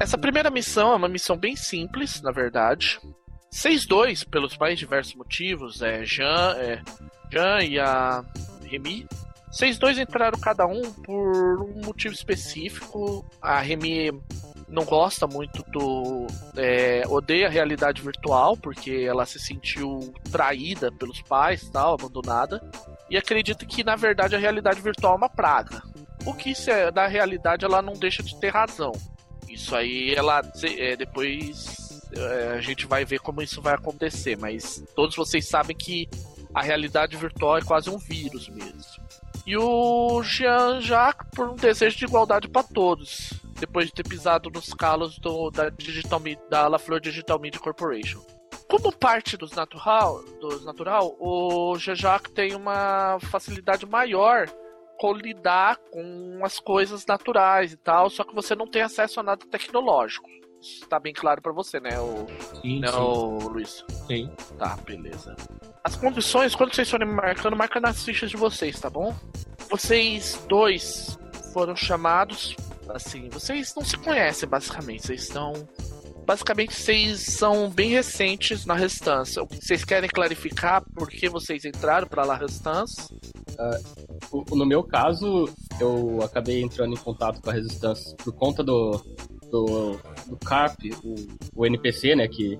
Essa primeira missão é uma missão bem simples, na verdade. Vocês dois, pelos mais diversos motivos, é Jean, é, Jean e a Remy, vocês dois entraram cada um por um motivo específico. A Remy não gosta muito do. É, odeia a realidade virtual, porque ela se sentiu traída pelos pais tal, abandonada. E acredita que, na verdade, a realidade virtual é uma praga. O que, se é, na realidade, ela não deixa de ter razão. Isso aí, ela. É, depois é, a gente vai ver como isso vai acontecer, mas todos vocês sabem que a realidade virtual é quase um vírus mesmo. E o Jean-Jacques por um desejo de igualdade para todos, depois de ter pisado nos calos do, da, Digital, da La Flor Digital Media Corporation. Como parte dos natural, dos natural o Jean-Jacques tem uma facilidade maior com lidar com as coisas naturais e tal, só que você não tem acesso a nada tecnológico. Isso tá bem claro para você, né, o, sim, né, sim. o Luiz? Sim. Tá, beleza. As condições, quando vocês forem marcando, marca nas fichas de vocês, tá bom? Vocês dois foram chamados. Assim, vocês não se conhecem, basicamente. Vocês estão. Basicamente, vocês são bem recentes na Restância. Vocês querem clarificar por que vocês entraram para La Restância? Uh, no meu caso, eu acabei entrando em contato com a Resistência por conta do, do, do Carp, o, o NPC, né? Que,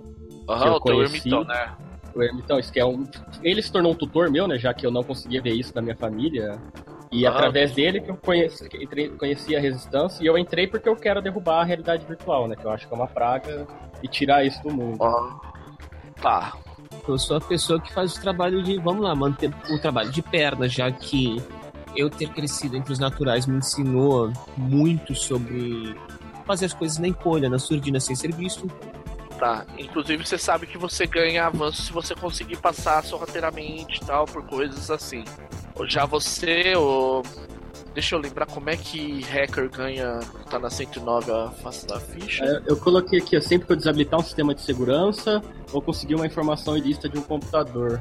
Uhum, que eu conheci. ermitão, né? O Ermitão, isso que é um. Ele se tornou um tutor meu, né? Já que eu não conseguia ver isso na minha família. E através dele que eu conheci, entrei- conheci a resistência. E eu entrei porque eu quero derrubar a realidade virtual, né? Que eu acho que é uma praga e tirar isso do mundo. Ó. Tá. Eu sou a pessoa que faz o trabalho de, vamos lá, manter o trabalho de perna, já que eu ter crescido entre os naturais me ensinou muito sobre fazer as coisas na encolha, na surdina, sem ser visto. Tá. Inclusive, você sabe que você ganha avanço se você conseguir passar sorrateiramente e tal, por coisas assim. Já você, o. Deixa eu lembrar como é que hacker ganha. Tá na 109 a face da ficha. É, Eu coloquei aqui, ó, sempre que eu desabilitar um sistema de segurança ou conseguir uma informação ilícita de um computador.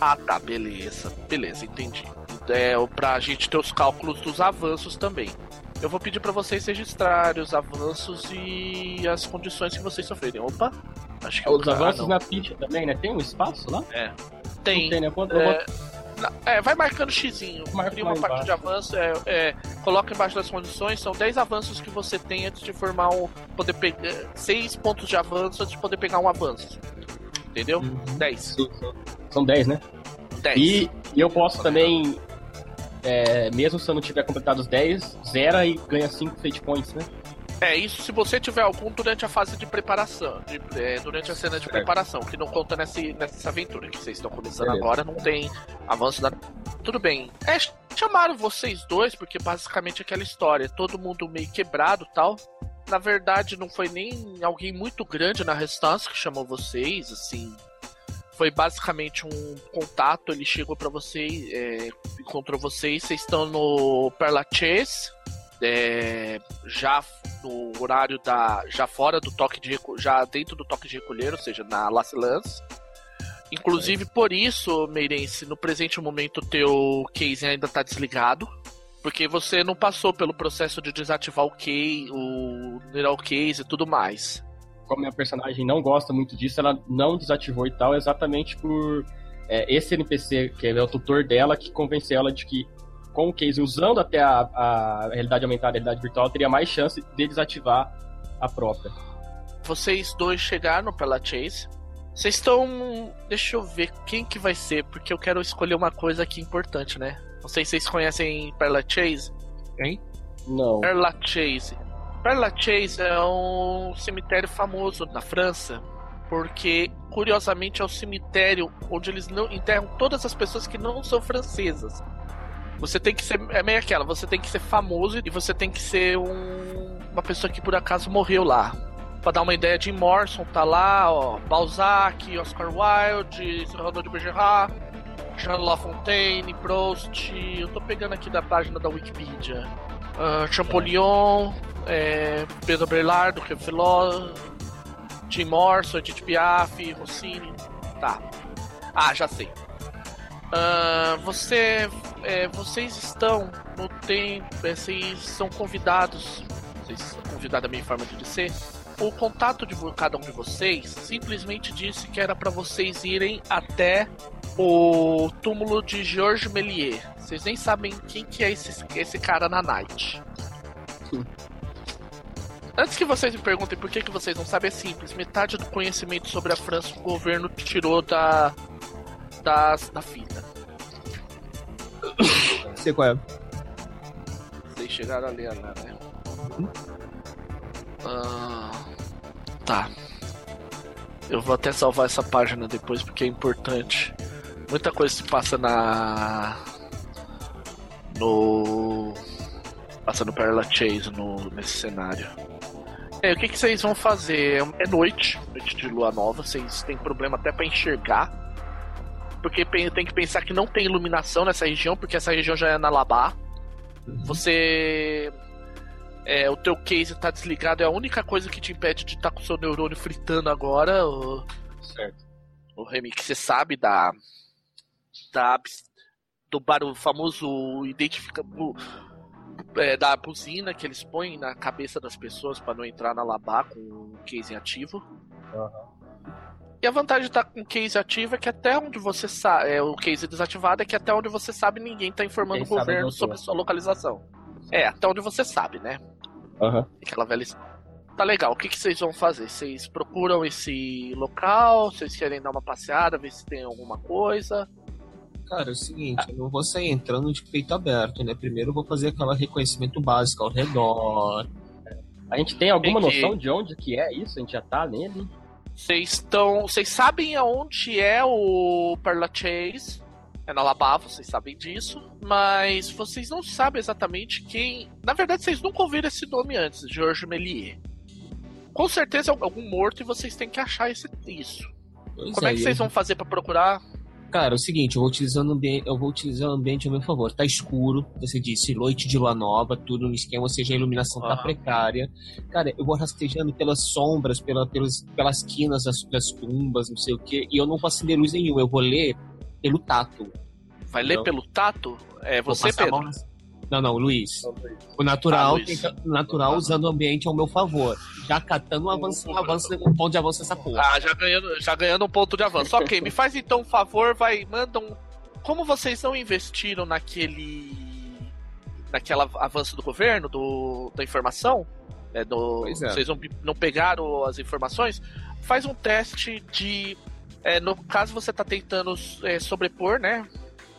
Ah, tá, beleza. Beleza, entendi. É pra gente ter os cálculos dos avanços também. Eu vou pedir pra vocês registrarem os avanços e as condições que vocês sofrerem. Opa! Acho que Os o cara avanços na ficha também, né? Tem um espaço lá? Tem. Não tem, né? Eu É, é, vai marcando xizinho. Cria uma parte de avanço, é, é, coloca embaixo das condições, são 10 avanços que você tem antes de formar um. poder pegar. 6 pontos de avanço antes de poder pegar um avanço. Entendeu? Uhum. 10. Sim, sim. São 10, né? 10. E, e eu posso também, é, mesmo se eu não tiver completado os 10, zera e ganha 5 fate points, né? É, isso se você tiver algum durante a fase de preparação. de- é, durante a cena de Certo. preparação, que não conta nessa, nessa aventura que vocês estão começando Beleza. agora, não tem avanço da. Tudo bem. É, chamaram vocês dois, porque basicamente aquela história, todo mundo meio quebrado tal. Na verdade, não foi nem alguém muito grande na restância que chamou vocês, assim. Foi basicamente um contato, ele chegou pra vocês, é, encontrou vocês, vocês estão no Perlachaise, é, já no horário da. já fora do toque de já dentro do toque de recolher, ou seja, na Las Lans. Inclusive por isso, Meirense, no presente momento teu case ainda tá desligado. Porque você não passou pelo processo de desativar o case, o neural case e tudo mais. Como minha personagem não gosta muito disso, ela não desativou e tal, exatamente por é, esse NPC, que é o tutor dela, que convenceu ela de que com o case, usando até a, a realidade aumentada, a realidade virtual, teria mais chance de desativar a própria. Vocês dois chegaram pela Chase. Vocês estão. Deixa eu ver quem que vai ser, porque eu quero escolher uma coisa aqui importante, né? Não sei se vocês conhecem Perla Chase. Não. Perla Chase. Perla Chase é um cemitério famoso na França, porque curiosamente é o cemitério onde eles não enterram todas as pessoas que não são francesas. Você tem que ser é meio aquela, você tem que ser famoso e você tem que ser um- uma pessoa que por acaso morreu lá. Pra dar uma ideia, Jim Morrison tá lá, ó, Balzac, Oscar Wilde, Cyrano de Bergerac, Jean Lafontaine, Proust. Eu tô pegando aqui da página da Wikipedia. Ah, Champollion, é, Pedro Berlardo, que é Jim Morrison, Edith Piaf, Rossini. Tá. Ah, já sei. Ah, você, é, vocês estão no tempo, é, vocês são convidados vocês convidaram a minha forma de dizer, o contato de cada um de vocês simplesmente disse que era para vocês irem até o túmulo de Georges Méliès. Vocês nem sabem quem que é esse, esse cara na Night. Antes que vocês me perguntem por que, que vocês não sabem, é simples. Metade do conhecimento sobre a França o governo tirou da, da, da fita. Sei qual é. Vocês chegaram ali, né? Hum? Ah, tá. Eu vou até salvar essa página depois porque é importante. Muita coisa se passa na. No. Passa no Perla Chase no, nesse cenário. É, o que, que vocês vão fazer? É noite, noite de lua nova, vocês têm problema até para enxergar. Porque tem que pensar que não tem iluminação nessa região, porque essa região já é na Labá. Uhum. Você. É, o teu case tá desligado, é a única coisa que te impede de estar tá com o seu neurônio fritando agora. O... Certo. O Remy, que você sabe da. da do barulho famoso identifica é, da buzina que eles põem na cabeça das pessoas para não entrar na labá com o case ativo. Uhum. E a vantagem de estar com o case ativo é que até onde você sabe. É, o case desativado é que até onde você sabe ninguém está informando Quem o governo sobre sua localização. É, até onde você sabe, né? Uhum. Aquela velha. Tá legal, o que, que vocês vão fazer? Vocês procuram esse local? Vocês querem dar uma passeada, ver se tem alguma coisa? Cara, é o seguinte, eu não vou sair entrando de peito aberto, né? Primeiro eu vou fazer aquele reconhecimento básico ao redor. A gente tem alguma que... noção de onde que é isso? A gente já tá nele? Vocês estão. Vocês sabem aonde é o Perla Chase? É na Alabama, vocês sabem disso. Mas vocês não sabem exatamente quem. Na verdade, vocês nunca ouviram esse nome antes, Georges Méliès. Com certeza é algum morto e vocês têm que achar esse, isso. Pois Como é, é que vocês vão fazer para procurar? Cara, é o seguinte, eu vou utilizando o ambiente, eu vou utilizar o ambiente a meu favor. Tá escuro, você disse, noite de lua nova, tudo no esquema, ou seja, a iluminação tá precária. Cara, eu vou rastejando pelas sombras, pela, pelas, pelas quinas das, das tumbas, não sei o quê, e eu não vou acender luz nenhuma, eu vou ler pelo tato. Vai ler pelo tato? É você, Pedro? Não, não, Luiz. O natural, ah, Luiz. natural usando o ambiente ao meu favor. Já catando um avanço, um, avanço, um ponto de avanço nessa porra. Ah, já ganhando, já ganhando um ponto de avanço. ok, me faz então um favor, vai, manda um. Como vocês não investiram naquele. naquela avanço do governo, do, da informação, né, do, é. vocês não, não pegaram as informações, faz um teste de. É, no caso você está tentando é, sobrepor, né?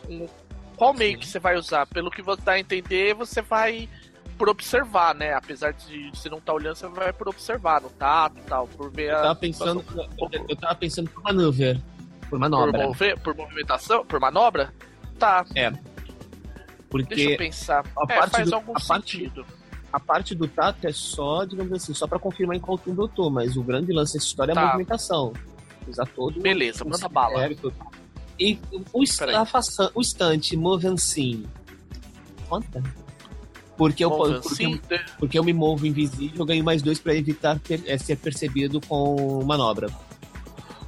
Um, qual meio que você vai usar? Pelo que você dá a entender, você vai por observar, né? Apesar de você não estar tá olhando, você vai por observar no tato e tal, por ver eu tava pensando, eu, eu tava pensando por manobra. Por manobra. Por, mover, por movimentação? Por manobra? Tá. É. Porque Deixa eu pensar. A é, parte faz do, algum a sentido. Parte, a parte do tato é só, digamos assim, só pra confirmar em qual túnel eu tô, mas o grande lance dessa história tá. é a tá. movimentação. Usar todo Beleza, manda bala. E o, a o estante Movencin. Conta? Porque eu, porque, porque eu me movo invisível, eu ganho mais dois para evitar per, é, ser percebido com manobra.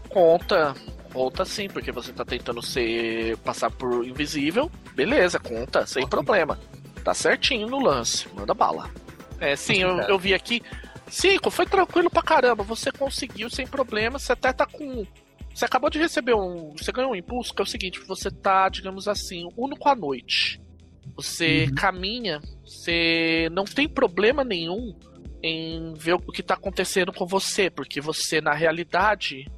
Conta. Conta sim, porque você tá tentando ser passar por invisível. Beleza, conta, sem conta. problema. Tá certinho no lance. Manda bala. É, sim, eu, eu vi aqui. Cinco, foi tranquilo pra caramba. Você conseguiu sem problema. Você até tá com você acabou de receber um. Você ganhou um impulso que é o seguinte: você tá, digamos assim, uno com a noite. Você uhum. caminha, você não tem problema nenhum em ver o que tá acontecendo com você, porque você, na realidade,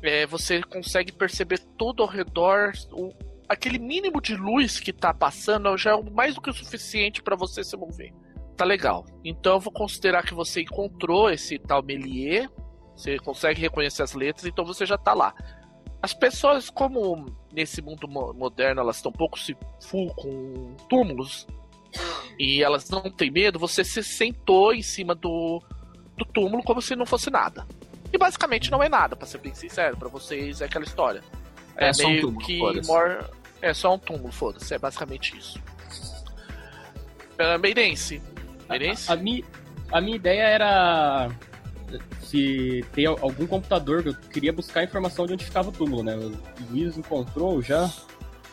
é, você consegue perceber tudo ao redor. O, aquele mínimo de luz que tá passando já é mais do que o suficiente para você se mover. Tá legal. Então eu vou considerar que você encontrou esse tal Melier você consegue reconhecer as letras, então você já tá lá. As pessoas, como nesse mundo moderno elas estão um pouco se full com túmulos e elas não têm medo, você se sentou em cima do, do túmulo como se não fosse nada. E basicamente não é nada, para ser bem sincero, para vocês é aquela história. É, é meio um túmulo, que more... é só um túmulo, foda-se, é basicamente isso. Uh, Meirense. Meirense? A, a, mi, a minha ideia era se tem algum computador que eu queria buscar a informação de onde ficava o túmulo, né? O Luiz encontrou já?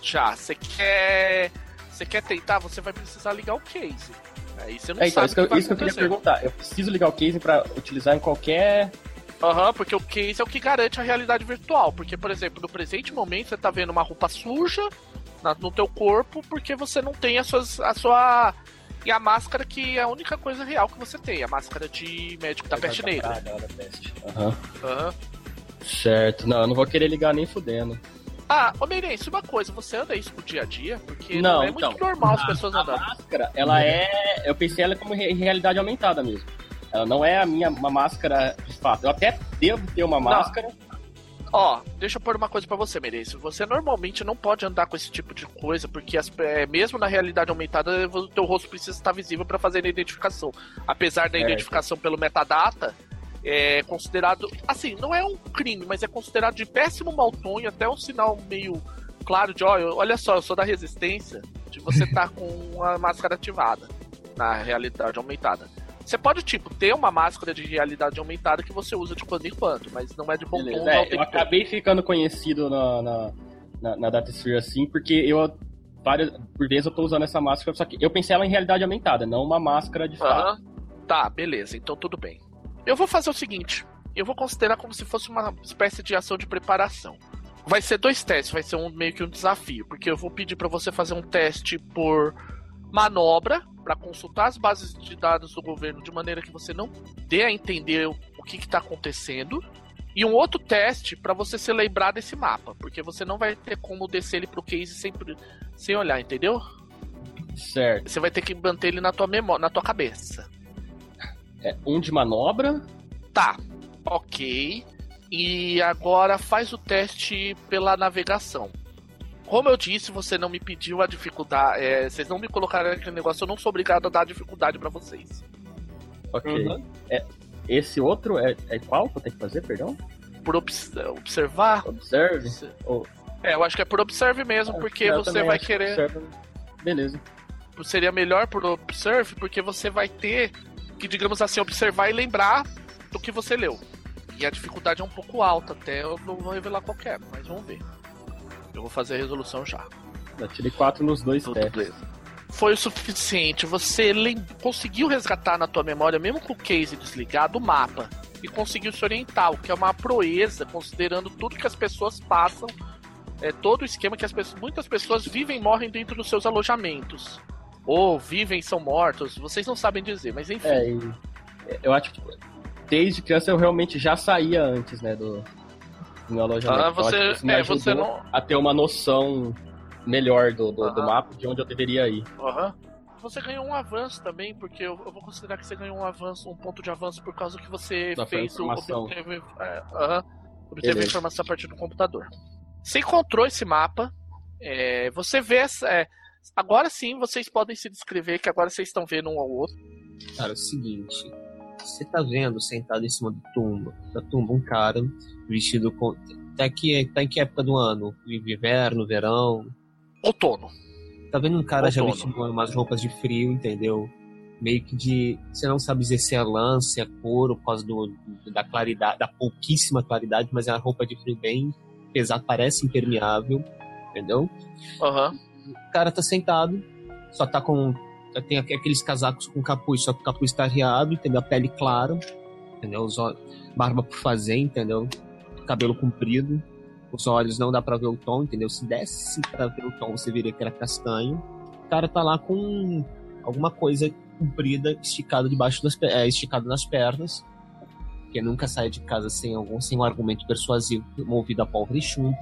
Já. Você quer. Você quer tentar? Você vai precisar ligar o case. Aí você não É, então, sabe isso que, isso que eu queria perguntar. Eu preciso ligar o casing pra utilizar em qualquer. Aham, porque o case é o que garante a realidade virtual. Porque, por exemplo, no presente momento você tá vendo uma roupa suja na- no teu corpo porque você não tem as suas, a sua. E a máscara que é a única coisa real que você tem, a máscara de médico da peste negra. Ah, da peste. Aham. Aham. Certo. Não, eu não vou querer ligar nem fudendo. Ah, ô Meirense, uma coisa, você anda isso pro dia a dia? Porque Não, não, é então, muito normal as pessoas A andarem. máscara, ela é. Eu pensei ela como re- realidade aumentada mesmo. Ela não é a minha uma máscara de fato. Eu até devo ter uma máscara. Ó, deixa eu pôr uma coisa pra você, Merense. Você normalmente não pode andar com esse tipo de coisa, porque as- é, mesmo na realidade aumentada, o teu rosto precisa estar visível pra fazer a identificação. Apesar da Certo. identificação pelo metadata, é considerado. Assim, não é um crime, mas é considerado de péssimo mau tom e até um sinal meio claro de, ó, olha só, eu sou da resistência, de você estar com a máscara ativada na realidade aumentada. Você pode, tipo, ter uma máscara de realidade aumentada que você usa de quando em quando, mas não é de bom tom Beleza. É, tempo eu acabei ficando conhecido na, na, na, na Datasphere assim, porque eu. Várias, por vezes eu tô usando essa máscara, só que eu pensei ela em realidade aumentada, não uma máscara de fato. Tá, beleza, então tudo bem. Eu vou fazer o seguinte: eu vou considerar como se fosse uma espécie de ação de preparação. Vai ser dois testes, vai ser um meio que um desafio, porque eu vou pedir pra você fazer um teste por manobra, pra consultar as bases de dados do governo de maneira que você não dê a entender o que está acontecendo. E um outro teste pra você se lembrar desse mapa, porque você não vai ter como descer ele pro case sem, sem olhar, entendeu? Certo. Você vai ter que manter ele na tua memória, na tua cabeça. É, um de manobra. Tá, ok. E agora faz o teste pela navegação. Como eu disse, você não me pediu a dificuldade. é, vocês não me colocaram aquele negócio, eu não sou obrigado a dar dificuldade pra vocês. Ok. Uhum. É, esse outro é, é qual que eu tenho que fazer, perdão? Por obs- observar. Observe? Ou- É, eu acho que é por observe mesmo, porque Eu você vai que querer. observe. Beleza. Seria melhor por observe, porque você vai ter que, digamos assim, observar e lembrar do que você leu. E a dificuldade é um pouco alta, até eu não vou revelar qualquer, mas vamos ver. Eu vou fazer a resolução já. Eu tirei quatro nos dois Tudo testes. Foi o suficiente. Você conseguiu resgatar na tua memória, mesmo com o case desligado, o mapa. E conseguiu se orientar, o que é uma proeza, considerando tudo que as pessoas passam. É todo o esquema que as pessoas, muitas pessoas vivem e morrem dentro dos seus alojamentos. Ou vivem e são mortos. Vocês não sabem dizer, mas enfim. É, eu acho que desde criança eu realmente já saía antes, né, do, meu alojamento. Ah, Então, você- isso me é, você não- a ter uma noção melhor do, do, do mapa, de onde eu deveria ir. Aham. Você ganhou um avanço também, porque eu, vou considerar que você ganhou um avanço, um ponto de avanço por causa que você Da fez o obteve, é, aham, obteve a Beleza. informação a partir do computador. Você encontrou esse mapa, é, você vê essa. é, agora sim vocês podem se descrever, que agora vocês estão vendo um ao outro. Cara, é o seguinte. Você tá vendo sentado em cima do tumba, da tumba um cara vestido com. Tá, que, tá em que época do ano? Inverno, verão? Outono. Tá vendo um cara já Outono. vestindo umas roupas de frio, entendeu? Meio que de. Você não sabe dizer se é lã, se é couro, por causa do, da claridade, da pouquíssima claridade, mas é uma roupa de frio bem pesada, parece impermeável, entendeu? Aham. O cara tá sentado, só tá com. Tem aqu- aqueles casacos com capuz, só que o capuz tá arriado, entendeu? A pele clara, entendeu? Os olhos, barba por fazer, entendeu? Cabelo comprido. Os olhos não dá pra ver o tom, entendeu? Se desse pra ver o tom, você veria que era castanho. O cara tá lá com alguma coisa comprida, esticada debaixo das é, esticado nas pernas. Porque nunca sai de casa sem algum sem um argumento persuasivo movido a pólvora e chumbo.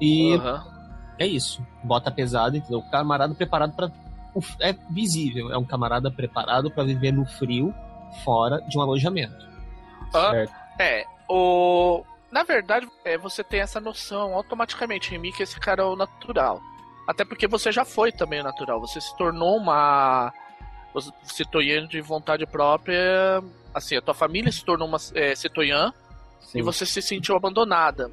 E aham. é isso. Bota pesada, entendeu? O camarada preparado para É visível. É um camarada preparado para viver no frio, fora de um alojamento. Ah, Certo. É, o. Na verdade, é, você tem essa noção automaticamente, Remy, que esse cara é o natural. Até porque você já foi também o natural. Você se tornou uma. Você citoyen de vontade própria. Assim, a tua família se tornou uma é, citoyen e você se sentiu abandonada.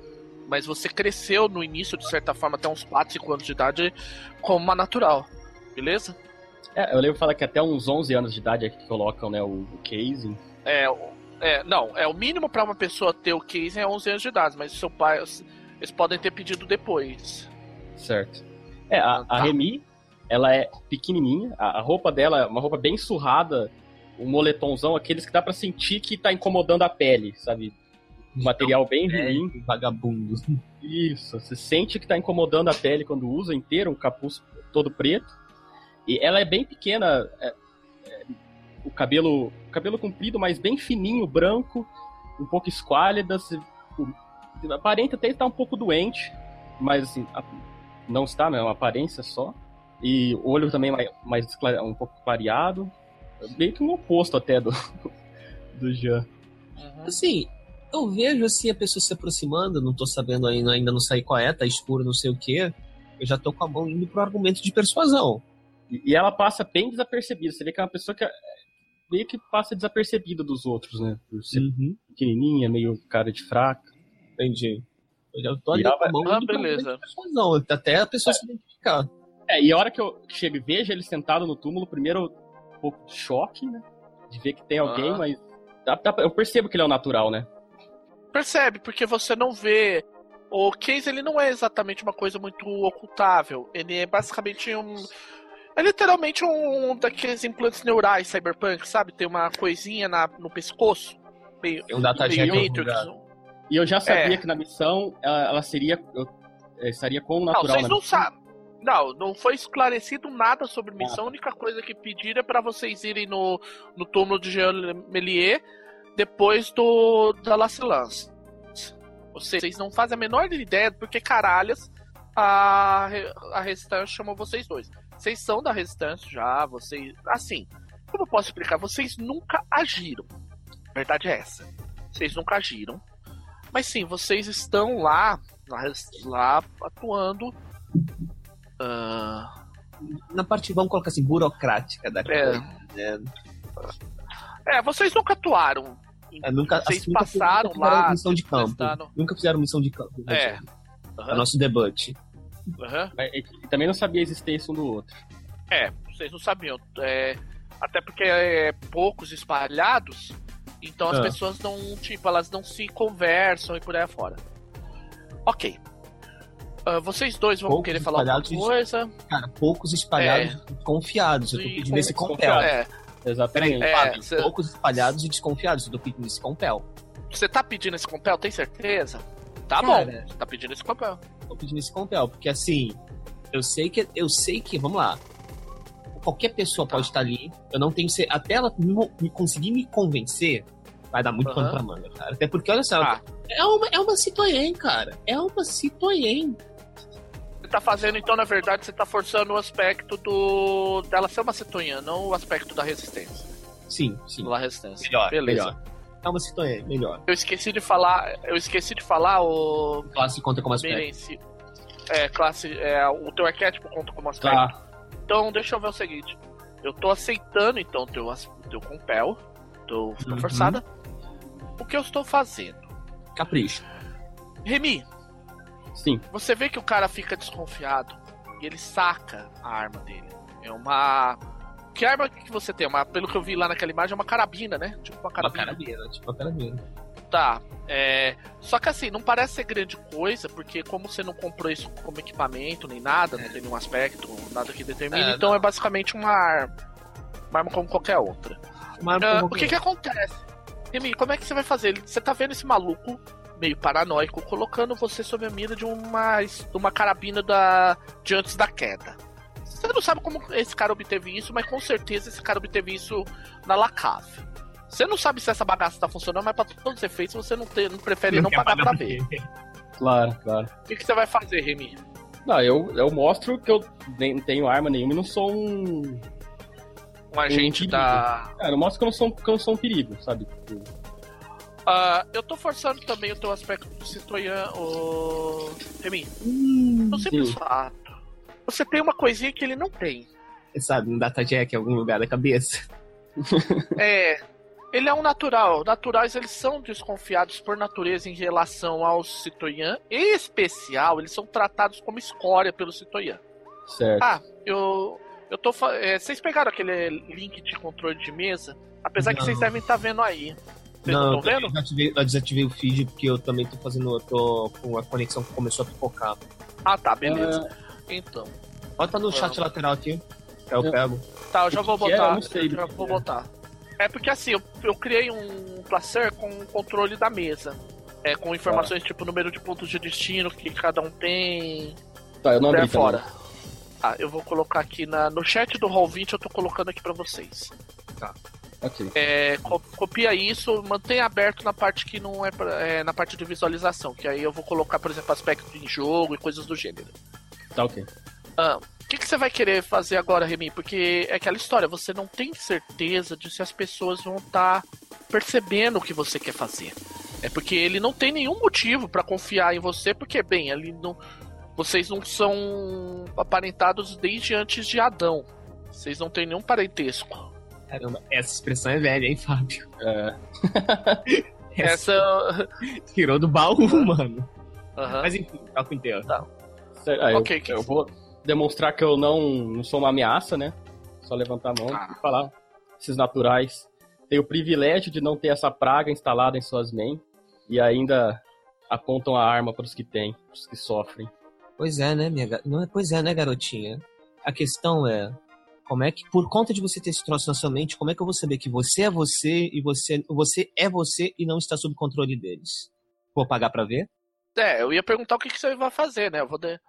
Mas você cresceu no início, de certa forma, até uns 4, 5 anos de idade, como uma natural. Beleza? É, eu lembro falar que até uns 11 anos de idade é que colocam, né, o, o casing. É, é, não, é o mínimo pra uma pessoa ter o case é 11 anos de idade, mas seu pai, eles podem ter pedido depois. Certo. É, a, a Tá. Remy, ela é pequenininha, a, a roupa dela é uma roupa bem surrada, um moletomzão, aqueles que dá para sentir que tá incomodando a pele, sabe? Um material bem É, ruim. vagabundo. Isso, você sente que tá incomodando a pele quando usa inteiro, um capuz todo preto. E ela é bem pequena, é- é, o cabelo cabelo comprido, mas bem fininho, branco, um pouco esquálida, se- o- aparenta até estar um pouco doente, mas assim, a- não está, né? É uma aparência só. E o olho também mais, mais um pouco clareado, meio que um oposto até do, do Jean. Uhum. Assim, eu vejo assim a pessoa se aproximando, não tô sabendo ainda, ainda não sei qual é, tá escuro, não sei o que. Eu já tô com a mão indo pro argumento de persuasão. E, ela passa bem desapercebida. Você vê que é uma pessoa que é- meio que passa desapercebida dos outros, né? Por ser Uhum. pequenininha, meio cara de fraca. Entendi. Eu já tô ali E ela Ah, beleza. persuasão, até a pessoa se identificar. É, e a hora que eu chego e vejo ele sentado no túmulo, primeiro um pouco de choque, né? De ver que tem alguém, Ah. mas dá- dá eu percebo que ele é o natural, né? Percebe, porque você não vê. O case ele não é exatamente uma coisa muito ocultável. Ele é basicamente um. É literalmente um daqueles implantes neurais cyberpunk, sabe? Tem uma coisinha na, no pescoço. Meio, Tem um data meio Matrix. E eu já sabia É. que na missão ela, ela seria. Eu, eh, estaria com o Não, natural, vocês né? não sabem. Não, não foi esclarecido nada sobre missão. A única coisa que pediram é pra vocês irem no, no túmulo de Jean Melier depois do da Lacilance. Vocês não fazem a menor ideia do porque caralhas a, a Resistance chamou vocês dois. Vocês são da Resistance já, vocês. Assim, como eu posso explicar? Vocês nunca agiram. A verdade é essa. Vocês nunca agiram. Mas sim, vocês estão lá, res- lá atuando. Ah, Na parte, vamos colocar assim, burocrática da É. coisa. né? é, vocês nunca atuaram. É, nunca, Vocês assim, passaram nunca lá, missão de campo. testaram. Nunca fizeram missão de campo. né, É. gente? É nosso debate. Mas, e- e também não sabia a existência um do outro. É, vocês não sabiam. É, até porque é poucos espalhados, então as Ah. pessoas não, tipo, elas não se conversam e por aí afora. Ok. Ah, vocês dois vão Poucos querer falar alguma coisa. Cara, poucos espalhados e desconfiados. Eu tô É. Pedindo esse com- compel. É, Exatamente. É, Fábio, cê- Poucos espalhados e desconfiados. Eu tô pedindo esse compel. você tá pedindo esse compel, tem certeza? Tá Cara. bom, você tá pedindo esse compel. Tô pedindo esse compel, porque assim, eu sei que. Eu sei que, vamos lá. Qualquer pessoa Tá. pode estar ali. Eu não tenho cer- Até ela me, conseguir me convencer, vai dar muito Aham. pano pra manga, cara. Até porque, olha só, Ah, é uma, é uma citoyen, cara. É uma citoyen. você tá fazendo, então, na verdade, você tá forçando o aspecto do. dela ser uma cetonha, não o aspecto da resistência. Sim, sim. Da resistência. Melhor, Beleza. melhor. É uma citoyen, melhor. Eu esqueci de falar. Eu esqueci de falar o. Classe conta como aspecto. É, classe. É, o teu arquétipo conta como aspecto. Tá. Então, deixa eu ver o seguinte. Eu tô aceitando, então, o teu, teu compel. Tô, tô Uhum. forçada. O que eu estou fazendo? Capricho. Remy, Sim. você vê que o cara fica desconfiado e ele saca a arma dele. É uma. Que arma que você tem? Uma, pelo que eu vi lá naquela imagem, é uma carabina, né? Tipo uma Uma carabina. tipo uma carabeira. Tá. É... Só que assim, não parece ser grande coisa, porque como você não comprou isso como equipamento nem nada, não tem nenhum aspecto, nada que determine, É, então é basicamente uma arma. Uma arma como qualquer outra. Uma arma Ah, como o que que acontece? Remy, como é que você vai fazer? Você tá vendo esse maluco meio paranoico colocando você sob a mira de uma, de uma carabina da, de antes da queda. Você não sabe como esse cara obteve isso, mas com certeza esse cara obteve isso na Lacave. Você não sabe se essa bagaça tá funcionando, mas pra todos os efeitos você não, tem, não prefere não, quer pagar pra ver. Claro, claro. O que, que você vai fazer, Remy? Não, eu, eu mostro que eu nem tenho arma nenhuma e não sou um. Um agente perigo. da. Cara, eu mostro que eu não sou, que eu não sou um perigo, sabe? Ah, eu tô forçando também o teu aspecto do Citoyen, o. Remy. Hum, Um simples Sim. fato. Você tem uma coisinha que ele não tem. sabe, um data jack em algum lugar da cabeça. É. Ele é um natural. Naturais eles são desconfiados por natureza em relação aos Citoyen. Em especial, eles são tratados como escória pelo Citoyen. certo. Ah, eu. Eu tô. é, vocês pegaram aquele link de controle de mesa? Apesar que Não. vocês devem estar vendo aí. Vocês não eu estão vendo? desativei, eu desativei o feed porque eu também tô fazendo. Eu tô com a conexão que começou a pipocar. Ah, tá, beleza. Então. Bota no chat lateral aqui. que Eu Eu- pego. Tá, eu já vou que é? botar. Eu não sei já vou é. botar. É porque assim, eu, eu criei um placer com o controle da mesa. É, com informações tipo número de pontos de destino que cada um tem. Tá, eu não abri fora. também. Ah, eu vou colocar aqui na, no chat do Hall 20, eu tô colocando aqui pra vocês. Ok. É, co- copia isso, mantém aberto na parte que não é, pra- é, na parte de visualização, que aí eu vou colocar, por exemplo, aspecto em jogo e coisas do gênero. Tá ok. Ah, o que, que você vai querer fazer agora, Remy? Porque é aquela história, você não tem certeza de se as pessoas vão estar percebendo o que você quer fazer. É porque ele não tem nenhum motivo pra confiar em você, porque, bem, ele não, vocês não são aparentados desde antes de Adão. Vocês não têm nenhum parentesco. Caramba, essa expressão é velha, hein, Fábio? É, Essa. Tirou do baú, mano. Aham. Mas enfim, toca inteiro. sério, ah, eu, que- eu vou demonstrar que eu não, não sou uma ameaça, né? Só levantar a mão Tá. e falar. Esses naturais têm o privilégio de não ter essa praga instalada em suas mentes e ainda apontam a arma para os que têm, os que sofrem. Pois é, né, minha não é, Pois é, né, garotinha? A questão é. Como é que, por conta de você ter esse troço na sua mente, como é que eu vou saber que você é você e você, você é você e não está sob controle deles? Vou pagar pra ver? É, eu ia perguntar o que, que você vai fazer, né? Eu vou, de...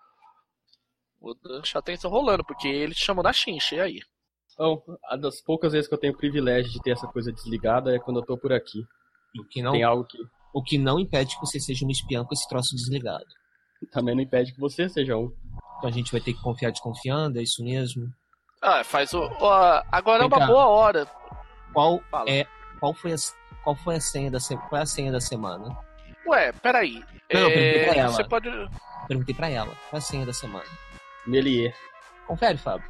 vou deixar a atenção rolando, porque ele te chamou na chincha, e aí? Então, a das poucas vezes que eu tenho o privilégio de ter essa coisa desligada é quando eu tô por aqui. O que não, Tem algo que o que não impede que você seja um espião com esse troço desligado. também não impede que você seja um. Então a gente vai ter que confiar desconfiando, é isso mesmo? Ah, faz o. ó, agora é Vem uma cá. boa hora. Qual Fala. é qual foi a, qual foi a senha da se- qual é a senha da semana? Ué, peraí. Não, eu perguntei pra É, ela. você pode. Perguntei pra ela. Qual é a senha da semana? Melier. Confere, Fábio.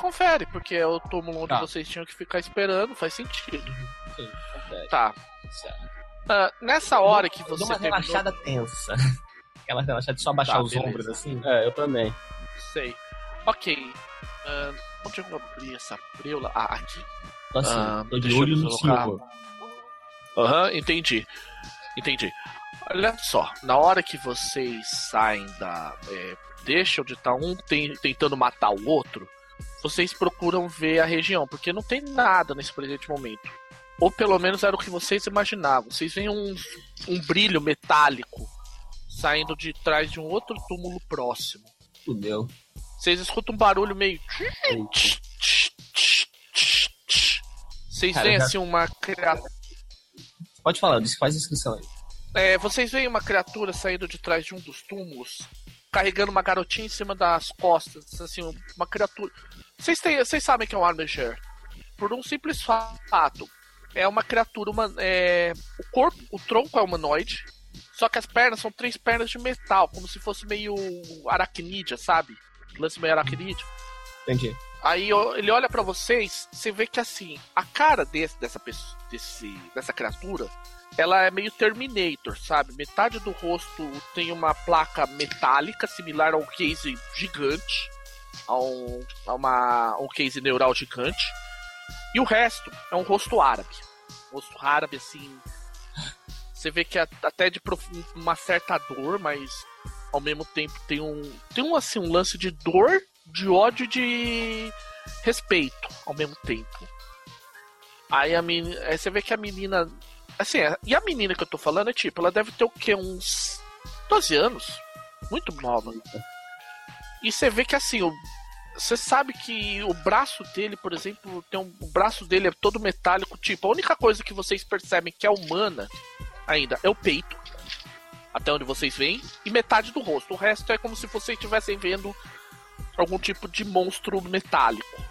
Confere, porque é o túmulo onde Tá. vocês tinham que ficar esperando, faz sentido. Sim, confere. Tá. Certo. Ah, nessa hora que Eu você dou uma terminou- relaxada tensa. Aquela relaxada de só abaixar Tá, os beleza. ombros assim. É, eu também. Sei. Ok. Ah, onde eu abri essa preula? Ah, aqui. Tô assim, Ah, tô de olho no senhor. Aham, entendi. Entendi. Olha só, na hora que vocês saem da. É, deixam de estar um ten- tentando matar o outro, vocês procuram ver a região, porque não tem nada nesse presente momento. Ou pelo menos era o que vocês imaginavam. Vocês veem um, um brilho metálico saindo de trás de um outro túmulo próximo. Fudeu. Vocês escutam um barulho meio. Vocês Cara, veem já- assim uma criatura. Pode falar, faz a inscrição aí. É, vocês veem uma criatura saindo de trás de um dos túmulos, carregando uma garotinha em cima das costas, assim, uma criatura. Vocês, têm, vocês sabem que é um Armager. Por um simples fato. É uma criatura, uma, é, o corpo, o tronco é humanoide, só que as pernas são três pernas de metal, como se fosse meio aracnídea, sabe? Lance meio aracnídeo. Entendi. Aí ele olha pra vocês, você vê que assim, a cara desse, dessa pessoa, desse, dessa criatura, ela é meio Terminator, sabe? Metade do rosto tem uma placa metálica similar a um case gigante, a um, a uma, um case neural gigante, e o resto é um rosto árabe, um rosto árabe assim. Você vê que é até de uma certa dor, mas ao mesmo tempo tem um tem um assim um lance de dor de ódio e de respeito ao mesmo tempo. Aí a menina, aí você vê que a menina, assim, é- e a menina que eu tô falando é tipo, ela deve ter o quê? Uns 12 anos, muito nova. E você vê que assim, o, você sabe que o braço dele, por exemplo, tem um, o braço dele é todo metálico, tipo, a única coisa que vocês percebem que é humana ainda é o peito. Até onde vocês veem, e metade do rosto. O resto é como se vocês estivessem vendo algum tipo de monstro metálico.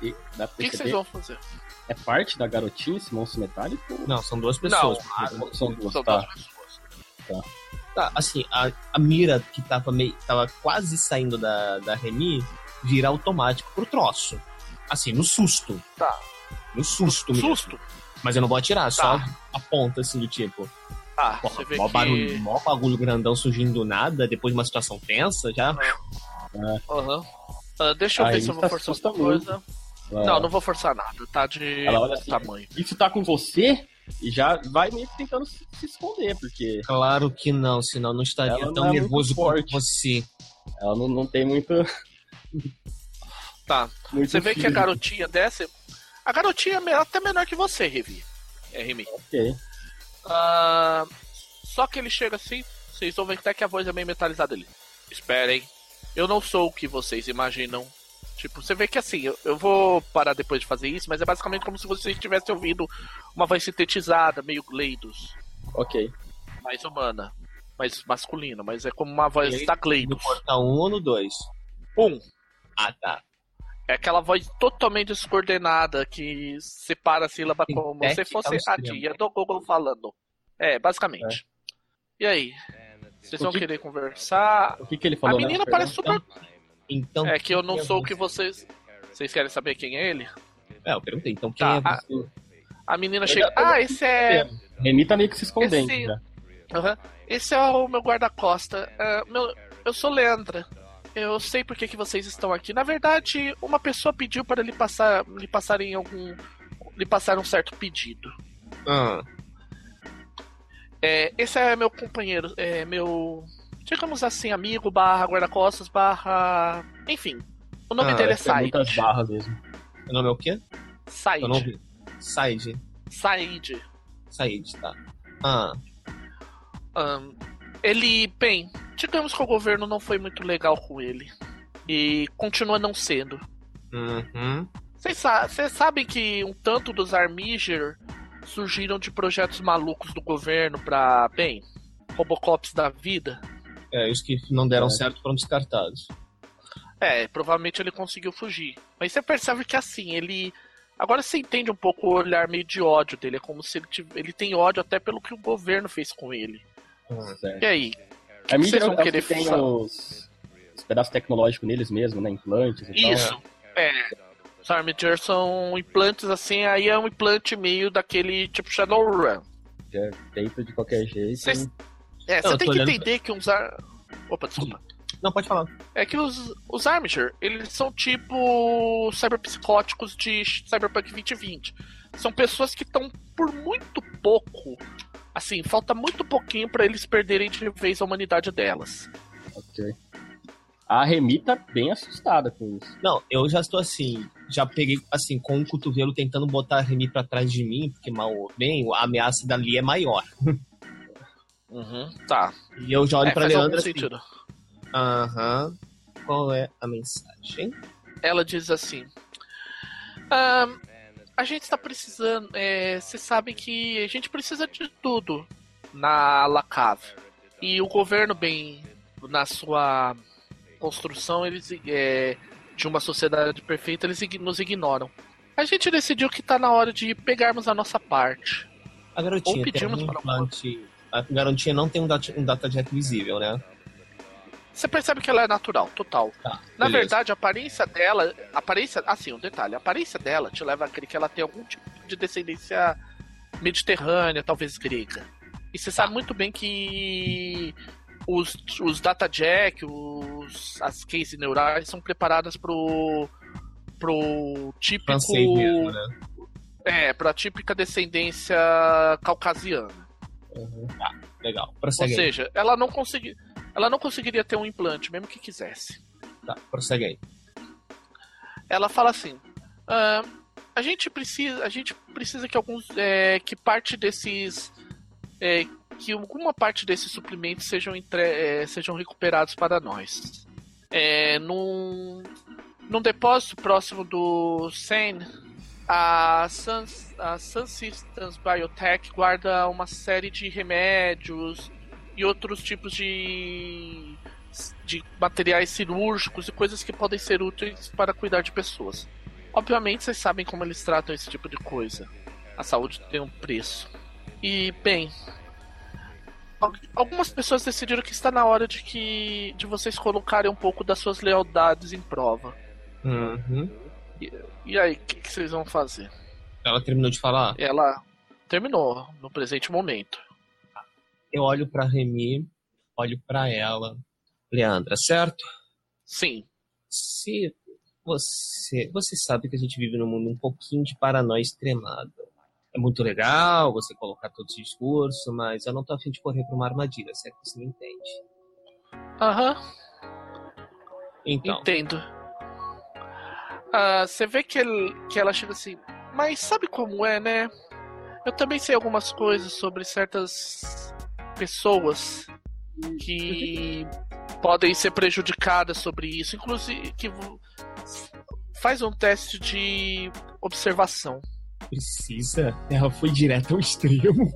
E dá pra O que, vocês vão fazer? É parte da garotinha esse monstro metálico? Não, são duas pessoas. Não, porque- São duas, São tá. duas pessoas. Tá, assim, a, a mira que tava meio. tava quase saindo da, da Remy vira automático pro troço. Assim, no susto. Tá. No susto mesmo. Susto? Mas eu não vou atirar, só Tá. aponta assim do tipo. Tá, Porra, você vê mó que. barulho, mó bagulho grandão surgindo do nada, depois de uma situação tensa, já. Aham. Ah, deixa eu Aí ver se eu vou tá- forçar alguma coisa. Ela- Não, não vou forçar nada, tá de Ela olha assim, tamanho. Isso tá com você e já vai meio que tentando se se esconder, porque Claro que não, senão não estaria Ela não tão é muito nervoso quanto forte. você. ela não, não tem muito, Tá. Muito Você vê que a garotinha desce. A garotinha é até menor que você, Revi. É, Remy. Ok. Ah, só que ele chega assim, vocês ouvem até que a voz é meio metalizada dele. Esperem, eu não sou o que vocês imaginam. Tipo, você vê que assim, eu, eu vou parar depois de fazer isso, mas é basicamente como se vocês tivessem ouvido uma voz sintetizada, meio Gleidos, Ok. mais humana, mais masculina, mas é como uma voz Gleidos da No Gleidos. portal 1 ou no 2? Um, Ah, tá. é aquela voz totalmente descoordenada que separa a sílaba Tem como se fosse ao a tia do Google falando. É, basicamente. E aí? Vocês O vão que- querer conversar? O que, que ele A falou? né? menina parece super. Então. É que eu não é sou o que vocês. Vocês querem saber quem é ele? É, eu perguntei, então quem Tá, é a- você? A menina Eu chega. Ah, esse é. Remy tá meio que se escondendo. Esse-. Aham. Esse é o meu guarda-costa. É, meu... Eu sou Leandra. Eu sei por que, que vocês estão aqui. Na verdade, uma pessoa pediu para lhe passar. lhe passarem algum. lhe passar um certo pedido. Ah, É, esse é meu companheiro, é meu. Digamos assim, amigo, barra guarda-costas, barra. Enfim. O nome Ah, dele é Tem muitas Said. barras mesmo. o nome é o quê? Said. Eu não vi. Said. Said. Said, tá. Ah, Ahn, ele, bem, digamos que o governo não foi muito legal com ele. E continua não sendo. uhum. Vocês sa sabem que um tanto dos Armiger surgiram de projetos malucos do governo pra, bem, Robocops da vida? É, os que não deram É. certo foram descartados. É, provavelmente ele conseguiu fugir. Mas você percebe que assim, ele. Agora você entende um pouco o olhar meio de ódio dele. É como se ele, tiv- ele tem ódio até pelo que o governo fez com ele. Certo. E aí? A mídia vocês é vão o que querer tem os, os pedaços tecnológicos neles mesmo, né? Implantes e tal. Isso. É. Os Armiger são implantes assim, aí é um implante meio daquele tipo Shadowrun. É feito de qualquer jeito. Vocês- É, Não, você tem que olhando- entender que uns ar... Opa, desculpa. Não, pode falar. É que os, os Armiger, eles são tipo cyberpsicóticos de Cyberpunk 2020. São pessoas que estão por muito pouco. Assim, falta muito pouquinho pra eles perderem de vez a humanidade delas. Ok. A Remy tá bem assustada com isso. Não, eu já estou assim, já peguei assim, com o cotovelo tentando botar a Remy pra trás de mim, porque mal ou bem, a ameaça dali é maior. Uhum, tá. E eu já olho É, pra algum Leandra assim. Aham. Qual é a mensagem? Ela diz assim: "Ahn, A gente está precisando. é, Vocês sabem que a gente precisa de tudo na Lacave. E o governo, bem, na sua construção eles, é, de uma sociedade perfeita, eles nos ignoram. A gente decidiu que tá na hora de pegarmos a nossa parte. A garotinha Ou tem pedimos um para o implante. A garotinha não tem um, dat um datajet visível, né? Você percebe que ela é natural, total. Tá. Na beleza. verdade, a aparência dela. a Aparência. Assim, um detalhe. A aparência dela te leva a crer que ela tem algum tipo de descendência mediterrânea, talvez grega. E você sabe muito bem que os, os data jack, os, as cases neurais são preparadas pro. pro típico. Mesmo, né? É, pra típica descendência caucasiana. Uhum. Tá, legal. Ou Prossegue aí. seja, ela não consegui, ela não conseguiria ter um implante, mesmo que quisesse. Tá, prossegue aí. ela fala assim: "Ah, a gente precisa, a gente precisa que alguns, é, que parte desses, é, que alguma parte desses suprimentos sejam entre, é, sejam recuperados para nós. É, num, num depósito próximo do Seine, a Sun, a Systems Biotech guarda uma série de remédios e outros tipos de de materiais cirúrgicos e coisas que podem ser úteis para cuidar de pessoas. Obviamente, vocês sabem como eles tratam esse tipo de coisa. A saúde tem um preço. E, bem, al- algumas pessoas decidiram que está na hora de que de vocês colocarem um pouco das suas lealdades em prova. Uhum. E aí, o que, que vocês vão fazer? Ela terminou de falar. Ela terminou no presente momento. Eu olho pra Remy, olho pra ela. Leandra, certo? Sim, Se você. Você sabe que a gente vive num mundo um pouquinho de paranoia extremada. É muito legal você colocar todo esse discurso, mas eu não tô afim de correr pra uma armadilha, certo? Você me entende. aham, Então, entendo. Uh, você vê que, ele, que ela chega assim, mas sabe como é, né? Eu também sei algumas coisas sobre certas pessoas que podem ser prejudicadas sobre isso, inclusive que faz um teste de observação. Precisa? Ela foi direto ao extremo.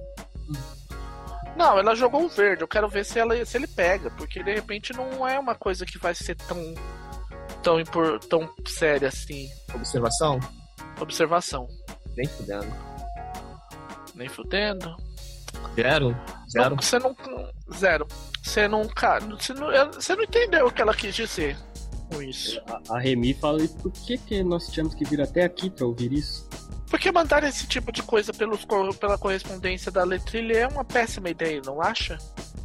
Não, ela jogou o verde. Eu quero ver se, ela, se ele pega, porque de repente não é uma coisa que vai ser tão tão impor, tão séria assim. Observação? Observação. Nem fudendo. Nem fudendo. Zero? Zero? Não, você não. Zero. Você não, você não. Você não entendeu o que ela quis dizer com isso. A, a Remy fala, e por que, que nós tínhamos que vir até aqui para ouvir isso? Porque mandar esse tipo de coisa pelos, pela correspondência da letrilha é uma péssima ideia, não acha?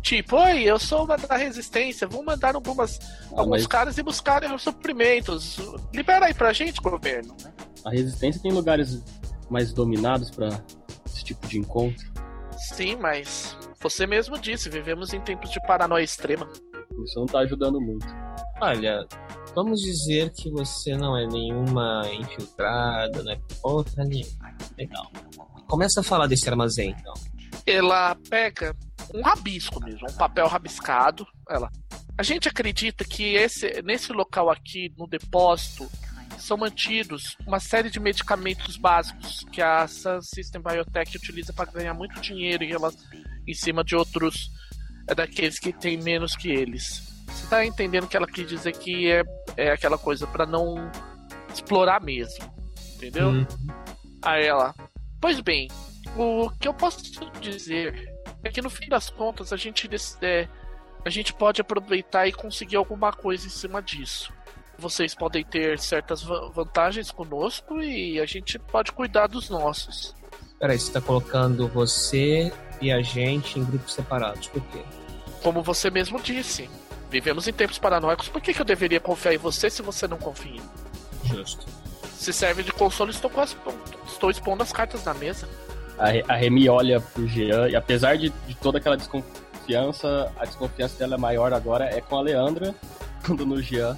Tipo, oi, eu sou uma da resistência, vou mandar algumas, ah, alguns mas... caras e buscarem os suprimentos. Libera aí pra gente, governo. A resistência tem lugares mais dominados para esse tipo de encontro. Sim, mas você mesmo disse, vivemos em tempos de paranoia extrema. Isso não tá ajudando muito. Olha, vamos dizer que você não é nenhuma infiltrada, não é outra nenhuma. Legal. Começa a falar desse armazém, então. Ela pega um rabisco mesmo, um papel rabiscado. Ela. A gente acredita que esse, nesse local aqui, no depósito, são mantidos uma série de medicamentos básicos que a Sun System Biotech utiliza para ganhar muito dinheiro em, em cima de outros é, daqueles que têm menos que eles. Você tá entendendo que ela quis dizer que é, é aquela coisa para não explorar mesmo. Entendeu? Uhum. Aí ela. Pois bem, o que eu posso dizer é que no fim das contas a gente, é, a gente pode aproveitar e conseguir alguma coisa em cima disso. Vocês podem ter certas vantagens conosco e a gente pode cuidar dos nossos. Peraí, você está colocando você e a gente em grupos separados, por quê? Como você mesmo disse, vivemos em tempos paranoicos, por que, que eu deveria confiar em você se você não confia em mim? Justo. Se serve de consolo, estou, as, estou expondo as cartas na mesa. A, a Remy olha pro Jean e apesar de, de toda aquela desconfiança, a desconfiança dela é maior agora é com a Leandra, quando no Jean,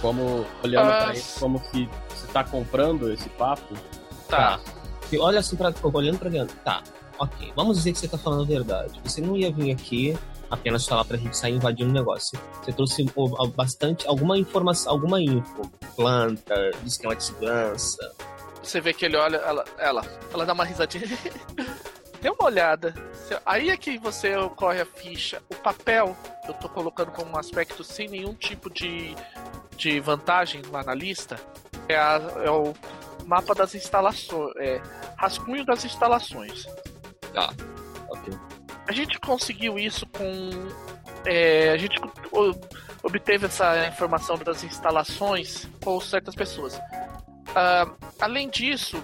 como olhando ah, pra ele, como se você tá comprando esse papo. Tá. tá. E olha assim pra, olhando pra Leandra. Tá, ok. Vamos dizer que você tá falando a verdade. Você não ia vir aqui apenas falar pra gente sair invadindo o negócio. Você trouxe bastante, alguma informação, alguma info. Planta, esquema de segurança. Você vê que ele olha, ela, ela, ela dá uma risadinha. Dê uma olhada. Aí é que você corre a ficha. O papel, eu tô colocando como um aspecto sem nenhum tipo de, de vantagem lá na lista. É, a, é o mapa das instalações. É, rascunho das instalações. Tá. Ok. A gente conseguiu isso com. É, a gente obteve essa informação das instalações com certas pessoas. Uh, além disso,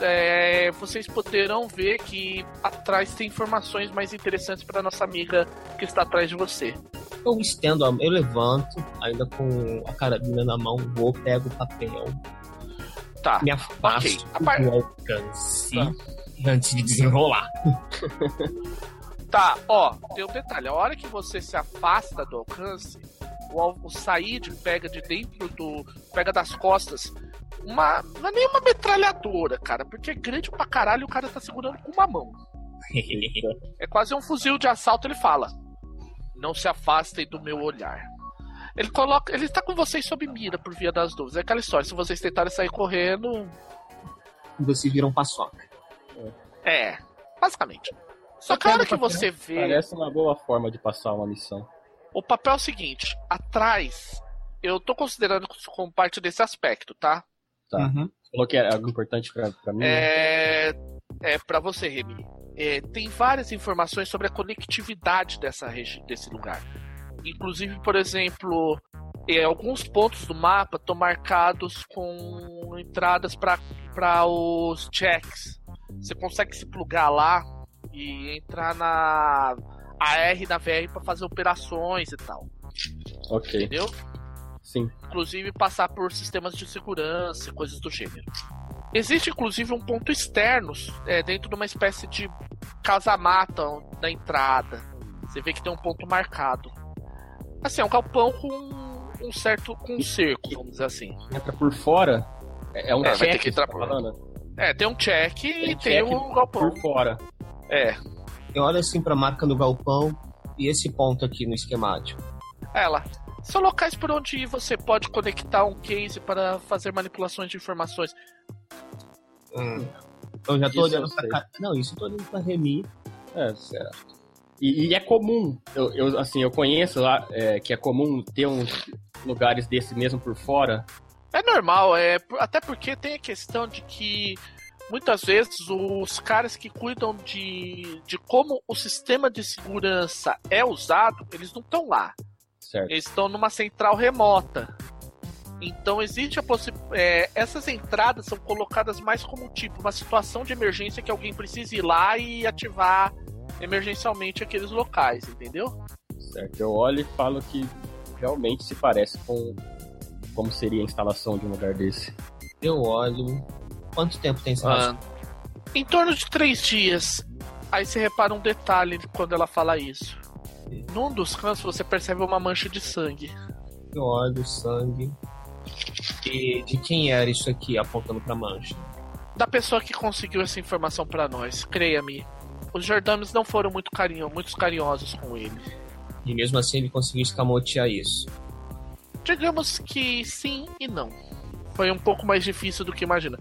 é, vocês poderão ver que atrás tem informações mais interessantes para nossa amiga que está atrás de você. Eu estendo, eu levanto, ainda com a carabina na mão, vou, pego o papel. Tá. Me afasto okay. par... do alcance tá. Antes de desenrolar. Tá, ó, tem um detalhe. A hora que você se afasta do alcance, o, o Said pega de dentro do. pega das costas uma. Não é nem uma metralhadora, cara, porque é grande pra caralho e o cara tá segurando com uma mão. é quase um fuzil de assalto, ele fala. Não se afastem do meu olhar. Ele coloca. Ele tá com vocês sob mira por via das dúvidas. É aquela história, se vocês tentarem sair correndo. Vocês viram paçoca. É, basicamente. Só que a hora que você vê. Parece uma boa forma de passar uma missão. O papel é o seguinte: atrás, eu tô considerando como parte desse aspecto, tá? Tá. Uhum. Falou que era algo importante pra, pra mim? É. Né? É pra você, Remy. É, tem várias informações sobre a conectividade dessa regi desse lugar. Inclusive, por exemplo, é, alguns pontos do mapa estão marcados com entradas para os checks. Você consegue se plugar lá e entrar na AR da VR para fazer operações e tal. Ok. Entendeu? Sim. Inclusive passar por sistemas de segurança, coisas do gênero. Existe inclusive um ponto externo é, dentro de uma espécie de casa-mata da entrada. Você vê que tem um ponto marcado. Assim, é um galpão com um certo com um cerco, vamos dizer assim. Entra por fora, é, é um É, vai ter que entrar tá por- falando? É, tem um check e Tem tem, check o galpão. Por fora. É, Eu olho assim pra marca do galpão e esse ponto aqui no esquemático. ela. São locais por onde você pode conectar um case para fazer manipulações de informações. Eu já tô Isso olhando pra cá. Não, isso eu tô olhando pra Remy. É, certo. E, e é comum, eu, eu, assim, eu conheço lá é, que é comum ter uns lugares desse mesmo por fora. É normal, é até porque tem a questão de que muitas vezes os caras que cuidam de, de como o sistema de segurança é usado, eles não estão lá. Certo. Eles estão numa central remota. Então existe a possibilidade. essas entradas são colocadas mais como tipo uma situação de emergência que alguém precisa ir lá e ativar emergencialmente aqueles locais, entendeu? Certo. Eu olho e falo que realmente se parece com como seria a instalação de um lugar desse. Eu olho. Quanto tempo tem essa Ah, em torno de três dias. Aí você repara um detalhe quando ela fala isso. Num dos cantos você percebe uma mancha de sangue. Eu olho sangue. E de quem era isso aqui, apontando pra mancha? Da pessoa que conseguiu essa informação pra nós, creia-me. Os Jordanos não foram muito, carinho, muito carinhosos com ele. E mesmo assim ele conseguiu escamotear isso. Digamos que sim e não. Foi um pouco mais difícil do que imagina.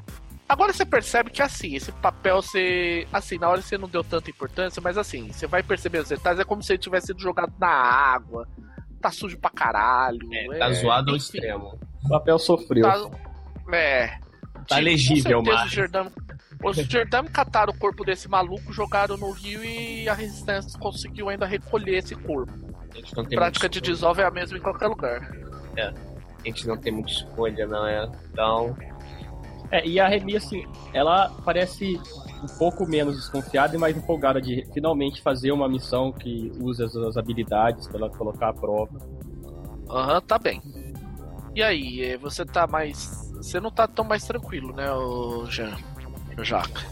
Agora você percebe que assim, esse papel você. Assim, na hora você não deu tanta importância, mas assim, você vai perceber os detalhes, é como se ele tivesse sido jogado na água. Tá sujo pra caralho. É, tá zoado ao extremo. O papel sofreu. Tá, é. Tá legível, mas. os Jordano cataram o corpo desse maluco, jogaram no rio e a resistência conseguiu ainda recolher esse corpo. A prática de dissolve é a mesma em qualquer lugar. A gente não tem muita escolha, não é? Então. É, e a Remy, assim, ela parece um pouco menos desconfiada e mais empolgada de finalmente fazer uma missão que use as, as habilidades pra ela colocar à prova. Aham, tá bem. E aí, eh, você tá mais. Você não tá tão mais tranquilo, né, o Jean? O Jaca.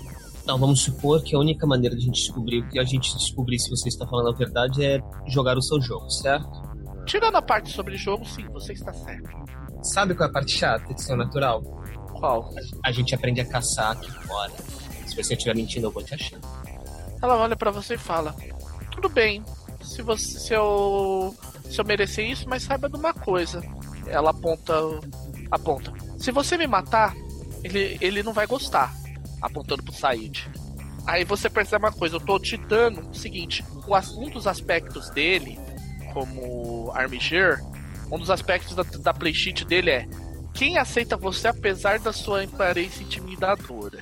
Não, vamos supor que a única maneira de a gente descobrir o que a gente descobrir se você está falando a verdade é jogar o seu jogo, certo? Tirando a parte sobre jogo, sim, você está certo. Sabe qual é a parte chata de ser natural? Qual? A gente aprende a caçar aqui fora. Se você estiver mentindo, eu vou te achar. Ela olha pra você e fala: Tudo bem, se você se eu se eu merecer isso, mas saiba de uma coisa. Ela aponta aponta. Se você me matar, ele, ele não vai gostar, apontando pro Said. Aí você percebe uma coisa, eu tô te dando o seguinte, o as- um dos aspectos dele, como Armiger, um dos aspectos da, da playsheet dele é quem aceita você apesar da sua aparência intimidadora.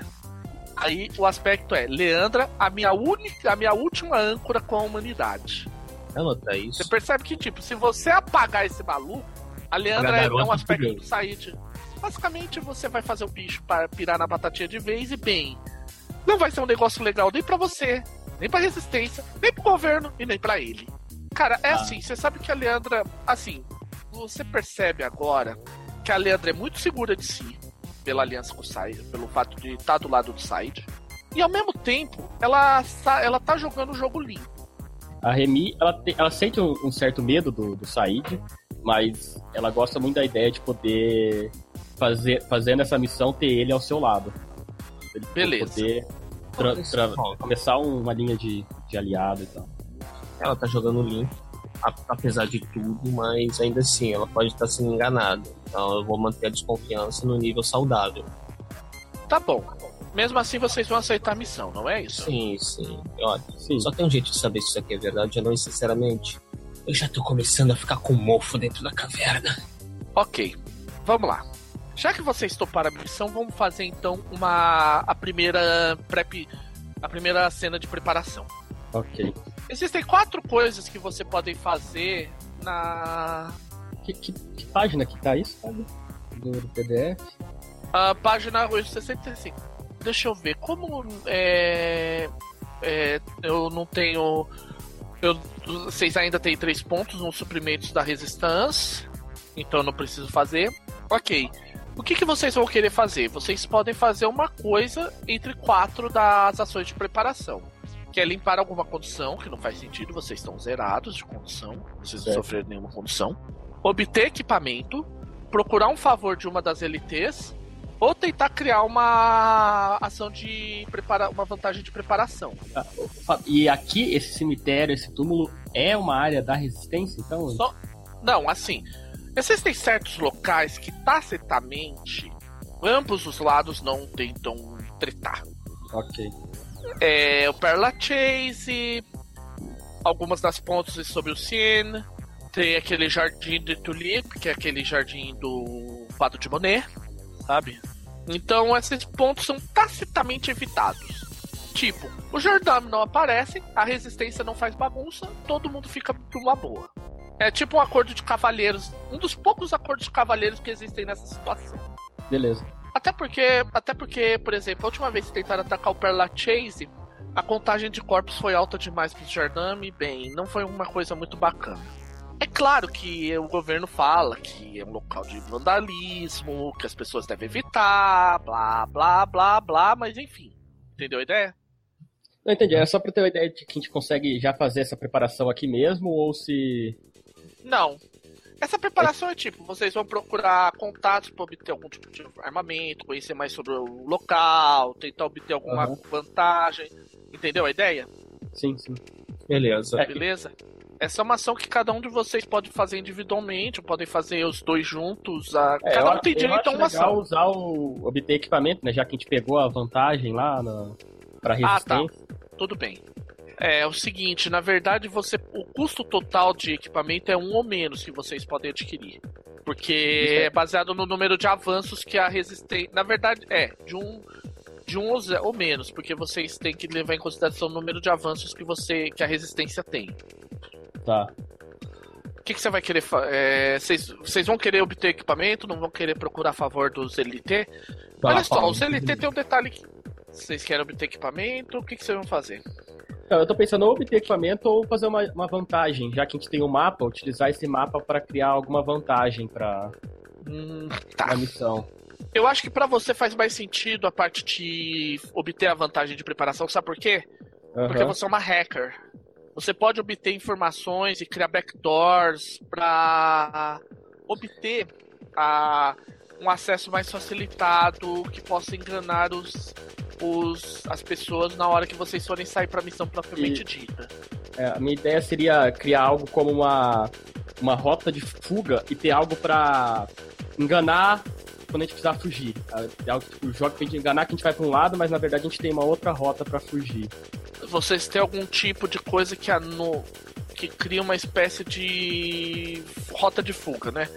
Aí o aspecto é Leandra, a minha única, a minha última âncora com a humanidade. Anota isso. Você percebe que, tipo, se você apagar esse maluco, a Leandra é, é um aspecto do Said. Basicamente, você vai fazer o bicho para pirar na batatinha de vez e bem. Não vai ser um negócio legal nem pra você, nem pra resistência, nem pro governo e nem pra ele. Cara, é Ah. assim, você sabe que a Leandra, assim, você percebe agora que a Leandra é muito segura de si pela aliança com o Said, pelo fato de estar do lado do Said. E ao mesmo tempo, ela, ela tá jogando o jogo limpo. A Remy, ela, te- ela sente um, um certo medo do, do Said, mas ela gosta muito da ideia de poder fazer, fazendo essa missão ter ele ao seu lado. Ele Beleza. Poder tra- tra- começar uma linha de, de aliado e tal. Ela tá jogando limpo, apesar de tudo, mas ainda assim, ela pode estar sendo enganada. Então eu vou manter a desconfiança no nível saudável. Tá bom. Mesmo assim, vocês vão aceitar a missão, não é isso? Sim, sim. Olha, Sim. só tem um jeito de saber se isso aqui é verdade ou não, e sinceramente, eu já tô começando a ficar com mofo dentro da caverna. Ok, vamos lá. Já que vocês toparam a missão, vamos fazer então uma a primeira prep, a primeira cena de preparação. Ok. Existem quatro coisas que você pode fazer na Que, que- que página que tá isso, sabe? Do, do PDF? a página 865. Deixa eu ver como é, é, eu não tenho eu, vocês ainda têm três pontos nos suprimentos da resistência, então eu não preciso fazer. Ok. O que, que vocês vão querer fazer? Vocês podem fazer uma coisa entre quatro das ações de preparação. Que é limpar alguma condição, que não faz sentido, vocês estão zerados de condição, vocês não sofreram nenhuma condição. obter equipamento, procurar um favor de uma das LTs ou tentar criar uma ação de preparar uma vantagem de preparação. E aqui esse cemitério, esse túmulo é uma área da resistência, então? Só... Não, assim, existem certos locais que tacitamente ambos os lados não tentam tretar. Ok. É, o Perla Chase, algumas das pontes sobre o Cien, tem aquele jardim de Tulip, que é aquele jardim do Fado de Monet, sabe? Então esses pontos são tacitamente evitados. Tipo, o Jordão não aparece, a resistência não faz bagunça, todo mundo fica por uma boa. É tipo um acordo de cavalheiros, um dos poucos acordos de cavalheiros que existem nessa situação. Beleza. Até porque, até porque, por exemplo, a última vez que tentaram atacar o Perla Chase, a contagem de corpos foi alta demais para o e bem, não foi uma coisa muito bacana. É claro que o governo fala que é um local de vandalismo, que as pessoas devem evitar, blá, blá, blá, blá, mas enfim. Entendeu a ideia? Não entendi. É só pra ter uma ideia de que a gente consegue já fazer essa preparação aqui mesmo ou se. Não. Essa preparação é, tipo, vocês vão procurar contatos para obter algum tipo de armamento, conhecer mais sobre o local, tentar obter alguma uhum. vantagem. Entendeu a ideia? Sim, sim. Beleza. É, beleza? Essa é uma ação que cada um de vocês pode fazer individualmente, ou podem fazer os dois juntos. A... É, cada um tem direito a uma ação. usar o obter equipamento, né? Já que a gente pegou a vantagem lá na... pra resistência. Ah, tá. Tudo bem. É, o seguinte, na verdade, você o custo total de equipamento é um ou menos que vocês podem adquirir. Porque é... é baseado no número de avanços que a resistência. Na verdade, é, de um de um ou menos, porque vocês têm que levar em consideração o número de avanços que você que a resistência tem. Tá. O que, que você vai querer é, Vocês vão querer obter equipamento? Não vão querer procurar a favor dos LT? Tá, Olha só, os LT tem um detalhe que. Vocês querem obter equipamento? O que, que vocês vão fazer? Então, eu tô pensando ou obter equipamento ou fazer uma, uma vantagem, já que a gente tem um mapa, utilizar esse mapa para criar alguma vantagem para hum, tá. a missão. Eu acho que para você faz mais sentido a parte de obter a vantagem de preparação, sabe por quê? Uhum. Porque você é uma hacker. Você pode obter informações e criar backdoors para obter a, um acesso mais facilitado que possa enganar os, os, as pessoas na hora que vocês forem sair para a missão propriamente e, dita. É, a minha ideia seria criar algo como uma, uma rota de fuga e ter algo para enganar quando a gente precisar fugir. É algo tipo, o jogo que enganar que a gente vai para um lado, mas na verdade a gente tem uma outra rota para fugir vocês têm algum tipo de coisa que, no que cria uma espécie de rota de fuga, né?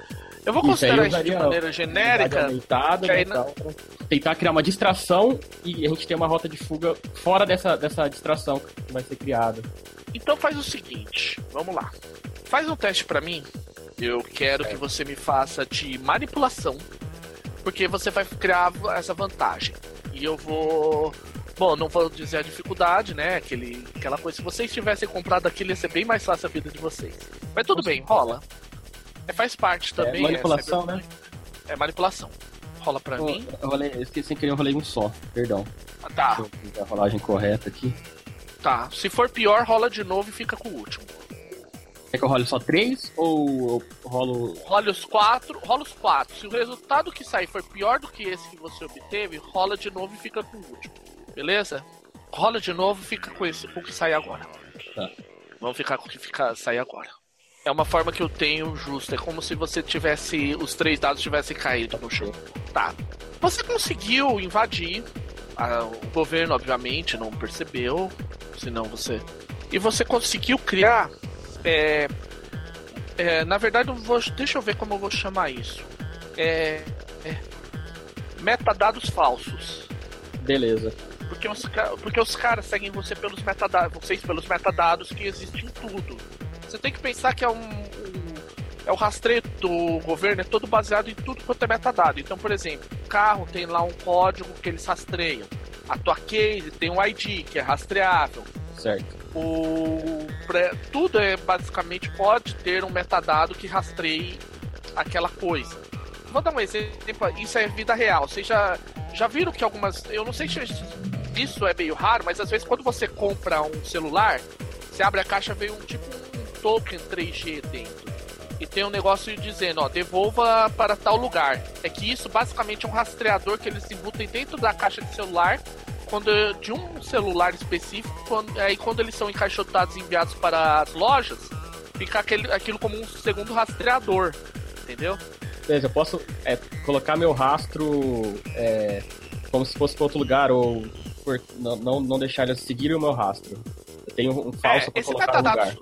Eu vou considerar isso, de maneira genérica. Aumentada, né, não... Tentar criar uma distração e a gente ter uma rota de fuga fora dessa, dessa distração que vai ser criada. Então faz o seguinte, vamos lá. Faz um teste para mim. Eu quero é. que você me faça de manipulação, porque você vai criar essa vantagem. E eu vou Bom, não vou dizer a dificuldade, né? Aquele, aquela coisa. Se vocês tivessem comprado aquilo, ia ser bem mais fácil a vida de vocês. Mas tudo bem, rola. É, faz parte é também. É manipulação, é, né? É manipulação. Rola pra mim. Eu, rolei, eu esqueci querer, eu rolei um só. Perdão. Ah, tá. A rolagem correta aqui. Tá. Se for pior, rola de novo e fica com o último. É que eu rolo só três ou eu rolo. Role os quatro, rola os quatro. Se o resultado que sair for pior do que esse que você obteve, rola de novo e fica com o último beleza? Rola de novo fica com esse com o que sai agora. Tá. Vamos ficar com o que fica, sai agora. É uma forma que eu tenho justa. É como se você tivesse. Os três dados tivessem caído no chão. Tá. Você conseguiu invadir. A, o governo, obviamente, não percebeu. Senão você. E você conseguiu criar. É, é, na verdade, eu vou, deixa eu ver como eu vou chamar isso. É, é, metadados falsos. Beleza. Porque os, porque os caras seguem você pelos metadados, vocês pelos metadados que existem em tudo. Você tem que pensar que é um, é o rastreio do governo é todo baseado em tudo quanto é metadado. Então, por exemplo, o carro tem lá um código que eles rastreiam. A tua case tem um ID que é rastreável. Certo. O tudo é basicamente pode ter um metadado que rastreie aquela coisa. Vou dar um exemplo, isso é vida real. Vocês já, já viram que algumas. Eu não sei se isso é meio raro, mas às vezes quando você compra um celular, você abre a caixa vem um tipo token 3G dentro. e tem um negócio dizendo, ó, devolva para tal lugar. É que isso basicamente é um rastreador que eles embutem dentro da caixa de celular quando de um celular específico, quando, aí quando eles são encaixotados e enviados para as lojas, fica aquele, aquilo como um segundo rastreador, entendeu? Eu posso é, colocar meu rastro é, como se fosse para outro lugar ou por, não, não, não deixar eles seguirem o meu rastro. Eu tenho um falso é, para colocar no lugar.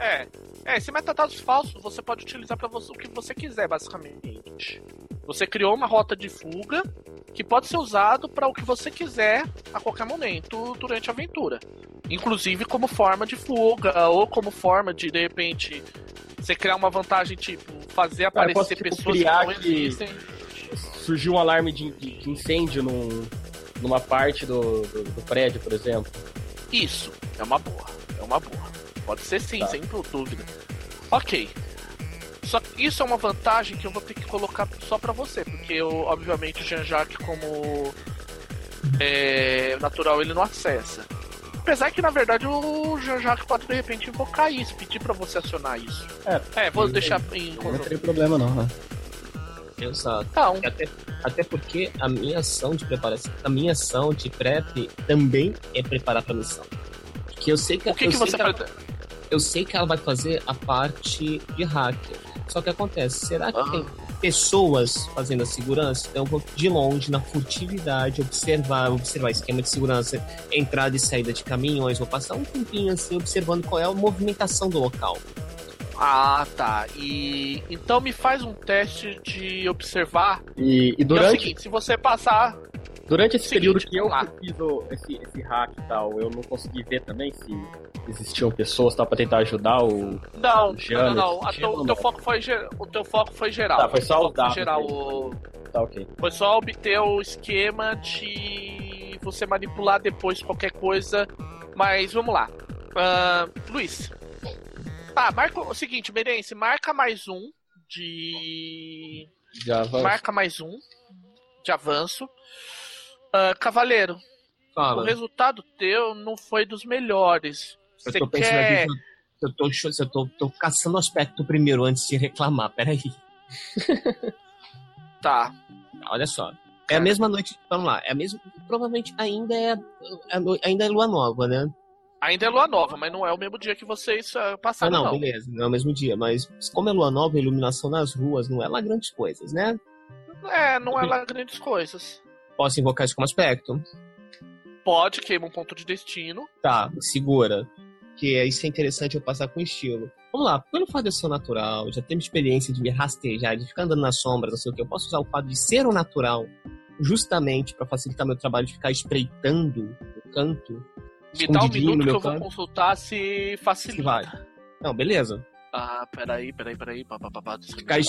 É, é, esse metadados falso você pode utilizar para o que você quiser, basicamente. Você criou uma rota de fuga que pode ser usado para o que você quiser a qualquer momento durante a aventura. Inclusive como forma de fuga ou como forma de, de repente, você criar uma vantagem, tipo, fazer aparecer posso, tipo, pessoas que não existem. Surgiu um alarme de, de incêndio num, numa parte do, do, do, prédio, por exemplo. Isso, é uma boa. É uma boa. Pode ser sim, tá. sem dúvida. Ok. Só que isso é uma vantagem que eu vou ter que colocar só para você, porque eu, obviamente o Jean-Jacques como é, natural ele não acessa. Apesar que na verdade o Jean-Jacques pode de repente invocar isso, pedir para você acionar isso. É, é vou deixar em conjunto. Não tem problema não, né? Exato. Então. Até, até porque a minha ação de preparação, a minha ação de prep também é preparar para missão. Que eu sei que o que, que você que ela, eu sei que ela vai fazer a parte de hacker. Só que acontece, será que ah. tem pessoas fazendo a segurança? Então eu vou de longe, na furtividade, observar, observar esquema de segurança, entrada e saída de caminhões, vou passar um tempinho assim, observando qual é a movimentação do local. Ah, tá. E então me faz um teste de observar. E, e durante. E é o seguinte, se você passar. Durante esse seguinte, período que eu fiz o, esse, esse hack e tal, eu não consegui ver também se existiam pessoas tal, pra tentar ajudar o. Não, Giannis, não, não. Teu, o, teu foco foi, o teu foco foi geral. Tá, foi só o. Geral, o... Tá, ok. Foi só obter o esquema de você manipular depois qualquer coisa. Mas vamos lá. Uh, Luiz. Tá, marca o seguinte, Merense, marca mais um de. De avanço. Marca mais um de avanço. Uh, Cavaleiro, Fala. o resultado teu não foi dos melhores. Eu tô quer... aqui eu tô, eu tô, tô caçando o aspecto primeiro antes de reclamar, peraí. tá. Olha só. É a mesma noite. Vamos lá. É a mesma. Provavelmente ainda é, é. Ainda é lua nova, né? Ainda é lua nova, mas não é o mesmo dia que vocês uh, passaram. Ah, não, não, beleza, não é o mesmo dia. Mas como é lua nova, a iluminação nas ruas não é lá grandes coisas, né? É, não é lá grandes coisas. Posso invocar isso como aspecto? Pode, queima um ponto de destino. Tá, segura porque isso é interessante eu passar com estilo. Vamos lá, pelo fato de eu ser natural, já tenho experiência de me rastejar, de ficar andando nas sombras, não sei o que, eu posso usar o fato de ser o natural justamente para facilitar meu trabalho de ficar espreitando o canto. Me dá um minuto que eu canto. vou consultar se facilita. Se vai. Não, beleza. Ah, peraí, peraí, peraí. Ficar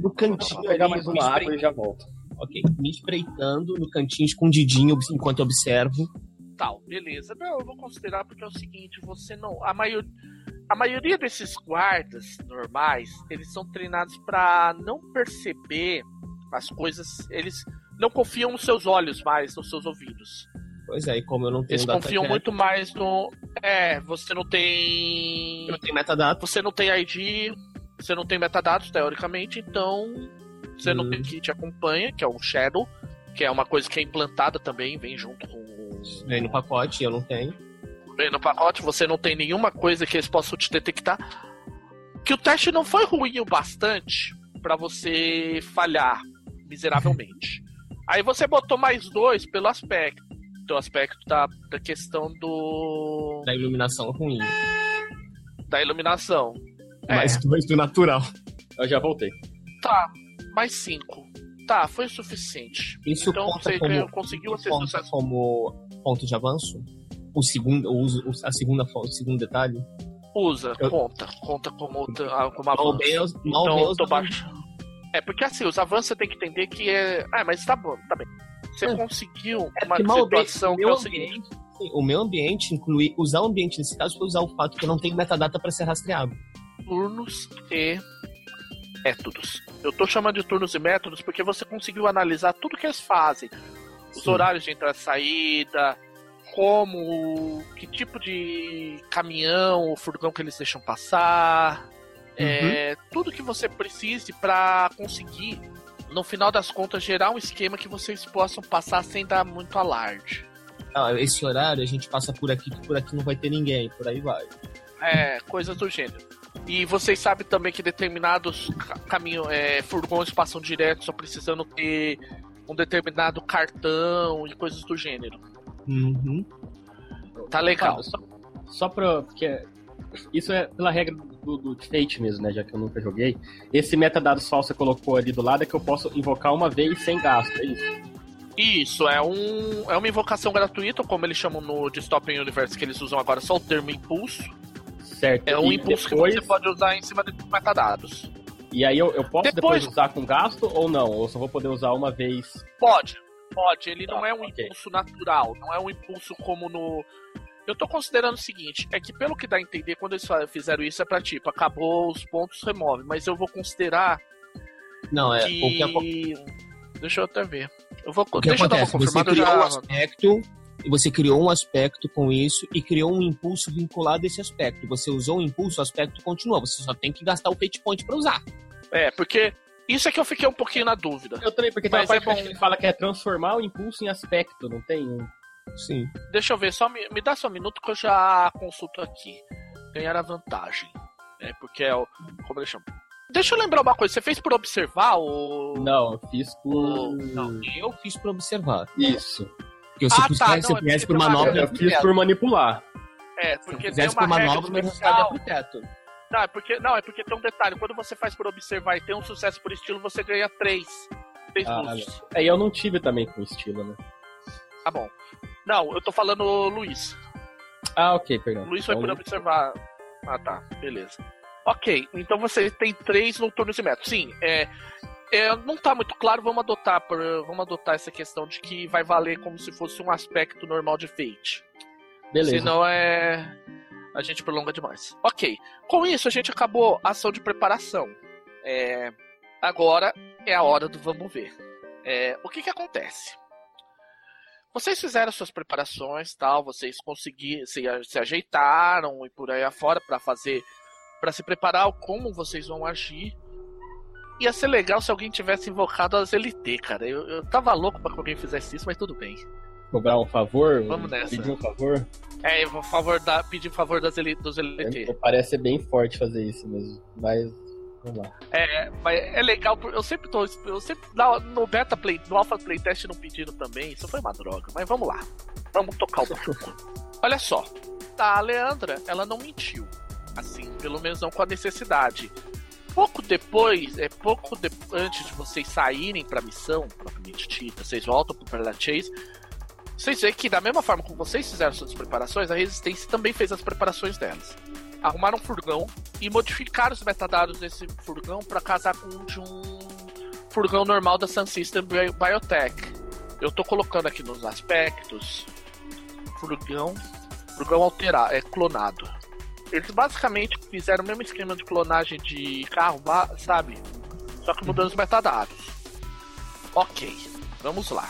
no cantinho. Vou pegar mais uma água e já volto. Ok, me espreitando no cantinho escondidinho enquanto observo tal, beleza. Não, eu vou considerar porque é o seguinte, você não. A, maior, a maioria desses guardas normais, eles são treinados para não perceber as coisas. Eles não confiam nos seus olhos mais, nos seus ouvidos. Pois é, e como eu não tenho Eles confiam muito mais no. É, você não tem. Não tem metadados. Você não tem ID, você não tem metadados, teoricamente, então. Você hum. não tem que te acompanha, que é o Shadow, que é uma coisa que é implantada também, vem junto com Vem no pacote, eu não tenho. Vem no pacote, você não tem nenhuma coisa que eles possam te detectar. Que o teste não foi ruim o bastante para você falhar miseravelmente. Aí você botou mais dois pelo aspecto. O aspecto da, da questão do. Da iluminação ruim. Da iluminação. Mais é. dois do natural. Eu já voltei. Tá, mais cinco. Tá, foi o suficiente. Isso então você como, conseguiu ser sucesso. como ponto de avanço? O segundo, o, a segunda, o segundo detalhe? Usa, eu... conta. Conta como, como avanço. Mal Deus, mal então, tô baixo. É, porque assim, os avanços você tem que entender que é. Ah, mas tá bom, tá bem. Você é. conseguiu é uma situação que é o seguinte. o meu ambiente inclui. Usar o ambiente nesse caso foi usar o fato que eu não tenho metadata para ser rastreado. Turnos e métodos. Eu tô chamando de turnos e métodos porque você conseguiu analisar tudo que eles fazem. Os Sim. horários de entrada e saída, como, que tipo de caminhão ou furgão que eles deixam passar. É, tudo que você precise para conseguir, no final das contas, gerar um esquema que vocês possam passar sem dar muito alarde. Ah, esse horário a gente passa por aqui, que por aqui não vai ter ninguém, por aí vai. É, coisas do gênero. E vocês sabem também que determinados caminhos, é, furgões passam direto, só precisando ter um determinado cartão e coisas do gênero. Uhum. Tá legal. Só, só pra. Porque isso é pela regra do, do Fate mesmo, né? Já que eu nunca joguei. Esse metadado só você colocou ali do lado é que eu posso invocar uma vez sem gasto, é isso? Isso, é, um, é uma invocação gratuita, como eles chamam no Dystopian Universe, que eles usam agora só o termo impulso. Certo. É um E impulso depois- que você pode usar em cima de metadados. E aí eu, eu posso depois... Depois- usar com gasto ou não? Ou só vou poder usar uma vez? Pode, pode. Ele não Tá, é um ok. impulso natural, não é um impulso como no. Eu tô considerando o seguinte, é que pelo que dá a entender, quando eles fizeram isso é pra tipo, acabou os pontos, remove. Mas eu vou considerar Não, é. que. Deixa eu até ver. Eu vou, o que deixa eu dar uma acontece? Você criou um já. aspecto. E Você criou um aspecto com isso e criou um impulso vinculado a esse aspecto. Você usou o impulso, o aspecto continua. Você só tem que gastar o fate point pra usar. É, porque isso é que eu fiquei um pouquinho na dúvida. Eu também, porque tem uma é parte que ele fala que é transformar o impulso em aspecto, não tem? um? Sim. Deixa eu ver, só me, me dá só um minuto que eu já consulto aqui. Ganhar a vantagem. É, porque é o. Como ele chama? Deixa eu lembrar uma coisa, você fez por observar o. Não, eu fiz por. Não, eu fiz pra observar. Isso. Porque se Ah, você tá, não, se porque por manobra, Eu fiz por manipular. É, se porque tem fizesse uma por manobra, resultado especial. pro teto. Não, é porque, não, é porque tem um detalhe. Quando você faz por observar e tem um sucesso por estilo, você ganha três. Três Ah, boosts. É, e eu não tive também com estilo, né? Tá bom. Não, eu tô falando Luiz. Ah, ok, perdão. Luiz foi Então, por observar. Ah, tá. Beleza. Ok, então você tem três noturnos e metros. Sim, é. É, não tá muito claro, vamos adotar, vamos adotar essa questão de que vai valer como se fosse um aspecto normal de Fate. Beleza. Senão é. A gente prolonga demais. Ok. Com isso, a gente acabou a ação de preparação. É, Agora é a hora do vamos ver. É, O que que acontece? Vocês fizeram suas preparações, tal, vocês conseguiram, se, se ajeitaram e por aí afora para fazer, para se preparar como vocês vão agir. Ia ser legal se alguém tivesse invocado as LT, cara. Eu, eu tava louco pra que alguém fizesse isso, mas tudo bem. Cobrar um favor? Vamos nessa. Pedir um favor? É, eu vou favor da, pedir favor das dos LT. É, Parece ser bem forte fazer isso mesmo. Mas. Vamos lá. É, mas é legal, eu sempre tô. Eu sempre. No beta play, no alpha playtest não pediram também, isso foi uma droga. Mas vamos lá. Vamos tocar o barco. Olha só. A Leandra, ela não mentiu. Assim, pelo menos não com a necessidade. Pouco depois, é pouco de- antes de vocês saírem pra missão, propriamente dita, vocês voltam pro Parallel Chase. Vocês veem que, da mesma forma como vocês fizeram suas preparações, a Resistência também fez as preparações delas. Arrumaram um furgão e modificaram os metadados desse furgão para casar com um de um furgão normal da Sun System Bi- Biotech. Eu tô colocando aqui nos aspectos furgão, furgão alterado, é clonado. Eles basicamente fizeram o mesmo esquema de clonagem de carro, sabe? Só que mudando os metadados. Ok, vamos lá.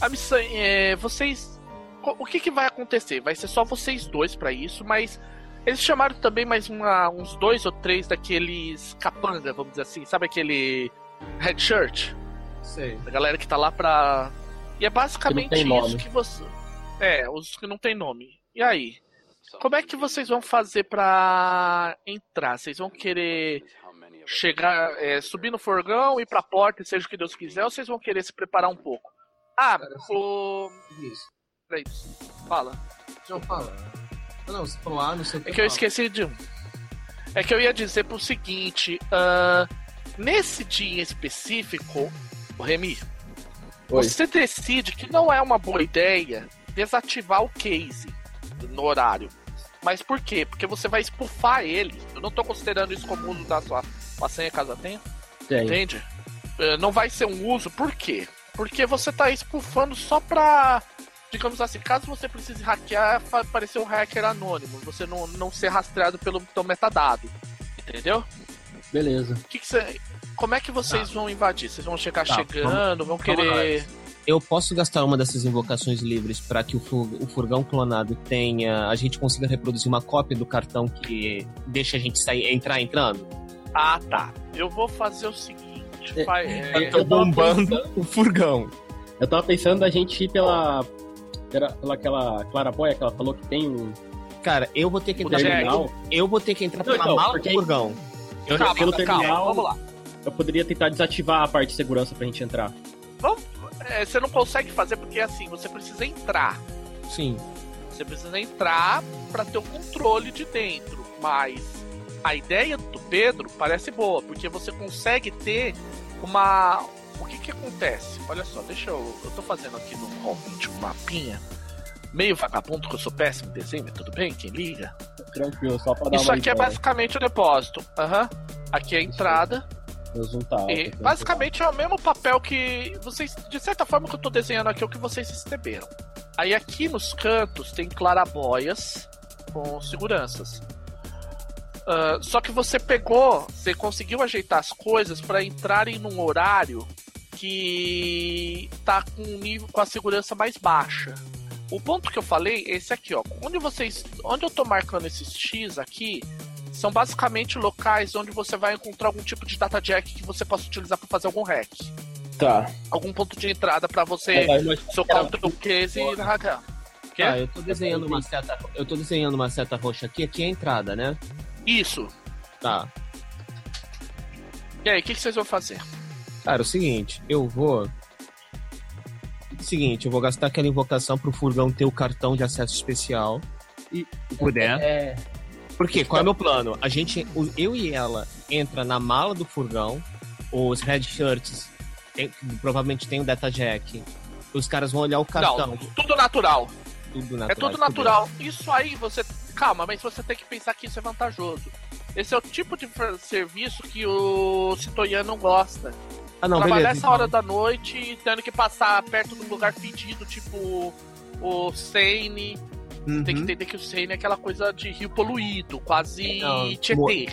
A missão é, vocês o que, que vai acontecer? Vai ser só vocês dois para isso, mas eles chamaram também mais uma- uns dois ou três daqueles capanga, vamos dizer assim, sabe aquele red shirt? Sei. A galera que tá lá pra. E é basicamente Que isso que você. É, os que não tem nome. E aí? Como é que vocês vão fazer pra entrar? Vocês vão querer chegar, é, subir no forgão, ir pra porta, e seja o que Deus quiser, ou vocês vão querer se preparar um pouco? Ah, Cara, assim- o. Isso. Peraí, fala. Não, fala. Não, você falou, ah, não sei o que. É que eu esqueci de um. É que eu ia dizer pro seguinte: ah, nesse dia em específico, o Remy, Oi. você decide que não é uma boa ideia desativar o case no horário. Mas por quê? Porque você vai espufar ele. Eu não tô considerando isso como uso da sua, sua senha caso tenha. Tem. Entende? Eh, Não vai ser um uso, por quê? Porque você tá espufando só pra. Digamos assim, caso você precise hackear, fa- parecer um hacker anônimo, você não, não ser rastreado pelo teu metadado. Entendeu? Beleza. O que que você- como é que vocês vão invadir? Vocês vão chegar Tá, chegando, vão vamos querer. Eu posso gastar uma dessas invocações livres para que o, fu- o furgão clonado tenha. A gente consiga reproduzir uma cópia do cartão que deixa a gente sair, entrar entrando? Ah, tá. Eu vou fazer o seguinte. É, vai, é, Eu tô bombando o furgão. Eu tava pensando a gente ir pela. Pela, pela aquela claraboia que ela falou que tem um Cara, eu vou ter que entrar terminal. Eu vou ter que entrar pela então, mala porque- do furgão. Eu, calma, pelo calma, terminal, vamos lá. eu poderia tentar desativar a parte de segurança pra gente entrar. Vamos, é, você não consegue fazer porque assim, você precisa entrar. Sim. Você precisa entrar pra ter o controle de dentro. Mas a ideia do Pedro parece boa, porque você consegue ter uma. O que que acontece? Olha só, deixa eu. Eu tô fazendo aqui no Hobbit um mapinha. Meio vagabundo, que eu sou péssimo em desenho, mas tudo bem? Quem liga? Tranquilo, só pra dar Isso uma aqui é ideia. basicamente o depósito. Aham. Aqui é a entrada. Meu zoom tá alto, E basicamente é o mesmo papel que vocês. De certa forma, que eu tô desenhando aqui é o que vocês receberam. Aí aqui nos cantos tem clarabóias com seguranças. Ah, só que você pegou, você conseguiu ajeitar as coisas para entrarem num horário que tá com um nível com a segurança mais baixa. O ponto que eu falei é esse aqui, ó. Onde vocês, onde eu tô marcando esses X aqui, são basicamente locais onde você vai encontrar algum tipo de data jack que você possa utilizar para fazer algum hack. Tá. Algum ponto de entrada para você É, socar o teu case e hackear. Ah, eu tô desenhando uma seta. Eu tô desenhando uma seta roxa aqui, aqui é a entrada, né? Isso. Tá. E aí, o que, que vocês vão fazer? Cara, é o seguinte, eu vou. Seguinte, eu vou gastar aquela invocação pro furgão ter o cartão de acesso especial. E- se puder. É, Por quê? Qual é o meu plano? A gente, eu e ela, entra na mala do furgão, os red shirts, tem- provavelmente tem o data jack. Os caras vão olhar o cartão. Não, tudo natural. tudo natural. É tudo natural. Isso aí você. Calma, mas você tem que pensar que isso é vantajoso. Esse é o tipo de serviço que o Citoyan não gosta. Ah, não, Trabalhar beleza. essa hora da noite tendo que passar perto de um lugar fedido, tipo o Seine. Então. Tem que Uhum. entender que o Seine é aquela coisa de rio poluído, quase Não, Tietê.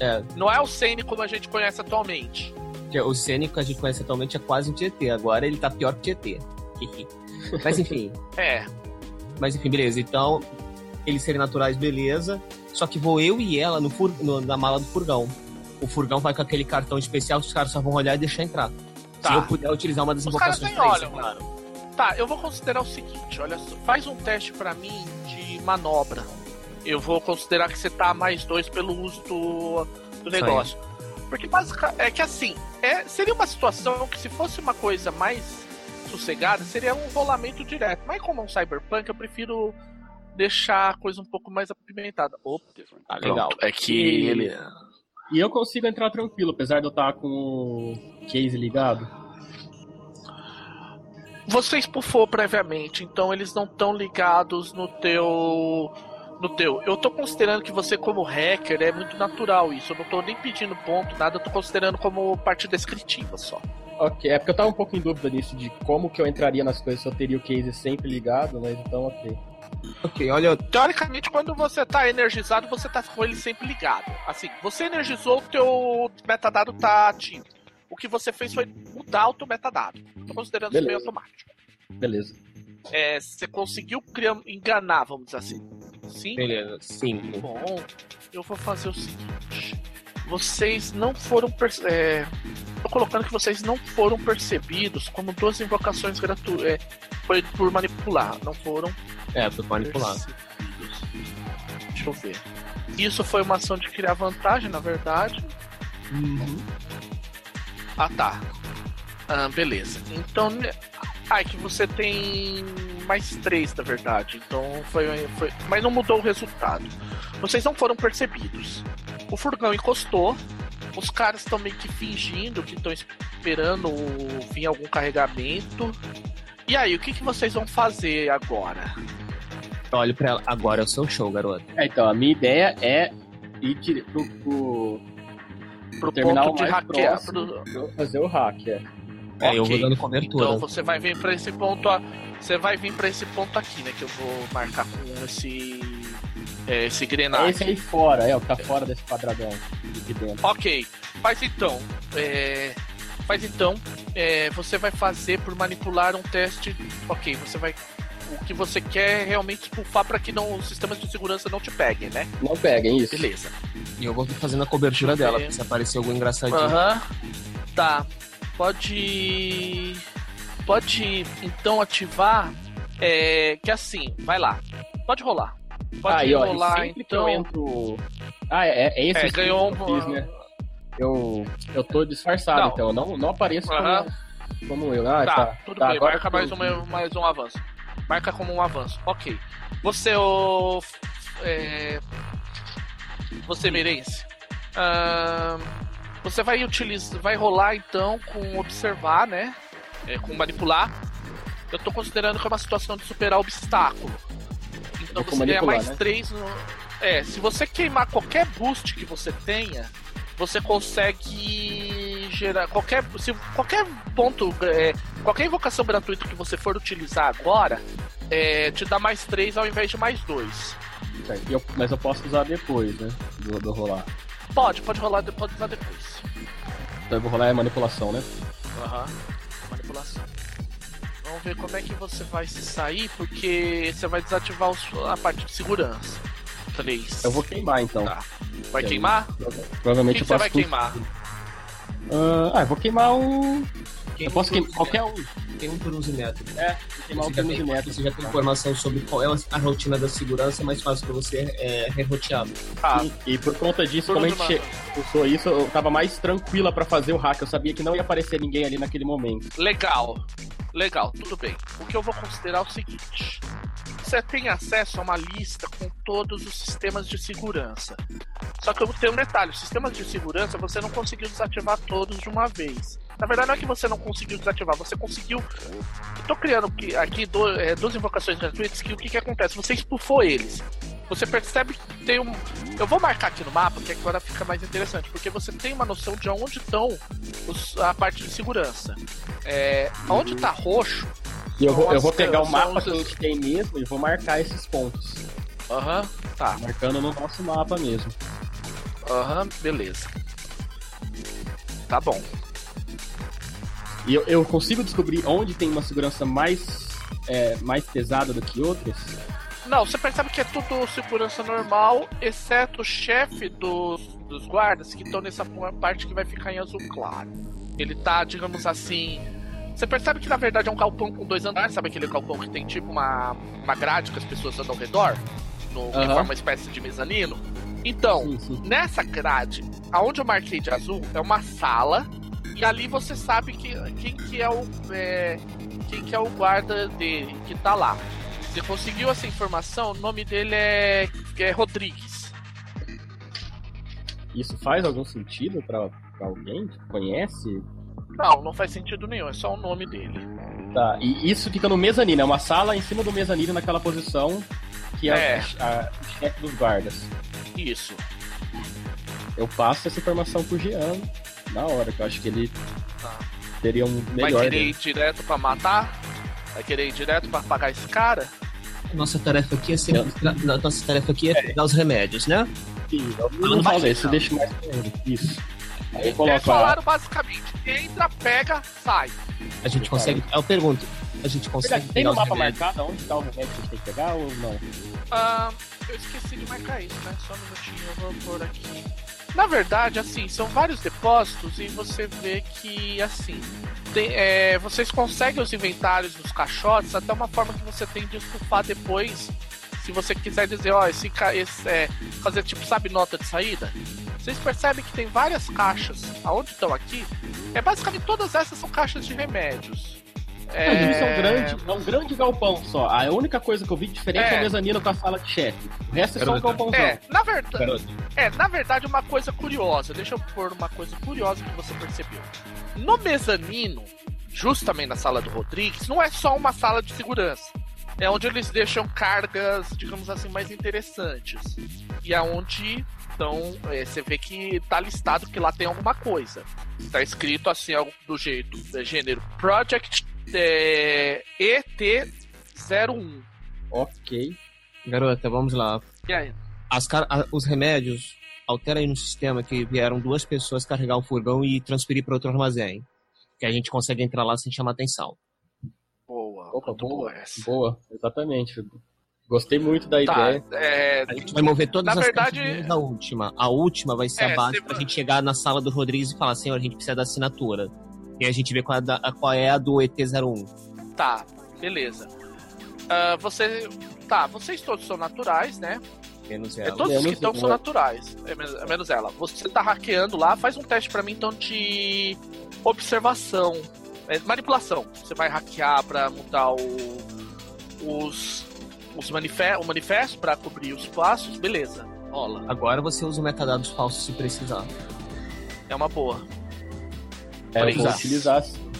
É, Não é o Seine como a gente conhece atualmente. que o cênico que a gente conhece atualmente é quase um Tietê. Agora ele tá pior que Tietê. Mas enfim. É. Mas enfim, beleza. Então, eles serem naturais, beleza. Só que vou eu e ela no fur- no- na mala do furgão. O furgão vai com aquele cartão especial que os caras só vão olhar e deixar entrar. Tá. Se eu puder utilizar uma das Os invocações pra isso, olham, claro. Tá, eu vou considerar o seguinte, olha só. Faz um teste pra mim de manobra. Eu vou considerar que você tá a mais dois pelo uso do, do negócio. Porque basicamente é que assim, é, seria uma situação que se fosse uma coisa mais sossegada, seria um rolamento direto. Mas como é um cyberpunk, eu prefiro deixar a coisa um pouco mais apimentada. Opa, Ah, legal. pronto. É que ele. E eu consigo entrar tranquilo, apesar de eu estar com o case ligado. Você expufou previamente, então eles não estão ligados no teu. No teu. Eu tô considerando que você, como hacker, é muito natural isso. Eu não tô nem pedindo ponto, nada, eu tô considerando como parte descritiva só. Ok, é porque eu tava um pouco em dúvida nisso, de como que eu entraria nas coisas se eu teria o case sempre ligado, mas então ok. Ok, olha, Teoricamente, quando você tá energizado, você tá com ele sempre ligado. Assim, você energizou, o teu metadado tá ativo. O que você fez foi mudar o teu metadado. Tô considerando isso meio Beleza. automático. Beleza. É, você conseguiu criar, enganar, vamos dizer assim. Sim? beleza, sim. Bom, eu vou fazer o seguinte. Vocês não foram. perce- É, tô colocando que vocês não foram percebidos como duas invocações gratuitas. É, foi por manipular, não foram É, foi manipular. percebidos. Deixa eu ver. Isso foi uma ação de criar vantagem, na verdade. Uhum. Ah, tá. Ah, beleza. Então. Ah, é que você tem mais três, na verdade. Então foi, foi. Mas não mudou o resultado. Vocês não foram percebidos. O furgão encostou. Os caras estão meio que fingindo que estão esperando o- vir algum carregamento. E aí, o que, que vocês vão fazer agora? Olha pra ela. Agora é o seu show, garoto. É, então, a minha ideia é ir pro, pro, Pro terminal ponto de hackear. próximo pro- fazer o hack, é. É, eu vou dando cobertura. Então você vai vir pra esse ponto, a- você vai vir para esse ponto aqui, né? Que eu vou marcar com esse é, esse É grenade. esse aí fora, é, o que tá fora desse quadradão de dentro. Ok, faz então. é, faz então. é, você vai fazer por manipular um teste. Ok, você vai. O que você quer é realmente expulsar para que não, os sistemas de segurança não te peguem, né? Não peguem isso. Beleza. E eu vou fazendo a cobertura dela, se aparecer algum engraçadinho. Aham. Tá. Pode. Pode então ativar. É, que assim, vai lá. Pode rolar. Pode e rolar sempre que então. eu entro. Ah, é, é esse É, ganhou que eu um. fiz, né? Eu, eu tô disfarçado, Não. então eu não, não apareço como, Aham. como eu. Ah, Tá, tá, tudo tá, bem, agora marca mais, uma, mais um avanço. Marca como um avanço. Ok. Você, o. É, você, Meirense. você vai utilizar. Vai rolar então com observar, né? É, com manipular. Eu tô considerando que é uma situação de superar obstáculo. Então com você ganha mais né? 3 no. É, se você queimar qualquer boost que você tenha, você consegue gerar qualquer se qualquer ponto é, qualquer invocação gratuita que você for utilizar agora é, te dá mais 3 ao invés de mais 2 Certo, e eu- mas eu posso usar depois, né? Do, do rolar. pode pode rolar pode usar depois Então eu vou rolar a manipulação, né? Aham. manipulação vamos ver como é que você vai se sair porque você vai desativar a parte de segurança 3 Eu vou queimar então. Tá. vai queimar Provavelmente que, eu você posso. vai queimar Ah, eu vou queimar um. Eu posso queimar qualquer um. Tem um por uso metro. É, queimar um Você já, turno de tem, metro. você já tem informação sobre qual é a rotina da segurança, é mais fácil pra você é, rerotear. tá. E, e por conta disso, como a gente usou isso, eu tava mais tranquila pra fazer o hack. Eu sabia que não ia aparecer ninguém ali naquele momento. Legal, legal, tudo bem. O que eu vou considerar é o seguinte: você tem acesso a uma lista com todos os sistemas de segurança. Só que eu tenho um detalhe: sistemas de segurança você não conseguiu desativar todos de uma vez. Na verdade, não é que você não conseguiu desativar, você conseguiu. Tô criando aqui- é, duas invocações gratuitas que o que, que acontece? Você expulsou eles. Você percebe que tem um. Eu vou marcar aqui no mapa, que agora fica mais interessante, porque você tem uma noção de onde estão os- a parte de segurança. É, onde tá roxo. E eu vou, eu vou pegar o mapa os- que a gente tem mesmo e vou marcar esses pontos. Aham, tá. Marcando no nosso mapa mesmo. Aham, beleza. Tá bom. E eu, eu consigo descobrir onde tem uma segurança mais, é, mais pesada do que outras? Não, você percebe que é tudo segurança normal, exceto o chefe dos, dos guardas que estão nessa parte que vai ficar em azul claro. Ele tá, digamos assim. Você percebe que na verdade é um galpão com dois andares, sabe aquele galpão que tem tipo uma, uma grade que as pessoas andam ao redor? No, Que Aham. forma uma espécie de mezanino? Então, Sim, sim. nessa grade, aonde eu marquei de azul, é uma sala. E ali você sabe que, quem que é o. é, quem que é o guarda dele que tá lá. Você conseguiu essa informação, o nome dele é, é Rodrigues. Isso faz algum sentido pra, pra alguém que conhece? Não, não faz sentido nenhum, é só o nome dele. Tá, e isso fica no mezanino, é uma sala em cima do mezanino naquela posição que é, É. a- a- o chefe dos guardas. Isso. Eu passo essa informação pro Jean na hora, que eu acho que ele Tá. teria um Vai melhor. querer né? ir direto pra matar? Vai querer ir direto pra apagar esse cara? Nossa tarefa aqui é sempre, na- nossa tarefa aqui é pegar os remédios, né? Sim, eu Não não vai falo isso, não. deixa mais pra ele. Isso. Aí eu coloco a... falaram basicamente: entra, pega, sai. A gente consegue. Eu pergunto, a gente consegue Tem pegar no mapa remédios? marcado onde tá o remédio que a gente tem que pegar ou não? Ah, eu esqueci de marcar isso, né? Só um minutinho, eu vou pôr aqui. Na verdade, assim, são vários depósitos e você vê que, assim, tem- é, vocês conseguem os inventários dos caixotes até uma forma que você tem de estufar depois. Se você quiser dizer, ó, esse, esse é, fazer tipo, sabe, nota de saída? Vocês percebem que tem várias caixas. Aonde estão aqui? É basicamente todas essas são caixas de remédios. Isso é um grande, é um grande galpão só. A única coisa que eu vi diferente é, É. o mezanino com a sala de chefe. O resto é só um galpãozão. É, na verdade. É, na verdade, uma coisa curiosa. Deixa eu pôr uma coisa curiosa que você percebeu. No mezanino, justamente na sala do Rodrigues, não é só uma sala de segurança. É onde eles deixam cargas, digamos assim, mais interessantes. E é onde, então, é, você vê que tá listado que lá tem alguma coisa. Tá escrito assim, algo do jeito, é, gênero Project é, ET01. Ok. garota, vamos lá. E aí? As car- a- os remédios, altera aí no sistema que vieram duas pessoas carregar o furgão e transferir para outro armazém. Que a gente consegue entrar lá sem chamar atenção. Boa. Opa, boa. essa. Boa, exatamente. Gostei muito da Tá, ideia. é, A gente vai mover todas Na as verdade- peças menos a última. A última vai ser É, a base você pra gente chegar na sala do Rodrigues e falar, senhor, a gente precisa da assinatura. E a gente vê qual é, da- qual é a do ET01. tá, beleza. Ah, você. Tá, vocês todos são naturais, né? Menos É, ela. todos os que menos estão são naturais. É menos, é menos ela. Você tá hackeando lá, faz um teste pra mim então de observação. É, manipulação. Você vai hackear pra mudar o, os, os manife o manifesto pra cobrir os passos, beleza. Rola. Agora você usa o metadados falsos se precisar. É uma boa. É, eu vou utilizar. sim.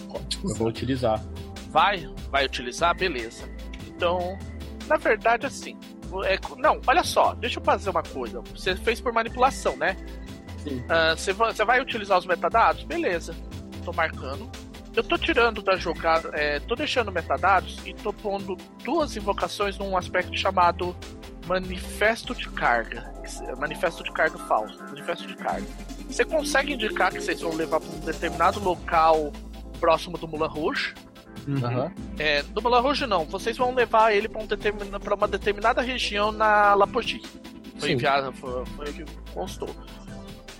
Eu vou utilizar. Vai? Vai utilizar? Beleza. Então, na verdade, assim. é- não, olha só, deixa eu fazer uma coisa. Você fez por manipulação, né? Sim. Ah, Você vai, você vai utilizar os metadados? Beleza. Tô marcando. Eu tô tirando da jogada. É, tô deixando metadados e tô pondo duas invocações num aspecto chamado manifesto de carga. Manifesto de carga falso. Manifesto de carga. Você consegue indicar que vocês vão levar para um determinado local próximo do Mulan Rouge? Aham. É, do Mulan Rouge não, vocês vão levar ele para um uma determinada região na Lapogi. Foi Sim. enviado, foi, foi o que constou.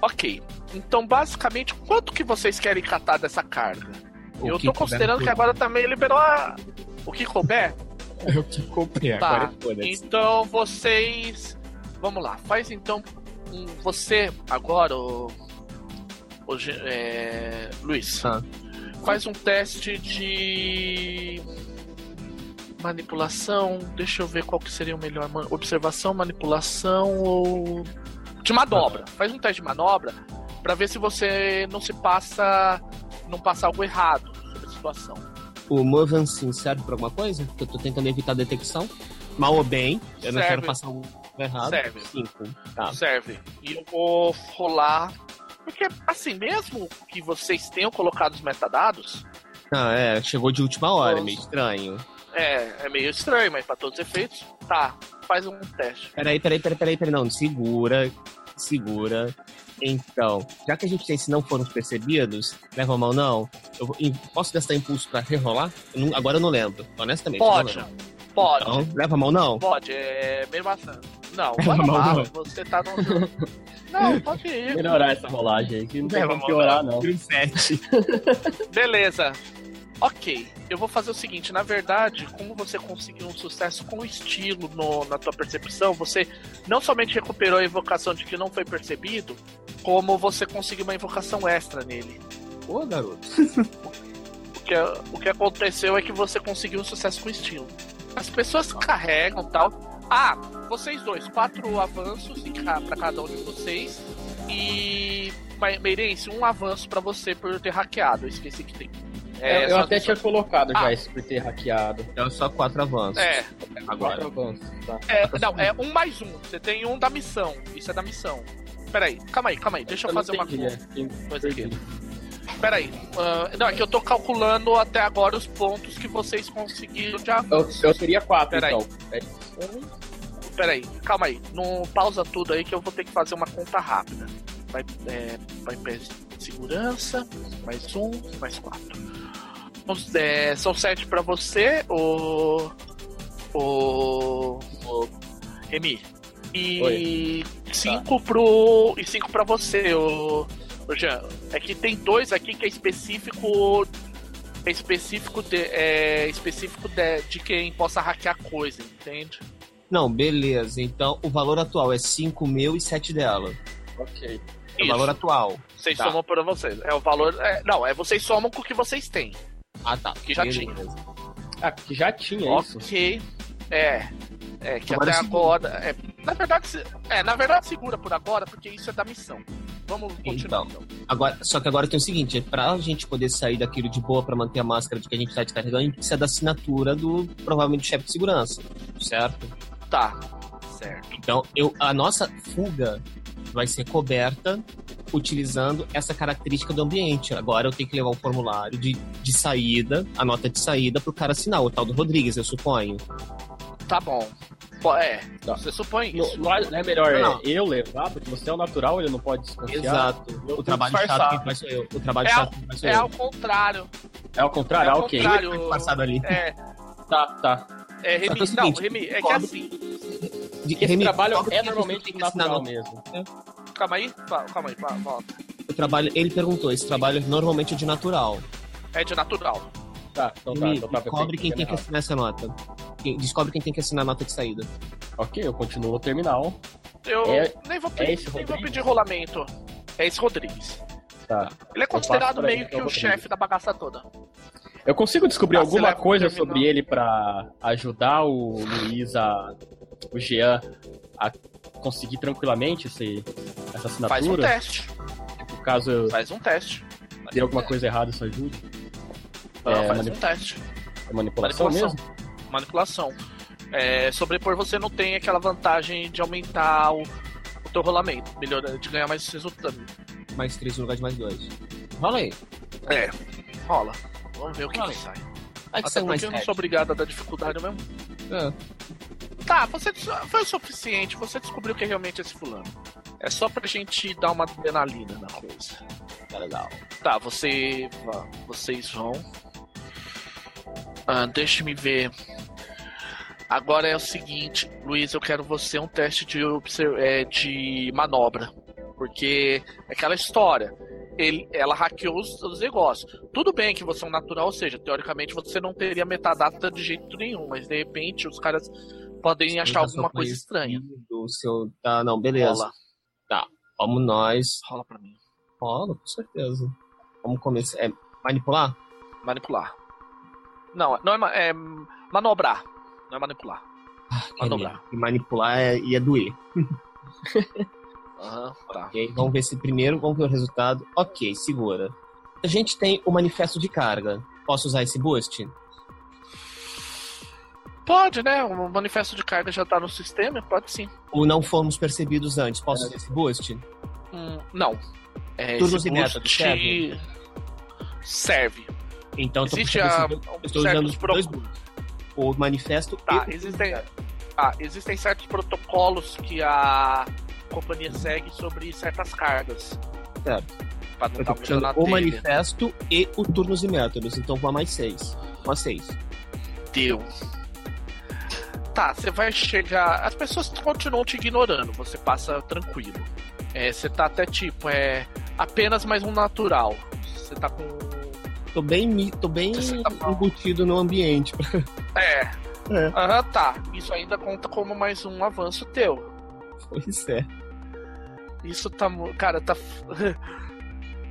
Ok. Então, basicamente, quanto que vocês querem catar dessa carga? O Eu couber considerando que agora também liberou a... o que couber. É o que comprei, Tá. agora foda-se. Então vocês. Vamos lá, faz então. Você agora, o. o é, Luiz, Tá. faz um teste de. Manipulação. Deixa eu ver qual que seria o melhor. Observação, manipulação ou. De manobra. Faz um teste de manobra pra ver se você não se passa. Não passa algo errado sobre a situação. O Unseen serve pra alguma coisa? Porque eu tô tentando evitar a detecção. Mal ou bem, eu não Serve. quero passar algo errado. Serve. Cinco. Tá. serve. E eu vou rolar. Porque, assim, mesmo que vocês tenham colocado os metadados, Ah, é, chegou de última hora, Nossa. meio estranho. é, é meio estranho, mas pra todos os efeitos, tá. Faz um teste. Peraí, peraí, peraí, peraí, peraí, não, segura, segura. Então, já que a gente tem se não foram percebidos, leva a mão não, eu posso gastar impulso pra rerolar? Eu não- agora eu não lembro, honestamente. Pode, não lembro. Pode, Então, leva a mão não? pode, é meio bastante. Não, Leva a mão, lá, não. você tá no. Não, pode ir. Melhorar essa rolagem aí, que não tem como piorar, não. Um sete. Beleza. Ok, eu vou fazer o seguinte, na verdade, como você conseguiu um sucesso com estilo no- na tua percepção, você não somente recuperou a invocação de que não foi percebido, como você conseguiu uma invocação extra nele. Ô, garoto. O que, o que aconteceu é que você conseguiu um sucesso com estilo. As pessoas carregam tal. Ah, vocês dois, quatro avanços pra cada um de vocês. E. Meirense, um avanço pra você por ter hackeado. Eu esqueci que tem. É, eu só- até tinha colocado já Ah. esse por ter hackeado. É só quatro avanços. É, agora. Quatro avanços, tá. é, não, é um mais um. Você tem um da missão. Isso é da missão. Peraí, calma aí, calma aí. Deixa eu não fazer uma entendi, coisa. é. Tem- coisa aqui. Peraí. ah, não, é que eu tô calculando até agora os pontos que vocês conseguiram de Eu, avanço. eu teria quatro, Peraí. então. É, Peraí, calma aí. Não pausa tudo aí que eu vou ter que fazer uma conta rápida. Vai, é, vai segurança, mais um, mais quatro. É, são sete pra você, o. O. O. Remy. E cinco pro. E cinco pra você, o. o Jean. É que tem dois aqui que é específico. É específico de, é específico de, de quem possa hackear coisa, entende? Não, beleza. Então, o valor atual é 5 mil e 7 dela. ok. É o Isso. valor atual. Vocês Tá. somam para vocês. É o valor. é, não, é vocês somam com o que vocês têm. Ah, tá. Que já Beleza. Ah, que já tinha isso. ok. É. É, que Agora até segura. agora. É, na verdade, é, na verdade, segura por agora, porque isso é da missão. Vamos continuar. Então. Agora, só que agora tem o seguinte, pra gente poder sair daquilo de boa pra manter a máscara de que a gente tá descarregando, a gente precisa da assinatura do, provavelmente, chefe de segurança, certo? Tá. Certo. Então, eu, a nossa fuga vai ser coberta utilizando essa característica do ambiente. Agora eu tenho que levar um formulário de, de saída, a nota de saída pro cara assinar, o tal do Rodrigues, eu suponho. Tá bom. É, Tá. você supõe Não, isso. não é- não é melhor Não. é, eu levar, porque você é o natural, ele não pode desconfiar. Exato. Eu O trabalho chato disfarçado. quem faz sou eu. O trabalho É chato quem faz sou É eu. ao contrário. É ao contrário, É ah, ao ok. contrário. Disfarçado ali. É, Tá, tá. É, Remy, que é o não, seguinte, Remy, é que assim. De, Esse Remy, trabalho descobre é quem normalmente que natural mesmo. Calma aí, calma aí, volta. O trabalho, ele perguntou, esse trabalho normalmente é de natural. É de natural. Tá, então tá. Então tá descobre quem tem que assinar essa nota. Descobre quem tem que assinar a nota de saída. Ok, eu continuo no terminal. Eu É- nem, vou é pedir, esse nem vou pedir rolamento. É esse Rodrigues. Tá. Ele é considerado ele, meio que que o chefe da bagaça toda. Eu consigo descobrir Ah, alguma coisa sobre ele pra ajudar o Luiz a. o Jean a conseguir tranquilamente esse, essa Faz um assinatura? teste. Tipo, caso Faz um teste. dê alguma coisa errada, isso ajude? Não, É, faz mani- um teste. É manipulação, Manipulação. mesmo? Manipulação. É, sobrepor você não tem aquela vantagem de aumentar o, o teu rolamento. Melhor, de ganhar mais resultado. Mais três no lugar de mais dois. Rola aí. É, rola. Vamos ver o que, que aí. sai. Vai que Até porque eu não sou obrigado a dar dificuldade mesmo. É. Tá, você foi o suficiente, você descobriu que é realmente esse fulano. É só pra gente dar uma adrenalina na coisa. Tá legal. Tá, você. Vocês vão. Ah, Deixa-me ver. Agora é o seguinte, Luiz, eu quero você um teste de, é, de manobra. Porque é aquela história. Ele, ela hackeou os, os negócios. Tudo bem que você é um natural, ou seja, teoricamente você não teria metadata de jeito nenhum, mas de repente os caras podem achar alguma coisa estranha. Do seu... Tá, não, beleza. Rola, Vamos nós. rola pra mim. Rola, com certeza. Vamos começar. É manipular? Manipular. Não, não é, é manobrar. Não é manipular. Manobrar. E manipular é, ia doer. Aham, tá. Ok, vamos ver se primeiro, vamos ver o resultado. Ok, segura. A gente tem o manifesto de carga. Posso usar esse boost? Pode, né? O manifesto de carga já tá no sistema, pode sim. Ou não fomos percebidos antes? Posso usar esse boost? Hum, não. É, Turnos esse boost serve? serve. Então, Existe a, que eu estou usando pro- dois boosts. O manifesto Tá, e o existem, ah, existem certos protocolos que a companhia segue sobre certas cargas. Certo. Pra não Eu tô puxando o telha. manifesto e o turnos e métodos. Então, vou a mais seis. A seis. Deu. Tá, você vai chegar. As pessoas continuam te ignorando, você passa tranquilo. É, você tá até tipo, é apenas mais um natural. Você tá com. Tô bem, tô bem Você tá embutido no ambiente. É. É. Aham, tá. Isso ainda conta como mais um avanço teu. Pois é. Isso tá. Cara, tá.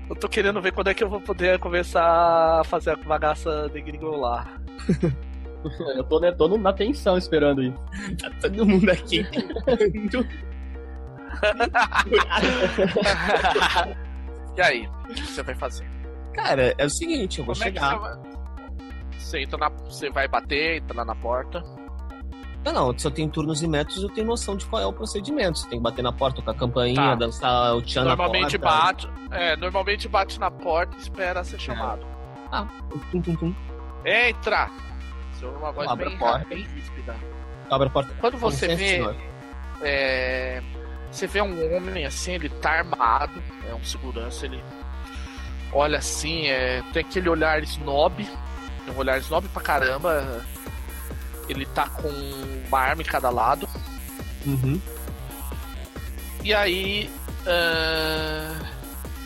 Eu tô querendo ver quando é que eu vou poder começar a fazer a bagaça de gringolar. Eu tô, né, na tensão esperando isso. Tá todo mundo aqui e aí? O que você vai fazer? Cara, é o seguinte, eu vou Como é chegar. você vai? Você, entra na... você vai bater, entra lá na porta. Não, não, se eu tenho turnos e métodos, eu tenho noção de qual é o procedimento. Você tem que bater na porta, tocar a campainha, Tá. dançar o tchan na normalmente porta. bate. É, normalmente bate na porta e espera ser chamado. Tum, tum, tum. Entra! Seu uma voz Abre bem, a porta. bem ríspida. Abre a porta. Quando você Com vê. é, você vê um homem assim, ele tá armado, é um segurança, ele olha assim, é, tem aquele olhar snob, tem um olhar snob pra caramba. Ele tá com uma arma em cada lado. Uhum. E aí. ah,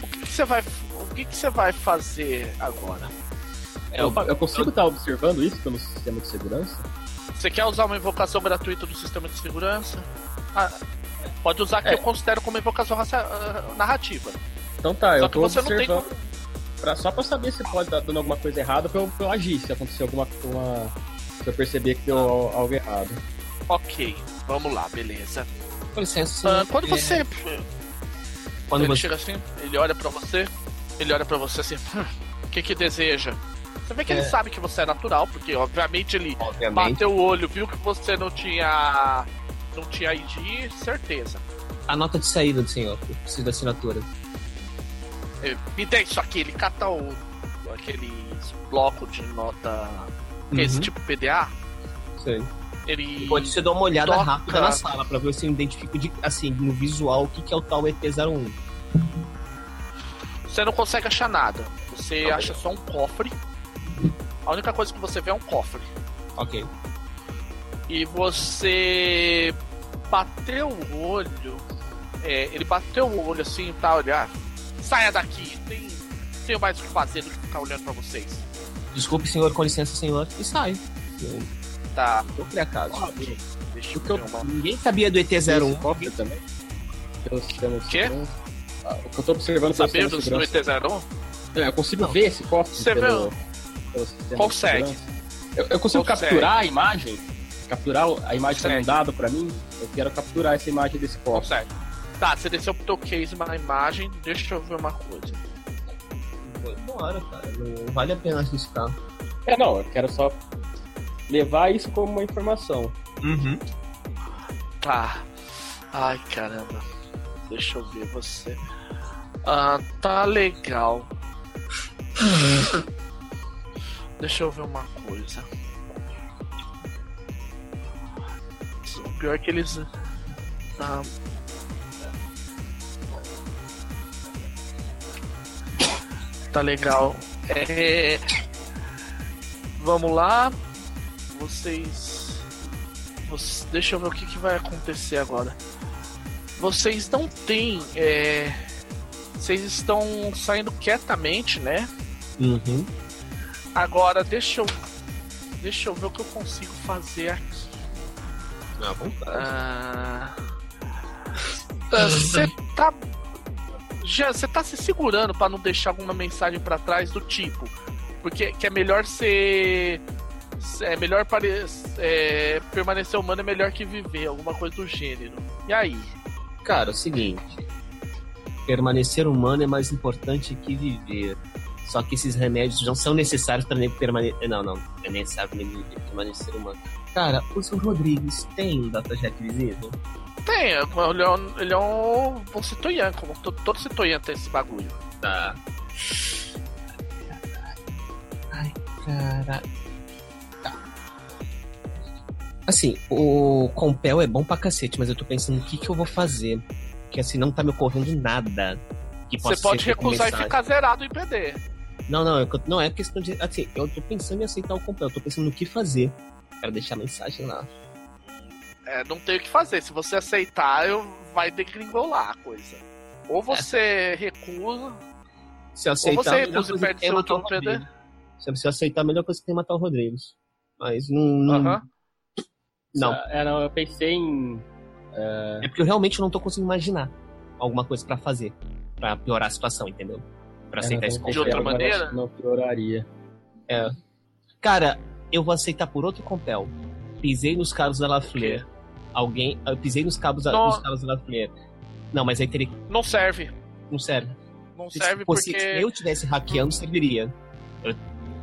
o que, que você vai. O que, que você vai fazer agora? É, Eu, eu consigo estar observando isso pelo sistema de segurança? Você quer usar uma invocação gratuita do sistema de segurança? Ah, pode usar que É. eu considero como invocação ah, narrativa. Então tá, Só eu que tô você não tem observando. como. Pra, só pra saber se pode estar dando alguma coisa errada pra eu, pra eu agir, se acontecer alguma uma, Se eu perceber que deu al- algo errado. Ok, vamos lá, beleza. Com licença. Ah, quando É, você. Quando ele você. chega assim, ele olha pra você, ele olha pra você assim, "Hum, o que que deseja? Você vê que ele É. sabe que você é natural, porque obviamente ele Obviamente. bateu o olho, viu que você não tinha. não tinha ID, certeza. A nota de saída do senhor. Eu preciso da assinatura. Eh, Me dê isso aqui, ele cata o. aquele bloco de nota. que é esse Uhum. tipo PDA. Sei. Ele. Pode você dar uma olhada toca. rápida na sala pra ver se eu identifico de, assim, no visual o que, que é o tal ET01. Você não consegue achar nada. Você acha só um cofre. A única coisa que você vê é um cofre. Ok. E você bateu o olho. É, ele bateu o olho assim e tá olhar. Saia daqui, tem, tenho mais o que fazer do que ficar olhando pra vocês. Desculpe, senhor, com licença, senhor. E sai. Tá. Eu criei a casa. Deixa eu que eu- uma. Ninguém sabia do ET01. Esse cofre também. Pelo sistema de Quê? Ah, o que eu tô observando sistema de do, do segurança. ET01? É, eu consigo Não. ver esse cofre Você pelo, vê? pelo Consegue. Eu, eu consigo Consegue. capturar a imagem? Capturar a imagem que é Consegue. dado pra mim? Eu quero capturar essa imagem desse cofre. Consegue. Tá, você desceu pro teu case uma imagem. Deixa eu ver uma coisa. Bora, cara. Não vale a pena arriscar. É, não, eu quero só levar isso como uma informação. Uhum. Tá. Ai, caramba. Deixa eu ver você. Ah, tá legal. Deixa eu ver uma coisa. O pior é que eles. Ah. Tá legal. É... Vamos lá. Vocês. Vocês- Deixa eu ver o que, que vai acontecer agora. Vocês não têm. É... Vocês estão saindo quietamente, né? Uhum. Agora deixa eu. Deixa eu ver o que eu consigo fazer aqui. À vontade. Ah, Você tá. Já, você tá se segurando pra não deixar alguma mensagem pra trás do tipo. Porque que é melhor ser. É melhor pare, é, permanecer humano é melhor que viver, alguma coisa do gênero. E aí? Cara, é o seguinte. Permanecer humano é mais importante que viver. Só que esses remédios não são necessários para nem permanecer. Não, não. É necessário viver, permanecer humano. Cara, o seu Rodrigues tem um datajet visível? Tem, ele é um, ele é um, um citoyan, como to- todo citoyan tem esse bagulho. Tá. Ai, cara. Tá. Assim, o Compel é bom pra cacete, mas eu tô pensando o que, que eu vou fazer. Que assim, não tá me ocorrendo nada. Que Você pode recusar e ficar zerado em PD. Não, não, é que eu- não é questão de. Assim, eu tô pensando em aceitar o Compel, eu tô pensando no que fazer. Quero deixar a mensagem lá. É, não tem o que fazer. Se você aceitar, eu vai degringolar a coisa. Ou você recusa, Se aceitar. você a melhor recusa e perde que é seu matar o turno PD. Rodrigues. Se eu aceitar, a melhor coisa que tem é matar o Rodrigues. Mas não. não, Aham. não. É, não, eu pensei em. É porque eu realmente não tô conseguindo imaginar alguma coisa pra fazer. Pra piorar a situação, entendeu? Pra aceitar esse De outra maneira? que Não pioraria. Cara, eu vou aceitar por outro compel. Pisei nos cabos da Lafleur. Alguém. Eu pisei nos cabos nos cabos da Lafleur. Não, mas aí teria. Não serve. Não serve. Não Se serve porque. Se eu tivesse hackeando, serviria. Eu-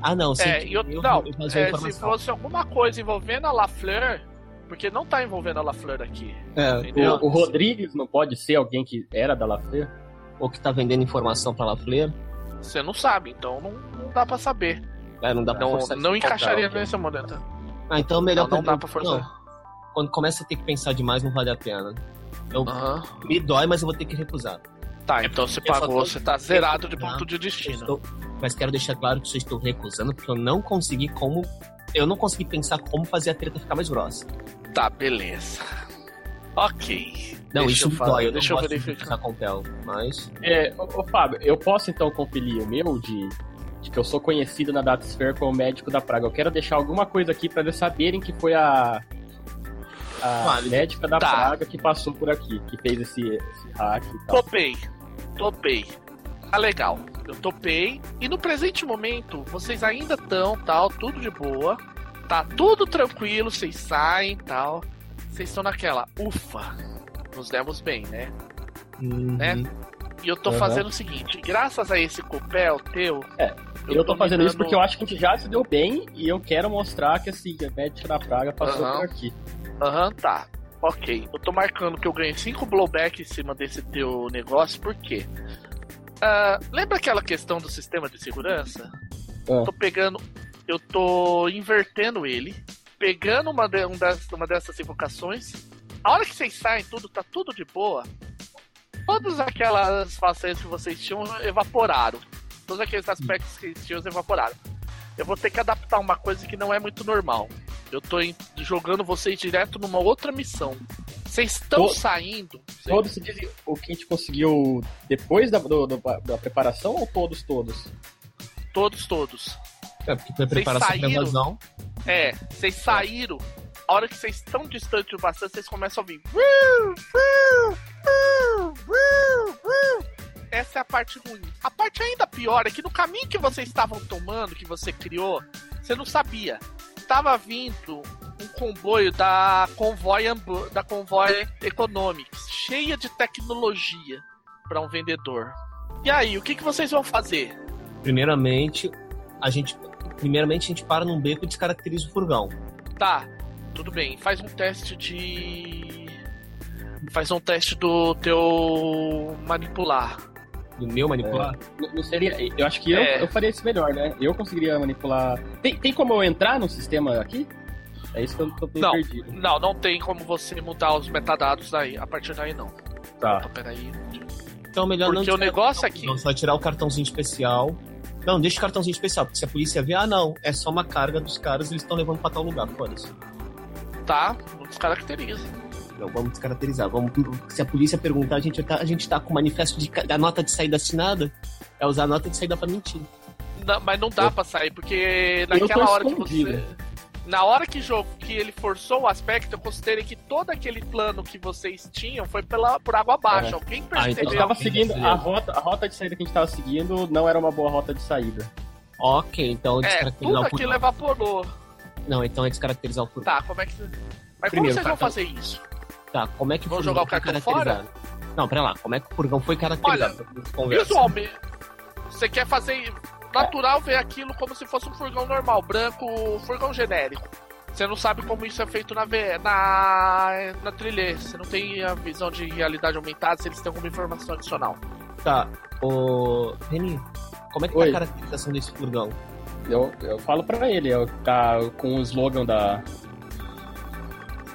Ah, não, sim. É, eu, eu, não, eu é, se fosse alguma coisa envolvendo a Lafleur, porque não tá envolvendo a Lafleur aqui. É? O, o Rodrigues não pode ser alguém que era da Lafleur? ou que tá vendendo informação pra Lafleur. Você não sabe, então não, não dá pra saber. É, não dá pra Não, forçar não encaixaria nesse momento. Ah, então melhor Não, não dá pra forçar. não. Quando começa a ter que pensar demais, não vale a pena. Eu. Me dói, mas eu vou ter que recusar. Tá, então você pagou, tô- você tá zerado de ponto de destino. estou- Mas quero deixar claro que eu estou recusando, porque eu não consegui como. Eu não consegui pensar como fazer a treta ficar mais grossa. Tá, beleza. Ok. Não, Deixa isso eu falar, dói, eu deixa não eu gosto verificar. com Pel, mas. É, ô, ô, Fábio, eu posso então compilir o meu de, de que eu sou conhecido na DataSphere como médico da praga. Eu quero deixar alguma coisa aqui pra eles saberem que foi a. A médica da Tá. praga que passou por aqui, que fez esse, esse hack e tal. Topei. Topei. Tá legal. Eu topei. E no presente momento, vocês ainda estão, tal, tudo de boa. Tá tudo tranquilo, vocês saem tal. Vocês estão naquela, ufa, nos demos bem, né? Uhum. Né? E eu tô Aham. fazendo o seguinte, graças a esse copel teu. É, Eu tô me fazendo isso dando- porque eu acho que a gente já se deu bem e eu quero mostrar que assim, a médica da praga passou Aham. por aqui. Aham, tá. Ok. Eu tô marcando que eu ganhei 5 blowback em cima desse teu negócio, por quê? Ah, lembra aquela questão do sistema de segurança? Ah. Tô pegando. Eu tô invertendo ele, pegando uma, de- um das- uma dessas invocações. A hora que vocês saem, tudo tá tudo de boa. Todas aquelas façanhas que vocês tinham evaporaram. Todos aqueles aspectos que vocês tinham evaporaram. Eu vou ter que adaptar uma coisa que não é muito normal. Eu tô jogando vocês direto numa outra missão. Vocês estão saindo. Todos se dizem o que a gente conseguiu depois da, do- do- da preparação ou todos, todos? Todos, todos. É, porque foi preparação saíram? invasão. É, vocês saíram. A hora que vocês estão distantes bastante, vocês começam a ouvir. Essa é a parte ruim. A parte ainda pior é que no caminho que vocês estavam tomando, que você criou, você não sabia. Tava vindo um comboio da Convoy, da Convoy Economics, cheia de tecnologia para um vendedor. E aí, o que, que vocês vão fazer? Primeiramente, a gente. Primeiramente, a gente para num beco e descaracteriza o furgão. Tá, tudo bem. Faz um teste de. Faz um teste do teu manipular. Do meu manipular. Não, não seria. Eu acho que eu, É. eu faria isso melhor, né? Eu conseguiria manipular. Tem, tem como eu entrar no sistema aqui? É isso que eu tô meio Não. perdido. Não, não tem como você mudar os metadados daí. A partir daí não. Tá. Então, peraí. Então, melhor não. Porque o negócio aqui. Não, só tirar o cartãozinho especial. Não, deixa o cartãozinho especial, porque se a polícia ver, ah, não, é só uma carga dos caras, eles estão levando pra tal lugar, foda-se. Tá, não descaracteriza. Não, vamos descaracterizar. Vamos, se a polícia perguntar, a gente tá, a gente tá com o manifesto de, da nota de saída assinada, é usar a nota de saída pra mentir. Não, mas não dá Eu- pra sair, porque naquela hora que você. Na hora que, jogo, que ele forçou o aspecto, eu considerei que todo aquele plano que vocês tinham foi pela, por água abaixo. É. Alguém Ah, então A gente percebeu? tava Beleza, seguindo a rota, a rota de saída que a gente tava seguindo não era uma boa rota de saída. Ok, então é, descaracterizar tudo o aquilo evaporou. Não, então é descaracterizar o furgão. Tá, como é que. Mas Primeiro, como vocês vão cartão. fazer isso? Tá, como é que o jogar o foi cartão caracterizado? Não, pera lá, como é que o furgão foi caracterizado? Conversar. Visualmente, você quer fazer natural ver aquilo como se fosse um furgão normal, branco, furgão genérico. Você não sabe como isso é feito na, V- na, na trilha. Você não tem a visão de realidade aumentada, se eles têm alguma informação adicional. Tá, ô. Reni, como é que tá Oi. a caracterização desse furgão? Eu, eu falo pra ele, eu, tá com o slogan da.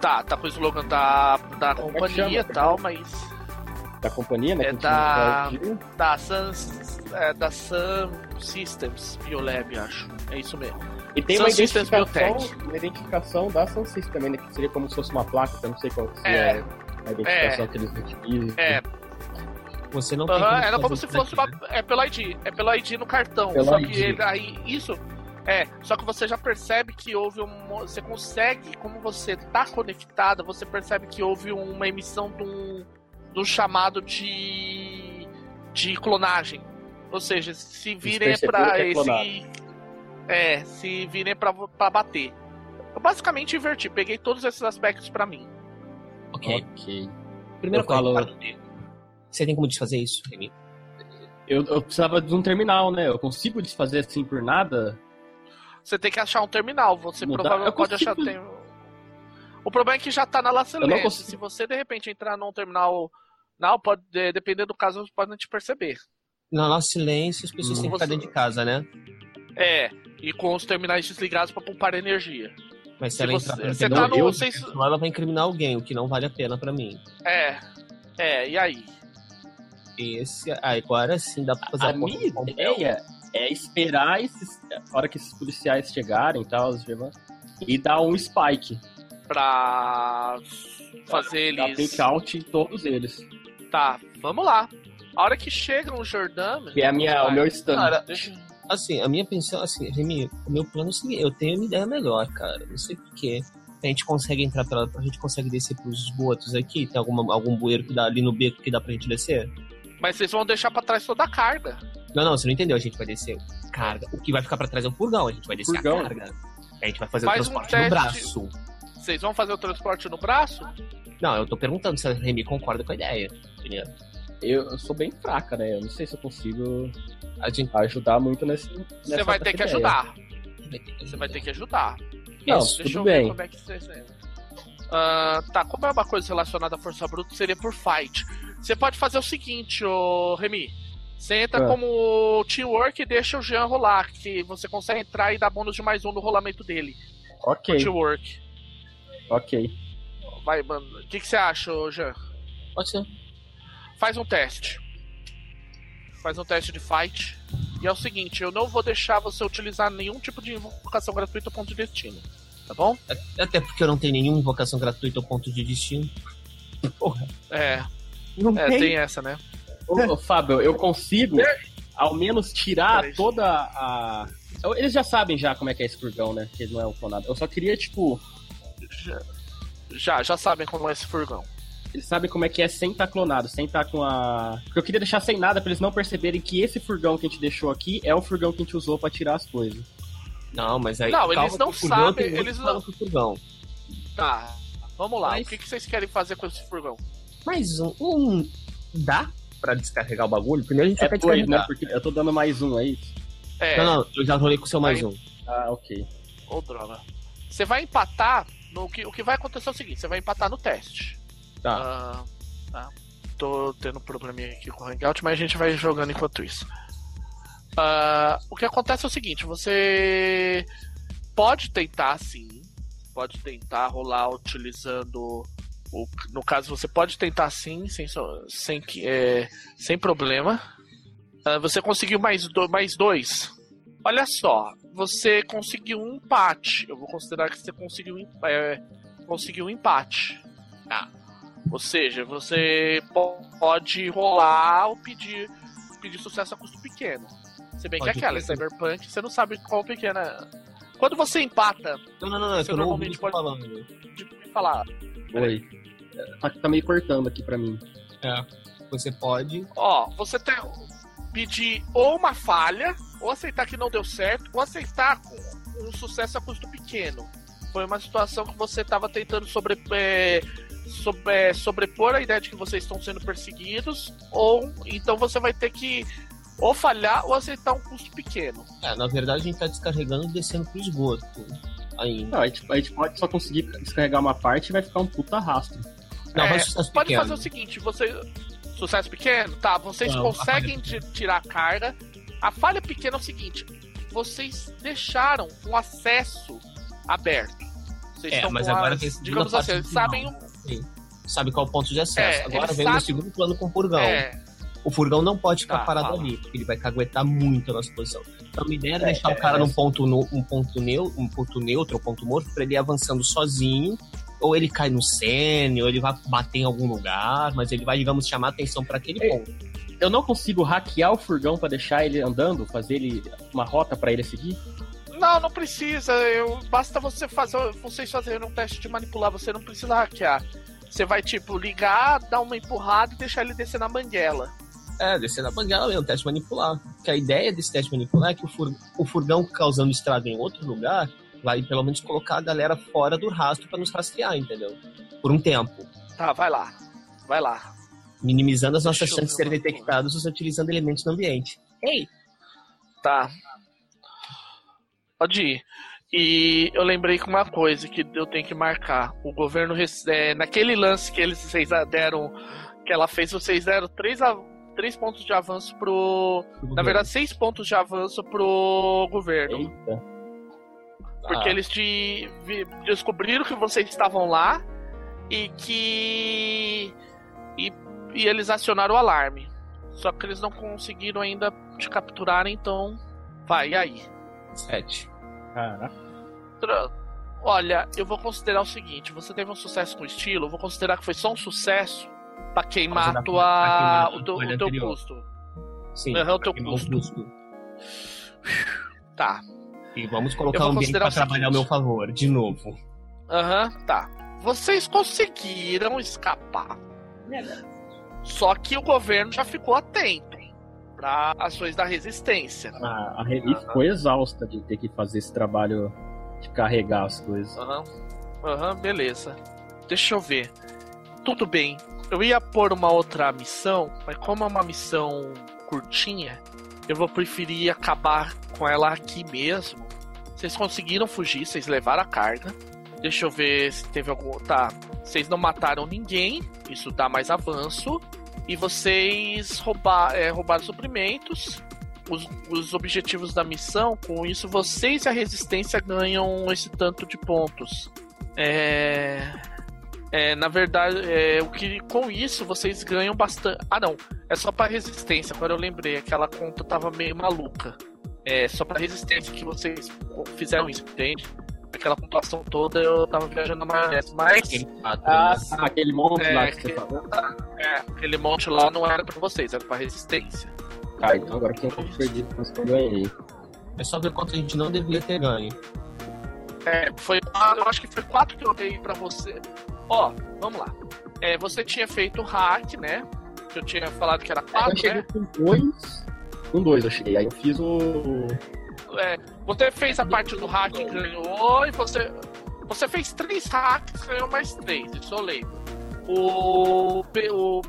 Tá, tá com o slogan da, da Como é companhia e tal, mas. da companhia, né? É da-. Da Sun, é, da Sun Systems Biolab, acho. É isso mesmo. E tem Sun uma Systems identificação, Biotech. uma identificação da Sun System também, né? Que seria como se fosse uma placa, eu não sei qual que É. é a identificação que eles utilizam. É, Você não tem Aham, como era como se fosse uma. É pelo ID. É pelo ID no cartão. Pelo só ID. que ele, aí, isso. É, só que você já percebe que houve um. Você consegue, como você tá conectada, você percebe que houve uma emissão de um, de um chamado de. de clonagem. Ou seja, se virem que é esse. É, se virem pra, pra bater. Eu basicamente inverti, peguei todos esses aspectos pra mim. Ok. Ok. Primeira Eu falo- para. Você tem como desfazer isso? Eu, eu precisava de um terminal, né? Eu consigo desfazer assim por nada? Você tem que achar um terminal. Você provavelmente pode consigo- achar. Tem... O problema é que já tá na consigo. Se você de repente entrar num terminal. Não, pode, de- dependendo do caso, pode não te perceber. No nosso silêncio, as pessoas têm que ficar dentro de casa, né? É, e com os terminais desligados pra poupar energia. Mas se, Se ela você- entrar você terminal, tá no- eu- vocês- ela vai incriminar alguém, o que não vale a pena pra mim. É. É, e aí? Esse, ah, agora sim dá pra fazer A a minha ideia é esperar esses, a hora que esses policiais chegarem e tal, e dar um spike. Pra fazer Dar eles. take out em todos eles. Tá, vamos lá. A hora que chegam os Jordano. Que é a minha, o meu stand. Cara, assim, a minha pensão, assim, Remy, o meu plano é o seguinte, eu tenho uma ideia melhor, cara. Não sei porquê. A gente consegue entrar pela. A gente consegue descer pros esgotos aqui? Tem alguma, algum bueiro que dá ali no beco que dá pra gente descer? Mas vocês vão deixar pra trás toda a carga. Não, não, você não entendeu. A gente vai descer carga. O que vai ficar pra trás é o furgão. A gente vai descer Furgão. a carga. A gente vai fazer Faz o um transporte teste. no braço. Vocês vão fazer o transporte no braço? Não, eu tô perguntando se a Remy concorda com a ideia. Entendeu? Eu, eu sou bem fraca, né? Eu não sei se eu consigo A gente ajudar muito nesse. Você nessa- vai ter que ideia. ajudar. Você vai ter que ajudar. Não, Isso. Deixa tudo eu bem. ver como é que vocês Ah, tá, como é uma coisa relacionada à força bruta, seria por fight. Você pode fazer o seguinte, ô Remy. Você entra Ah. como teamwork e deixa o Jean rolar, que você consegue entrar e dar bônus de mais um no rolamento dele. Ok, Teamwork. ok. Vai, mano. O que, que você acha, Jean? Pode ser. Faz um teste. Faz um teste de fight. E é o seguinte, eu não vou deixar você utilizar nenhum tipo de invocação gratuita ponto de destino. Tá bom? Até porque eu não tenho nenhuma invocação gratuita ao ponto de destino. Porra. É. Não É, tem. tem essa, né? Ô, ô, Fábio, eu consigo ao menos tirar toda a. Eles já sabem já como é que é esse furgão, né? Que ele não é um clonado. Eu só queria, tipo, Já, já, já sabem como é esse furgão. eles sabem como é que é sem estar clonado, sem estar com a. Porque eu queria deixar sem nada pra eles não perceberem que esse furgão que a gente deixou aqui é o furgão que a gente usou pra tirar as coisas. Não, mas aí. Não, eles não sabem, eles não- pro furgão. Tá. Vamos lá. Mas- O que, que vocês querem fazer com esse furgão? Mas um, um dá pra descarregar o bagulho? Primeiro a gente É vai dois, né? descarregar. Porque eu tô dando mais um aí. É. Não, não, eu já rolei com o seu mais Aí- um. Ah, ok. Ô, droga. Você vai empatar. No que, o que vai acontecer é o seguinte: você vai empatar no teste. Tá. Ah, tá. Tô tendo um probleminha aqui com o Hangout, mas a gente vai jogando enquanto isso. Ah, o que acontece é o seguinte: você pode tentar sim. Pode tentar rolar utilizando. No caso, você pode tentar sim, sem, sem, que- é, sem problema. Ah, você conseguiu mais, do, mais dois. Olha só, você conseguiu um empate. Eu vou considerar que você conseguiu, um é, conseguiu um empate. Tá. Ou seja, você po- pode rolar ou pedir, pedir sucesso a custo pequeno. Se bem que é Pode aquela, ter. Cyberpunk, você não sabe qual pequena. é. Quando você empata, Não, não, não, não, é que Você eu não normalmente você pode- falando. de falar, Oi. Tá, tá meio cortando aqui pra mim. É. Você pode. ó, você tem pedir ou uma falha, ou aceitar que não deu certo, ou aceitar com um sucesso a custo pequeno. Foi uma situação que você estava tentando sobre, é, sobre- é, sobrepor a ideia de que vocês estão sendo perseguidos, ou então você vai ter que ou falhar ou aceitar um custo pequeno. É, na verdade a gente tá descarregando e descendo pro esgoto. Ainda. Não, a gente, a gente pode só conseguir descarregar uma parte e vai ficar um puta rastro. Não, É, Pode pequeno. fazer o seguinte, você. Sucesso pequeno? Tá, vocês Não, conseguem a tirar a carga. A falha pequena é o seguinte: vocês deixaram um acesso aberto. Vocês É, estão mas agora as- tem digamos assim, eles sabem. Sabe qual é o ponto de acesso. É, Agora vem o segundo plano com o furgão. É, O furgão não pode ficar Tá, parado fala. ali, porque ele vai caguetar muito a nossa posição. Então a ideia era É, deixar é, o cara é. num ponto, no, um ponto, neu, um ponto neutro, um ponto morto, pra ele ir avançando sozinho. Ou ele cai no sênior, ou ele vai bater em algum lugar, mas ele vai, digamos, chamar atenção pra aquele É. ponto. Eu não consigo hackear o furgão pra deixar ele andando, fazer ele uma rota pra ele seguir? Não, não precisa. Eu, basta você fazer. Vocês fazerem um teste de manipular, você não precisa hackear. Você vai, tipo, ligar, dar uma empurrada e deixar ele descer na banguela. É, descer na banguela mesmo, teste manipular. Porque a ideia desse teste manipular é que o, fur- o furgão causando estrago em outro lugar vai pelo menos colocar a galera fora do rastro pra nos rastrear, entendeu? Por um tempo. Tá, vai lá. Vai lá. Minimizando as nossas Deixa eu chances de serem detectados utilizando elementos do ambiente. Ei! Tá. Pode ir. E eu lembrei que uma coisa que eu tenho que marcar. O governo, é, naquele lance que eles vocês deram, que ela fez, vocês deram três, a- três pontos de avanço pro. Na verdade, seis pontos de avanço pro governo. Eita. Porque Ah. eles te, descobriram que vocês estavam lá e que. E, e eles acionaram o alarme. Só que eles não conseguiram ainda te capturar, então. Vai, e aí? Sete. Caraca. Olha, eu vou considerar o seguinte: você teve um sucesso com estilo, eu vou considerar que foi só um sucesso pra queimar da- tua, pra queimar o, teu, o teu custo. Sim, o teu custo. custo. Tá. E vamos colocar o ambiente pra trabalhar ao meu favor, de novo. Aham, tá. Vocês conseguiram escapar. Só que o governo já ficou atento para ações da resistência. A, a Remy ficou exausta de ter que fazer esse trabalho de carregar as coisas. Aham, aham, beleza. Deixa eu ver. Tudo bem. Eu ia pôr uma outra missão, mas como é uma missão curtinha, eu vou preferir acabar com ela aqui mesmo. Vocês conseguiram fugir, vocês levaram a carga. Deixa eu ver se teve algum. Tá. Vocês não mataram ninguém, isso dá mais avanço. E vocês roubar, é, roubaram suprimentos. Os, os objetivos da missão, com isso vocês e a resistência ganham esse tanto de pontos. É. É, na verdade, é, o que com isso vocês ganham bastante. Ah, não. É só pra resistência. Agora eu lembrei, aquela conta tava meio maluca. É só pra resistência que vocês fizeram isso, entende? aquela pontuação toda, eu tava viajando na maionese. Mas. Ah, ah, aquele monte É, lá que que- você falou. É, aquele monte lá não era pra vocês, era pra resistência. Ah, então agora quem eu perdi, mas eu ganhei. É só ver quanto a gente não deveria ter ganho. É, foi. Eu acho que foi quatro que eu dei pra você. Ó, vamos lá. É, você tinha feito o hack, né? Que eu tinha falado que era Eu quatro, cheguei né? com dois. Com dois eu cheguei. Aí eu fiz o. É, você fez a parte do hack e ganhou, e você. Você fez três hacks, ganhou mais três, isso eu lembro. O, o,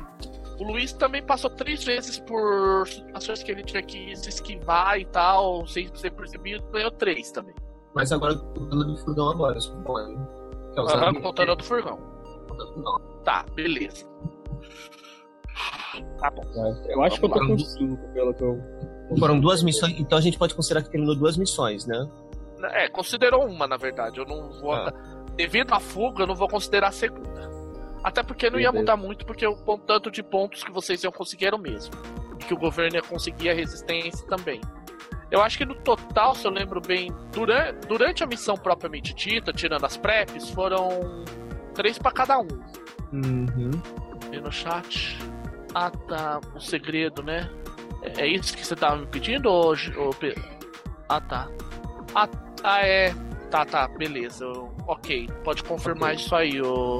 o Luiz também passou três vezes por situações que ele tinha que se esquivar e tal, sem ser percebido, ganhou três também. Mas agora contando do furgão agora, suponho. Que é usar Aham, o- contando do furgão. Tá, beleza. Tá bom. Eu acho que eu tô com Vamos cinco, pelo que eu. Foram duas missões, então a gente pode considerar que terminou duas missões, né? É, considerou uma, na verdade. Eu não vou. Ah. Devido à fuga, eu não vou considerar a segunda. Até porque não ia mudar muito, porque o tanto de pontos que vocês iam conseguir era o mesmo. Que o governo ia conseguir a resistência também. Eu acho que no total, se eu lembro bem, durante, durante a missão propriamente dita, tirando as preps, foram três pra cada um. Uhum. E no chat. Ah, tá. O segredo, né? É isso que você tava me pedindo, ô Pedro? Ah, tá. Ah, ah, é. Tá, tá, beleza. Ok, pode confirmar Ok. isso aí, ô.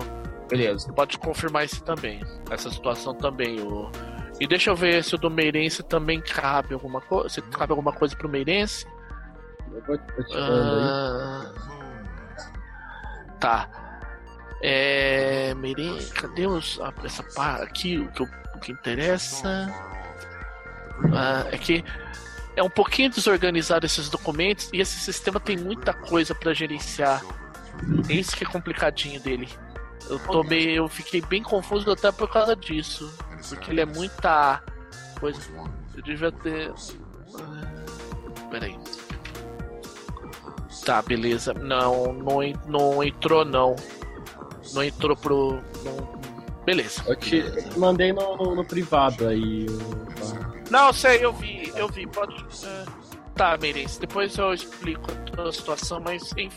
Beleza. Pode confirmar isso também. Essa situação também, ô. E deixa eu ver se o do Meirense também cabe alguma coisa. Se cabe alguma coisa pro Meirense. Eu vou te. Ah, tá. É. Meirense. Cadê os, essa parte aqui? O que, o que interessa? Ah, é que é um pouquinho desorganizado esses documentos e esse sistema tem muita coisa pra gerenciar. É isso que é complicadinho dele. Eu tô meio, eu fiquei bem confuso até por causa disso, porque ele é muita coisa. Eu devia ter. Ah, Peraí. Tá, beleza. Não, não, não entrou não. Não entrou pro. não- Beleza. Eu te eu te mandei no, no, no privado aí. Não, sei, eu vi, eu vi, pode. é. Tá, Meirense, depois eu explico a situação, mas enfim,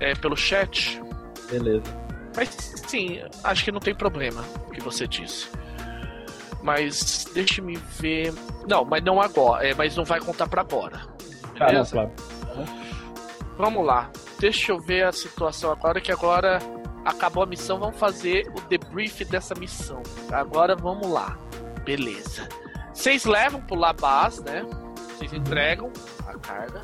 é, pelo chat. Beleza. Mas sim, acho que não tem problema o que você disse. Mas deixe-me ver. Não, mas não agora. É, mas não vai contar pra agora. Tá, Beleza? claro. Vamos lá. Deixa eu ver a situação agora, que agora acabou a missão. Vamos fazer o debrief dessa missão. Agora vamos lá. Beleza. Vocês levam pro Labaz, né? Vocês entregam a carga.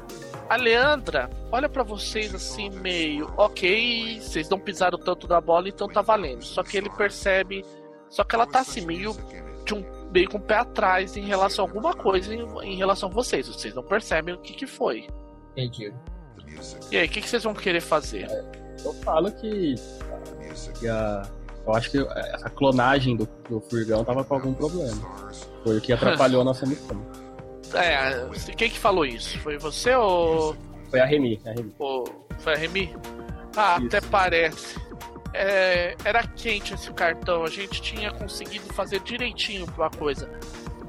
A Leandra olha pra vocês assim, meio, ok, vocês não pisaram tanto da bola, então tá valendo. Só que ele percebe. Só que ela tá assim, meio de um meio com o pé atrás em relação a alguma coisa em, em relação a vocês. Vocês não percebem o que, que foi. Entendi. E aí, o que, que vocês vão querer fazer? Eu falo que. que a, eu acho que essa clonagem do, do furgão tava com algum problema. Foi o que atrapalhou a nossa missão. É, quem que falou isso? Foi você ou, Foi a Remy, a Remy. ou foi a Remy? Ah, Isso. até parece. É, era quente esse cartão, a gente tinha conseguido fazer direitinho a coisa.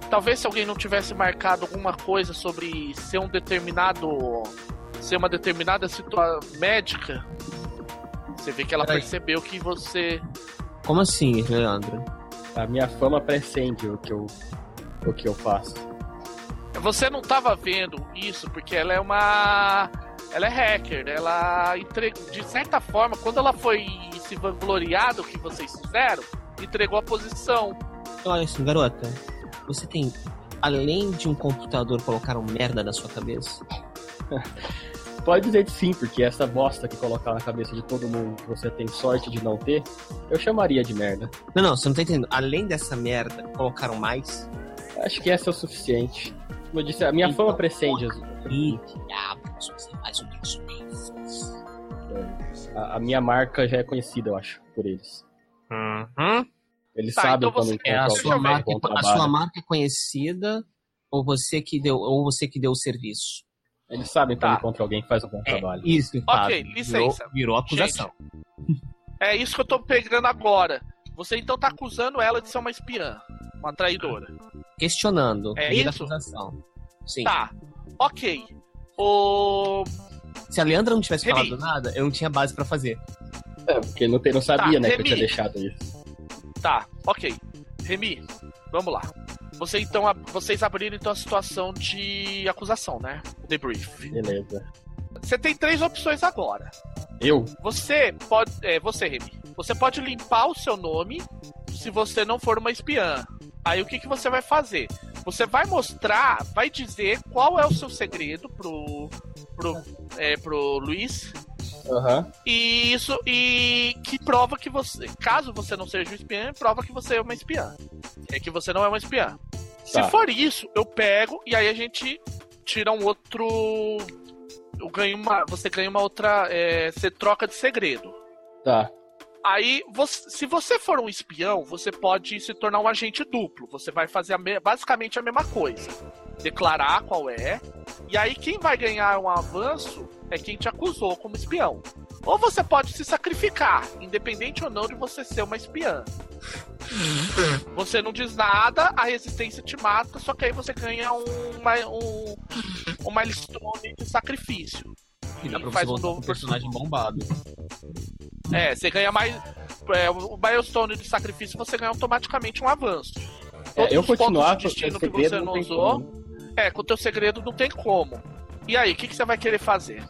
Talvez se alguém não tivesse marcado alguma coisa sobre ser um determinado. ser uma determinada situação médica, você vê que ela Peraí. percebeu que você. Como assim, Leandro? A minha fama precede o que eu, o que eu faço. Você não tava vendo isso porque ela é uma. Ela é hacker, né? ela entregou. De certa forma, quando ela foi se vangloriar do que vocês fizeram, entregou a posição. Olha assim, garota. Você tem, além de um computador, colocar um merda na sua cabeça? Pode dizer que sim, porque essa bosta que colocar na cabeça de todo mundo que você tem sorte de não ter, eu chamaria de merda. Não, não, você não tá entendendo. Além dessa merda, colocaram mais? Acho que essa é o suficiente. Como eu disse, a minha Então, fama precede as- Ih, diabos, você faz um isso mesmo. a, a minha marca já é conhecida, eu acho, por eles. Uhum. Eles Tá, sabem então quando você- encontram É, a sua, marca, a sua marca é conhecida ou você que deu, ou você que deu o serviço? Eles sabem quando Tá. encontram alguém que faz um bom É, trabalho. isso, Ok, licença. Virou, virou acusação. É isso que eu tô pegando agora. Você então tá acusando ela de ser uma espiã, uma traidora. Questionando. É isso? acusação. Sim. Tá, ok. O... Se a Leandra não tivesse Remy. falado nada, eu não tinha base pra fazer. É, porque não, não sabia, Tá, né, que eu tinha deixado isso. Tá, ok. Remy, vamos lá. Você então, a- vocês abriram então a situação de acusação, né? Debrief. Beleza. Você tem três opções agora. Eu? Você pode. É, você, Remy. Você pode limpar o seu nome se você não for uma espiã. Aí o que, que você vai fazer? Você vai mostrar, vai dizer qual é o seu segredo pro. pro, é, pro Luiz. Aham. E isso. E que prova que você. Caso você não seja um espiã, prova que você é uma espiã. É que você não é uma espiã. Se Tá. for isso, eu pego e aí a gente tira um outro. Eu ganho uma. Você ganha uma outra. é, você troca de segredo. Tá. Aí, você- se você for um espião, você pode se tornar um agente duplo. Você vai fazer a me- basicamente a mesma coisa. Declarar qual é. E aí, quem vai ganhar um avanço é quem te acusou como espião. Ou você pode se sacrificar, independente ou não de você ser uma espiã. Você não diz nada, a resistência te mata, só que aí você ganha um, uma, um, um milestone de sacrifício. E dá pra faz você um novo um personagem bombado. É, você ganha mais. É, o milestone de sacrifício você ganha automaticamente um avanço. Todos É, eu os pontos continuar de com o destino que você não usou. como. É, com o teu segredo não tem como. E aí, o que, que você vai querer fazer?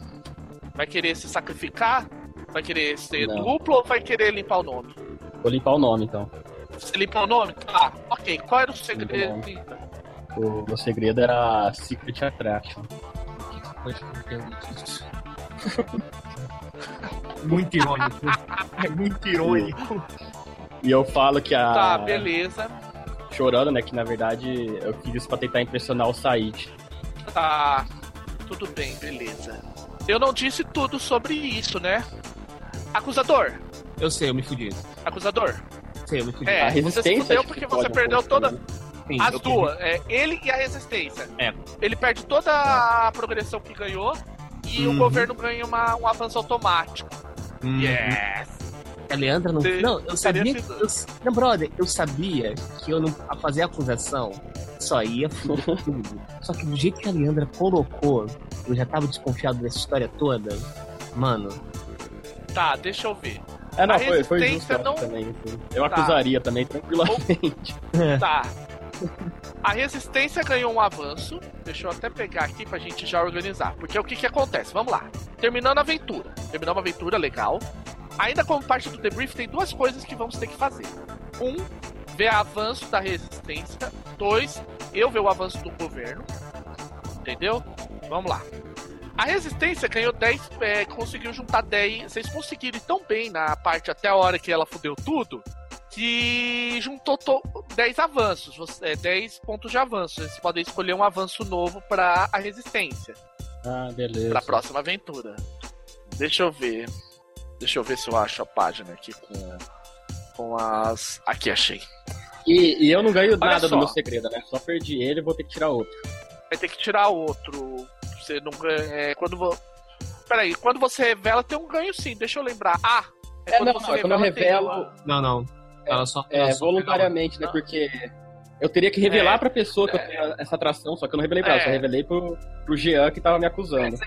Vai querer se sacrificar? Vai querer ser Não. duplo ou vai querer limpar o nome? Vou limpar o nome, então. Você limpar o nome? Tá, ok. Qual era o segredo? O meu segredo era Secret Attraction. Entender disso. muito irônico. É muito irônico. E eu falo que a. Tá, beleza. Chorando, né? Que na verdade eu fiz isso pra tentar impressionar o Said. Tá, tudo bem, beleza. Eu não disse tudo sobre isso, né? Acusador, Eu sei, eu me fudi. acusador. Sei, eu me fudi. É, A você se resistência fudeu que porque você perdeu toda. também. Sim, As duas, é, ele e a resistência. É. Ele perde toda a progressão que ganhou e o Uhum. governo ganha uma, um avanço automático. Hum, Yes! A Leandra não. Te- Não, eu sabia. que- sido- eu- não, brother, eu sabia que eu não. A fazer a acusação só ia tudo. Só que do jeito que a Leandra colocou, eu já tava desconfiado dessa história toda. Mano, Tá, deixa eu ver. É, não, A foi, foi resistência justo não- também. assim. Eu Tá. acusaria também, tranquilamente. Tá. A resistência ganhou um avanço. Deixa eu até pegar aqui pra gente já organizar. Porque o que que acontece? Vamos lá. Terminando a aventura. Terminou uma aventura legal. Ainda como parte do debrief, tem duas coisas que vamos ter que fazer. Um, ver avanço da resistência. Dois, eu ver o avanço do governo. Entendeu? Vamos lá. A resistência ganhou 10, é, conseguiu juntar 10. Vocês conseguiram ir tão bem na parte até a hora que ela fudeu tudo que juntou to- 10 avanços, você- é, 10 pontos de avanço. Vocês podem escolher um avanço novo para a resistência, Ah, beleza. para a próxima aventura. Deixa eu ver. Deixa eu ver se eu acho a página aqui com, com as. Aqui achei. E, e eu não ganho Olha nada só. do meu segredo, né? Só perdi ele e vou ter que tirar outro. Vai ter que tirar outro. Você não ganha. É, quando vo... Peraí, quando você revela, tem um ganho sim, deixa eu lembrar. Ah! É, não, não, é quando eu revelo- uma- não, não. Ela só. É, ela só voluntariamente, né? Não. Porque eu teria que revelar É. pra pessoa que eu É. tenho essa atração, só que eu não revelei pra ela, É. só revelei pro, pro Jean que tava me acusando.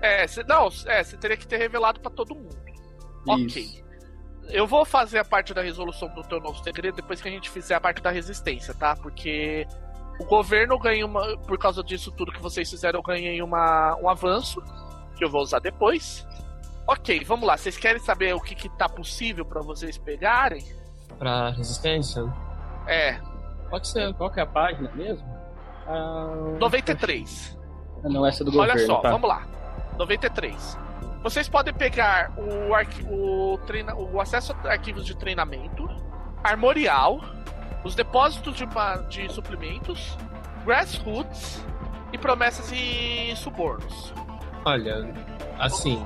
É, cê, não, é, você teria que ter revelado pra todo mundo. Ok. Isso. Eu vou fazer a parte da resolução do teu novo segredo depois que a gente fizer a parte da resistência, tá? Porque o governo ganha uma. Por causa disso tudo que vocês fizeram, eu ganhei uma, um avanço. Que eu vou usar depois. Ok, vamos lá. Vocês querem saber o que, que tá possível pra vocês pegarem? Pra resistência? É, Pode ser. Qual que é a página mesmo? Ah, 93. Não, essa é do Olha governo, só, tá? vamos lá. 93. Vocês podem pegar o, arqui- o, treina- o acesso a arquivos de treinamento, armorial, os depósitos de, ma- de suplementos, grassroots e promessas e subornos. Olha, assim.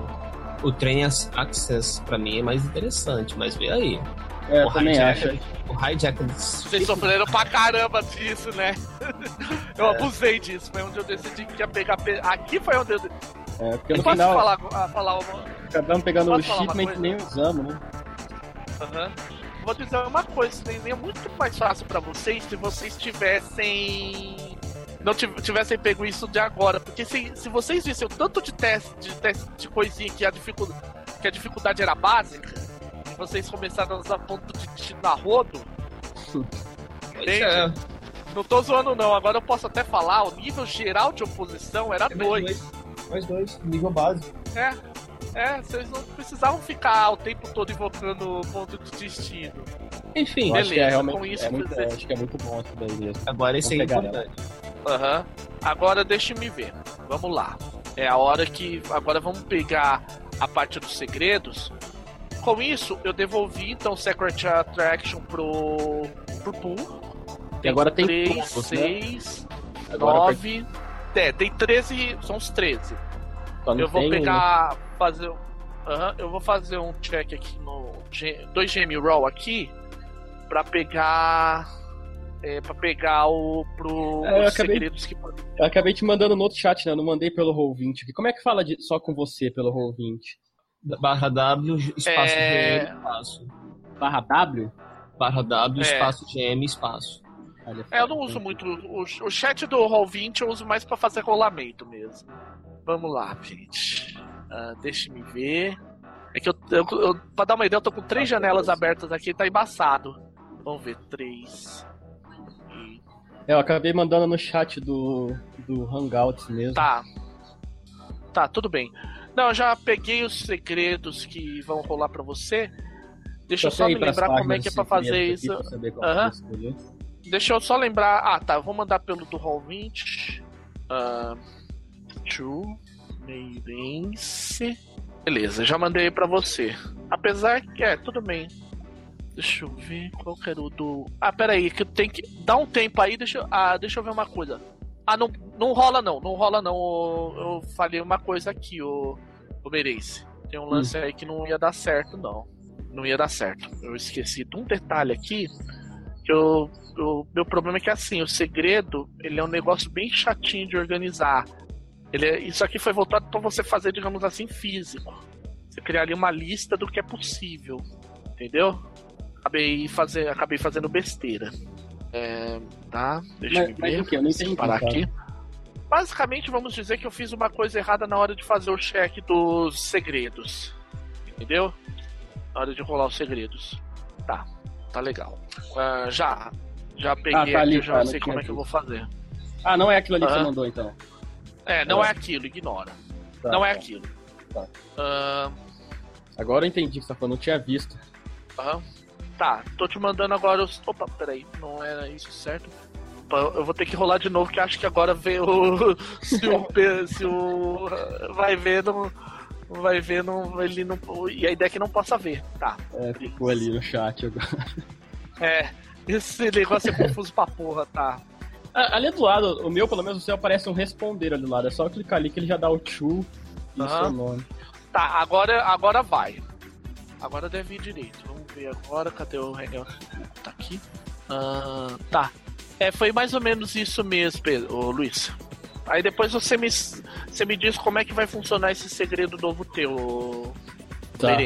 O Train Access pra mim é mais interessante, mas vê aí. É, o eu também acho. O Hijacker Vocês sofreram pra caramba disso, né? Eu abusei disso. Foi onde eu decidi que ia pegar. pe- Aqui foi onde eu. É, porque Eu no posso final falar, ah, falar uma. acabamos pegando o shipment e nem usamos, né? Aham. Vou dizer uma coisa, seria muito mais fácil pra vocês se vocês tivessem não tivessem pego isso de agora. Porque se, se vocês vissem o tanto de teste, de teste de coisinha que a dificuldade, que a dificuldade era básica, vocês começaram a usar ponto de destino na rodo. entende? É. Não tô zoando não, agora eu posso até falar, o nível geral de oposição era 2. É mais 2, nível básico. É, é, vocês não precisavam ficar o tempo todo invocando ponto de destino. Enfim, beleza, é com isso é muito, é, acho que é muito bom isso daí mesmo. Agora esse é importante. Aham. Uhum. Agora deixa me ver. Vamos lá. É a hora que. Agora vamos pegar a parte dos segredos. Com isso, eu devolvi então Secret Attraction pro. pro Pool. E agora tem 3, 6, 9. É, tem 13. São os 13. Eu vou pegar. Fazer. Uhum, eu vou fazer um check aqui no. 2 GM Roll aqui. Pra pegar é, pra pegar o pro é, eu acabei, segredos que Eu acabei te mandando no outro chat, né? Eu não mandei pelo Roll20 aqui. Como é que fala de, só com você pelo Roll20? Barra W, espaço é... GM, espaço. Barra W? Barra W, é. espaço GM, espaço. É, eu não uso muito. O, o chat do Roll20 eu uso mais pra fazer rolamento mesmo. Vamos lá, gente. Uh, Deixa-me ver. É que eu, eu, eu, pra dar uma ideia, eu tô com três janelas abertas aqui, tá embaçado. Vamos ver, três. É, eu acabei mandando no chat do, do Hangouts mesmo. Tá. Tá, tudo bem. Não, eu já peguei os segredos que vão rolar para você. Deixa eu só me lembrar como é que é pra fazer isso. Uhum. Deixa eu só lembrar. Ah, tá. Vou mandar pelo do Roll 20. Uh, true. Meirense. Beleza, já mandei para você. Apesar que é, tudo bem. Deixa eu ver qual que era o do. Ah, pera aí, que tem que. Dá um tempo aí, deixa eu. Ah, deixa eu ver uma coisa. Ah, não, não rola não, não rola não. Eu, falei uma coisa aqui, o, o Merense. Tem um lance hum. aí que não ia dar certo, não. Não ia dar certo. Eu esqueci de um detalhe aqui. Que eu, o meu problema é que assim, o segredo, ele é um negócio bem chatinho de organizar. Ele é, isso aqui foi voltado para você fazer, digamos assim, físico. Você criar ali uma lista do que é possível. Entendeu? acabei, fazer, acabei fazendo besteira. É, tá, deixa mas, eu ver. Mas o que? Eu não entendi, parar aqui. Basicamente, vamos dizer que eu fiz uma coisa errada na hora de fazer o check dos segredos. Entendeu? Na hora de rolar os segredos. Tá, tá legal. Uh, já, já peguei ah, tá ali, aqui, já tá, sei como é que eu vou fazer. Ah, não é aquilo ali que você mandou então. É, não é, é aquilo, ignora. Tá, não é tá. aquilo. Tá. Uh... Agora eu entendi o que você tá falando, não tinha visto. Aham. Uh Tá, tô te mandando agora os. Opa, peraí, não era isso certo? Eu vou ter que rolar de novo, que acho que agora vê o. Se o. se o vai ver, não. Vai ver, não. Ele não. E a ideia é que não possa ver. Tá. É, ficou ali no chat agora. É, esse negócio é confuso pra porra, tá. Ali do lado, o meu, pelo menos, você aparece um responder ali do lado. É só clicar ali que ele já dá o to e o seu nome. Tá, agora, agora vai. Agora deve ir direito ver agora, cadê o Hangout? Tá aqui. Uh, tá. É, foi mais ou menos isso mesmo, Pedro, ô, Luiz. Aí depois você me, você me diz como é que vai funcionar esse segredo novo teu, tá.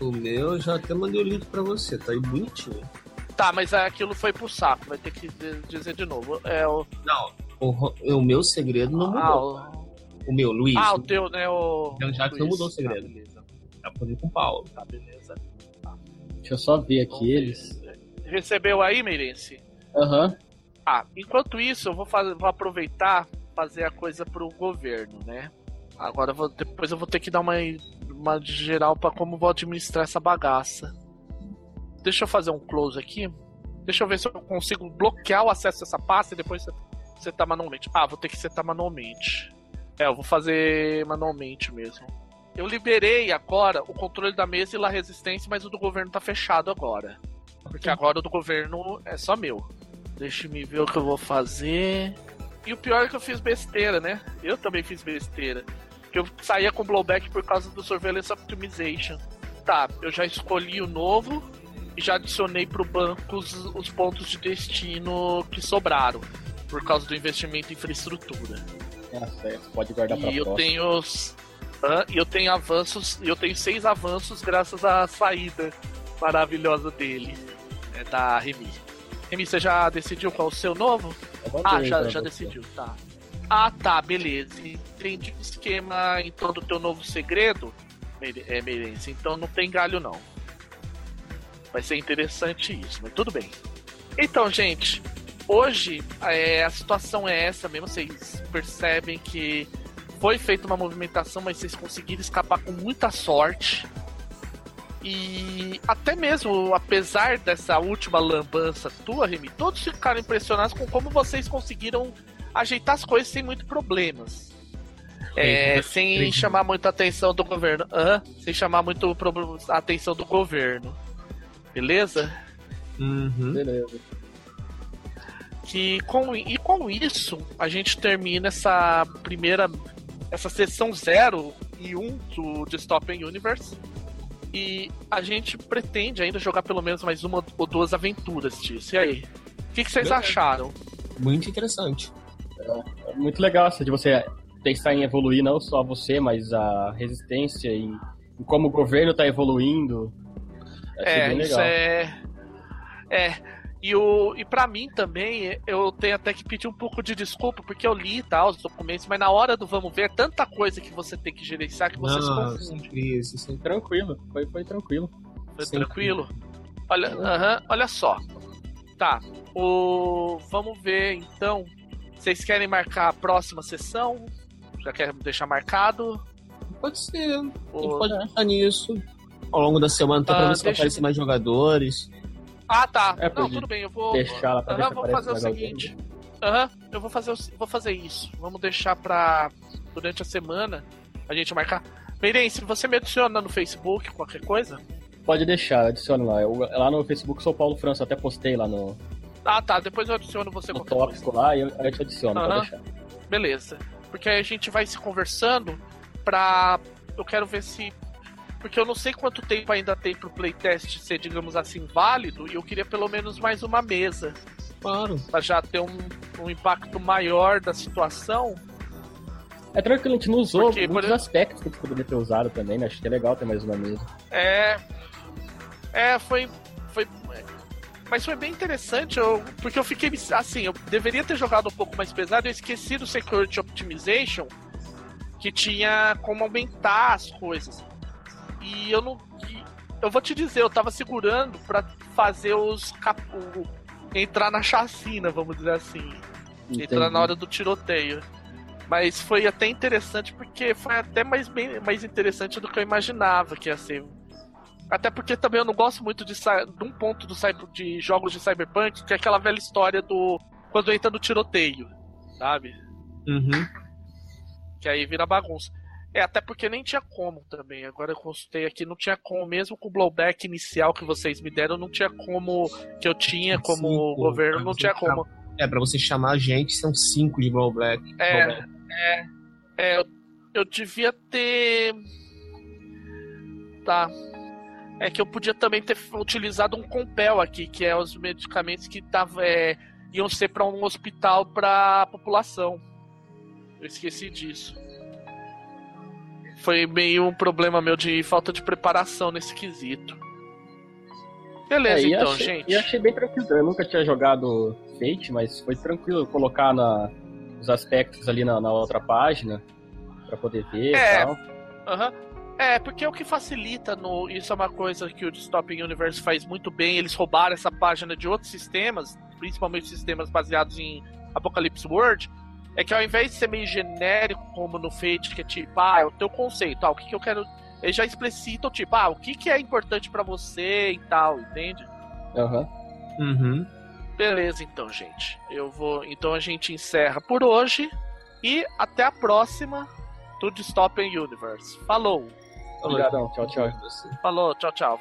O meu já até mandei o link pra você, tá aí bonitinho. Tá, mas aquilo foi pro saco, vai ter que dizer de novo. É o... Não, o, o meu segredo não ah, mudou. Ah, o... o... meu, Luiz. Ah, o teu, né? O. Então já que não mudou o segredo. Tá, Tá poder com o Paulo. Tá, beleza. Tá. Deixa eu só ver aqui eles. Recebeu aí, Meirense? Aham. Uhum. Ah, enquanto isso, eu vou, fazer, vou aproveitar fazer a coisa pro governo, né? Agora vou, depois eu vou ter que dar uma, uma geral para como vou administrar essa bagaça. Deixa eu fazer um close aqui. Deixa eu ver se eu consigo bloquear o acesso a essa pasta e depois setar manualmente. Ah, vou ter que setar manualmente. É, eu vou fazer manualmente mesmo. Eu liberei agora o controle da mesa e a resistência, mas o do governo tá fechado agora. Porque agora o do governo é só meu. Deixa me ver o que eu vou fazer. E o pior é que eu fiz besteira, né? Eu também fiz besteira. Que eu saía com blowback por causa do Surveillance Optimization. Tá, eu já escolhi o novo e já adicionei pro banco os, os pontos de destino que sobraram. Por causa do investimento em infraestrutura. É certo, pode guardar pra E eu tenho os, e eu tenho avanços, eu tenho seis avanços graças à saída maravilhosa dele, é, da Remy. Remy, você já decidiu qual é o seu novo? Ah, já, já decidiu, tá. Ah, tá, beleza. Entendi o esquema então do teu novo segredo, é, Meirense. Então não tem galho, não. Vai ser interessante isso, mas tudo bem. Então, gente, hoje é, a situação é essa mesmo. Vocês percebem que foi feita uma movimentação, mas vocês conseguiram escapar com muita sorte. E até mesmo, apesar dessa última lambança tua, Remy, todos ficaram impressionados com como vocês conseguiram ajeitar as coisas sem muito problemas. É, sem chamar muita atenção do governo. Ah, sem chamar muito a atenção do governo. Beleza? Uhum. Beleza. Que com, e com isso, a gente termina essa primeira. Essa sessão 0 e 1 um do Dystopian Universe. E a gente pretende ainda jogar pelo menos mais uma ou duas aventuras disso. E aí? O que, que vocês Beleza. acharam? Muito interessante. É, é muito legal essa de você pensar em evoluir não só você, mas a resistência e, e como o governo está evoluindo. É, isso é. É. E, o, e para mim também, eu tenho até que pedir um pouco de desculpa, porque eu li tal, os documentos, mas na hora do vamos ver, é tanta coisa que você tem que gerenciar que você Não, se confunde. Isso, isso, tranquilo. Foi, foi tranquilo. Foi tranquilo. Olha, uh -huh, olha só. Tá. O, vamos ver então vocês querem marcar a próxima sessão? Já quer deixar marcado? Pode ser. Ou... pode pensar nisso. Ao longo da semana, tá ah, pra ver se aparecer mais jogadores. Ah, tá. É, não, tudo bem, eu vou. Deixar lá pra uhum, vou fazer o seguinte. Aham, uhum, eu vou fazer, vou fazer isso. Vamos deixar pra. Durante a semana a gente marcar. Meirense, você me adiciona no Facebook, qualquer coisa? Pode deixar, adicione lá. Eu, lá no Facebook sou Paulo França, até postei lá no, ah, tá. Depois eu adiciono você no tópico coisa. lá e eu, eu te adiciono, uhum. deixar. Beleza. Porque aí a gente vai se conversando pra. Eu quero ver se. Porque eu não sei quanto tempo ainda tem pro playtest ser, digamos assim, válido, e eu queria pelo menos mais uma mesa. Claro. Pra já ter um, um impacto maior da situação. É tranquilo, a gente não usou Porque, muitos por... aspectos que a gente poderia ter usado também, né? Acho que é legal ter mais uma mesa. É. É, foi. Foi mas foi bem interessante, eu, porque eu fiquei assim, eu deveria ter jogado um pouco mais pesado, eu esqueci do Security Optimization, que tinha como aumentar as coisas. E eu não. Eu vou te dizer, eu tava segurando para fazer os. Cap, entrar na chacina, vamos dizer assim. Entendi. Entrar na hora do tiroteio. Mas foi até interessante porque foi até mais, bem, mais interessante do que eu imaginava que ia ser até porque também eu não gosto muito de, de um ponto do, de jogos de Cyberpunk, que é aquela velha história do. Quando entra no tiroteio, sabe? Uhum. Que aí vira bagunça. É, até porque nem tinha como também. Agora eu consultei aqui, não tinha como, mesmo com o blowback inicial que vocês me deram, não tinha como. Que eu tinha como cinco, governo, não tinha como. É, pra você chamar a gente, são cinco de blowback. É, blowback. é. É, eu, eu devia ter. Tá é que eu podia também ter utilizado um Compel aqui, que é os medicamentos que tava, é, iam ser para um hospital para a população. Eu esqueci disso. Foi meio um problema meu de falta de preparação nesse quesito. Beleza, é, então, achei, gente. E achei bem tranquilo. Eu nunca tinha jogado Fate, mas foi tranquilo colocar na, os aspectos ali na, na outra página para poder ver é, e tal. Aham. Uh -huh. É, porque o que facilita no. Isso é uma coisa que o Dystopian Universe faz muito bem. Eles roubaram essa página de outros sistemas, principalmente sistemas baseados em Apocalypse World. É que ao invés de ser meio genérico, como no Fate, que é tipo, ah, é o teu conceito, ah, o que, que eu quero. Eles já explicitam, tipo, ah, o que, que é importante para você e tal, entende? Aham. Uhum. uhum. Beleza, então, gente. Eu vou. Então a gente encerra por hoje. E até a próxima do Dystopian Universe. Falou! Obrigadão. Tchau, tchau. Falou, tchau, tchau.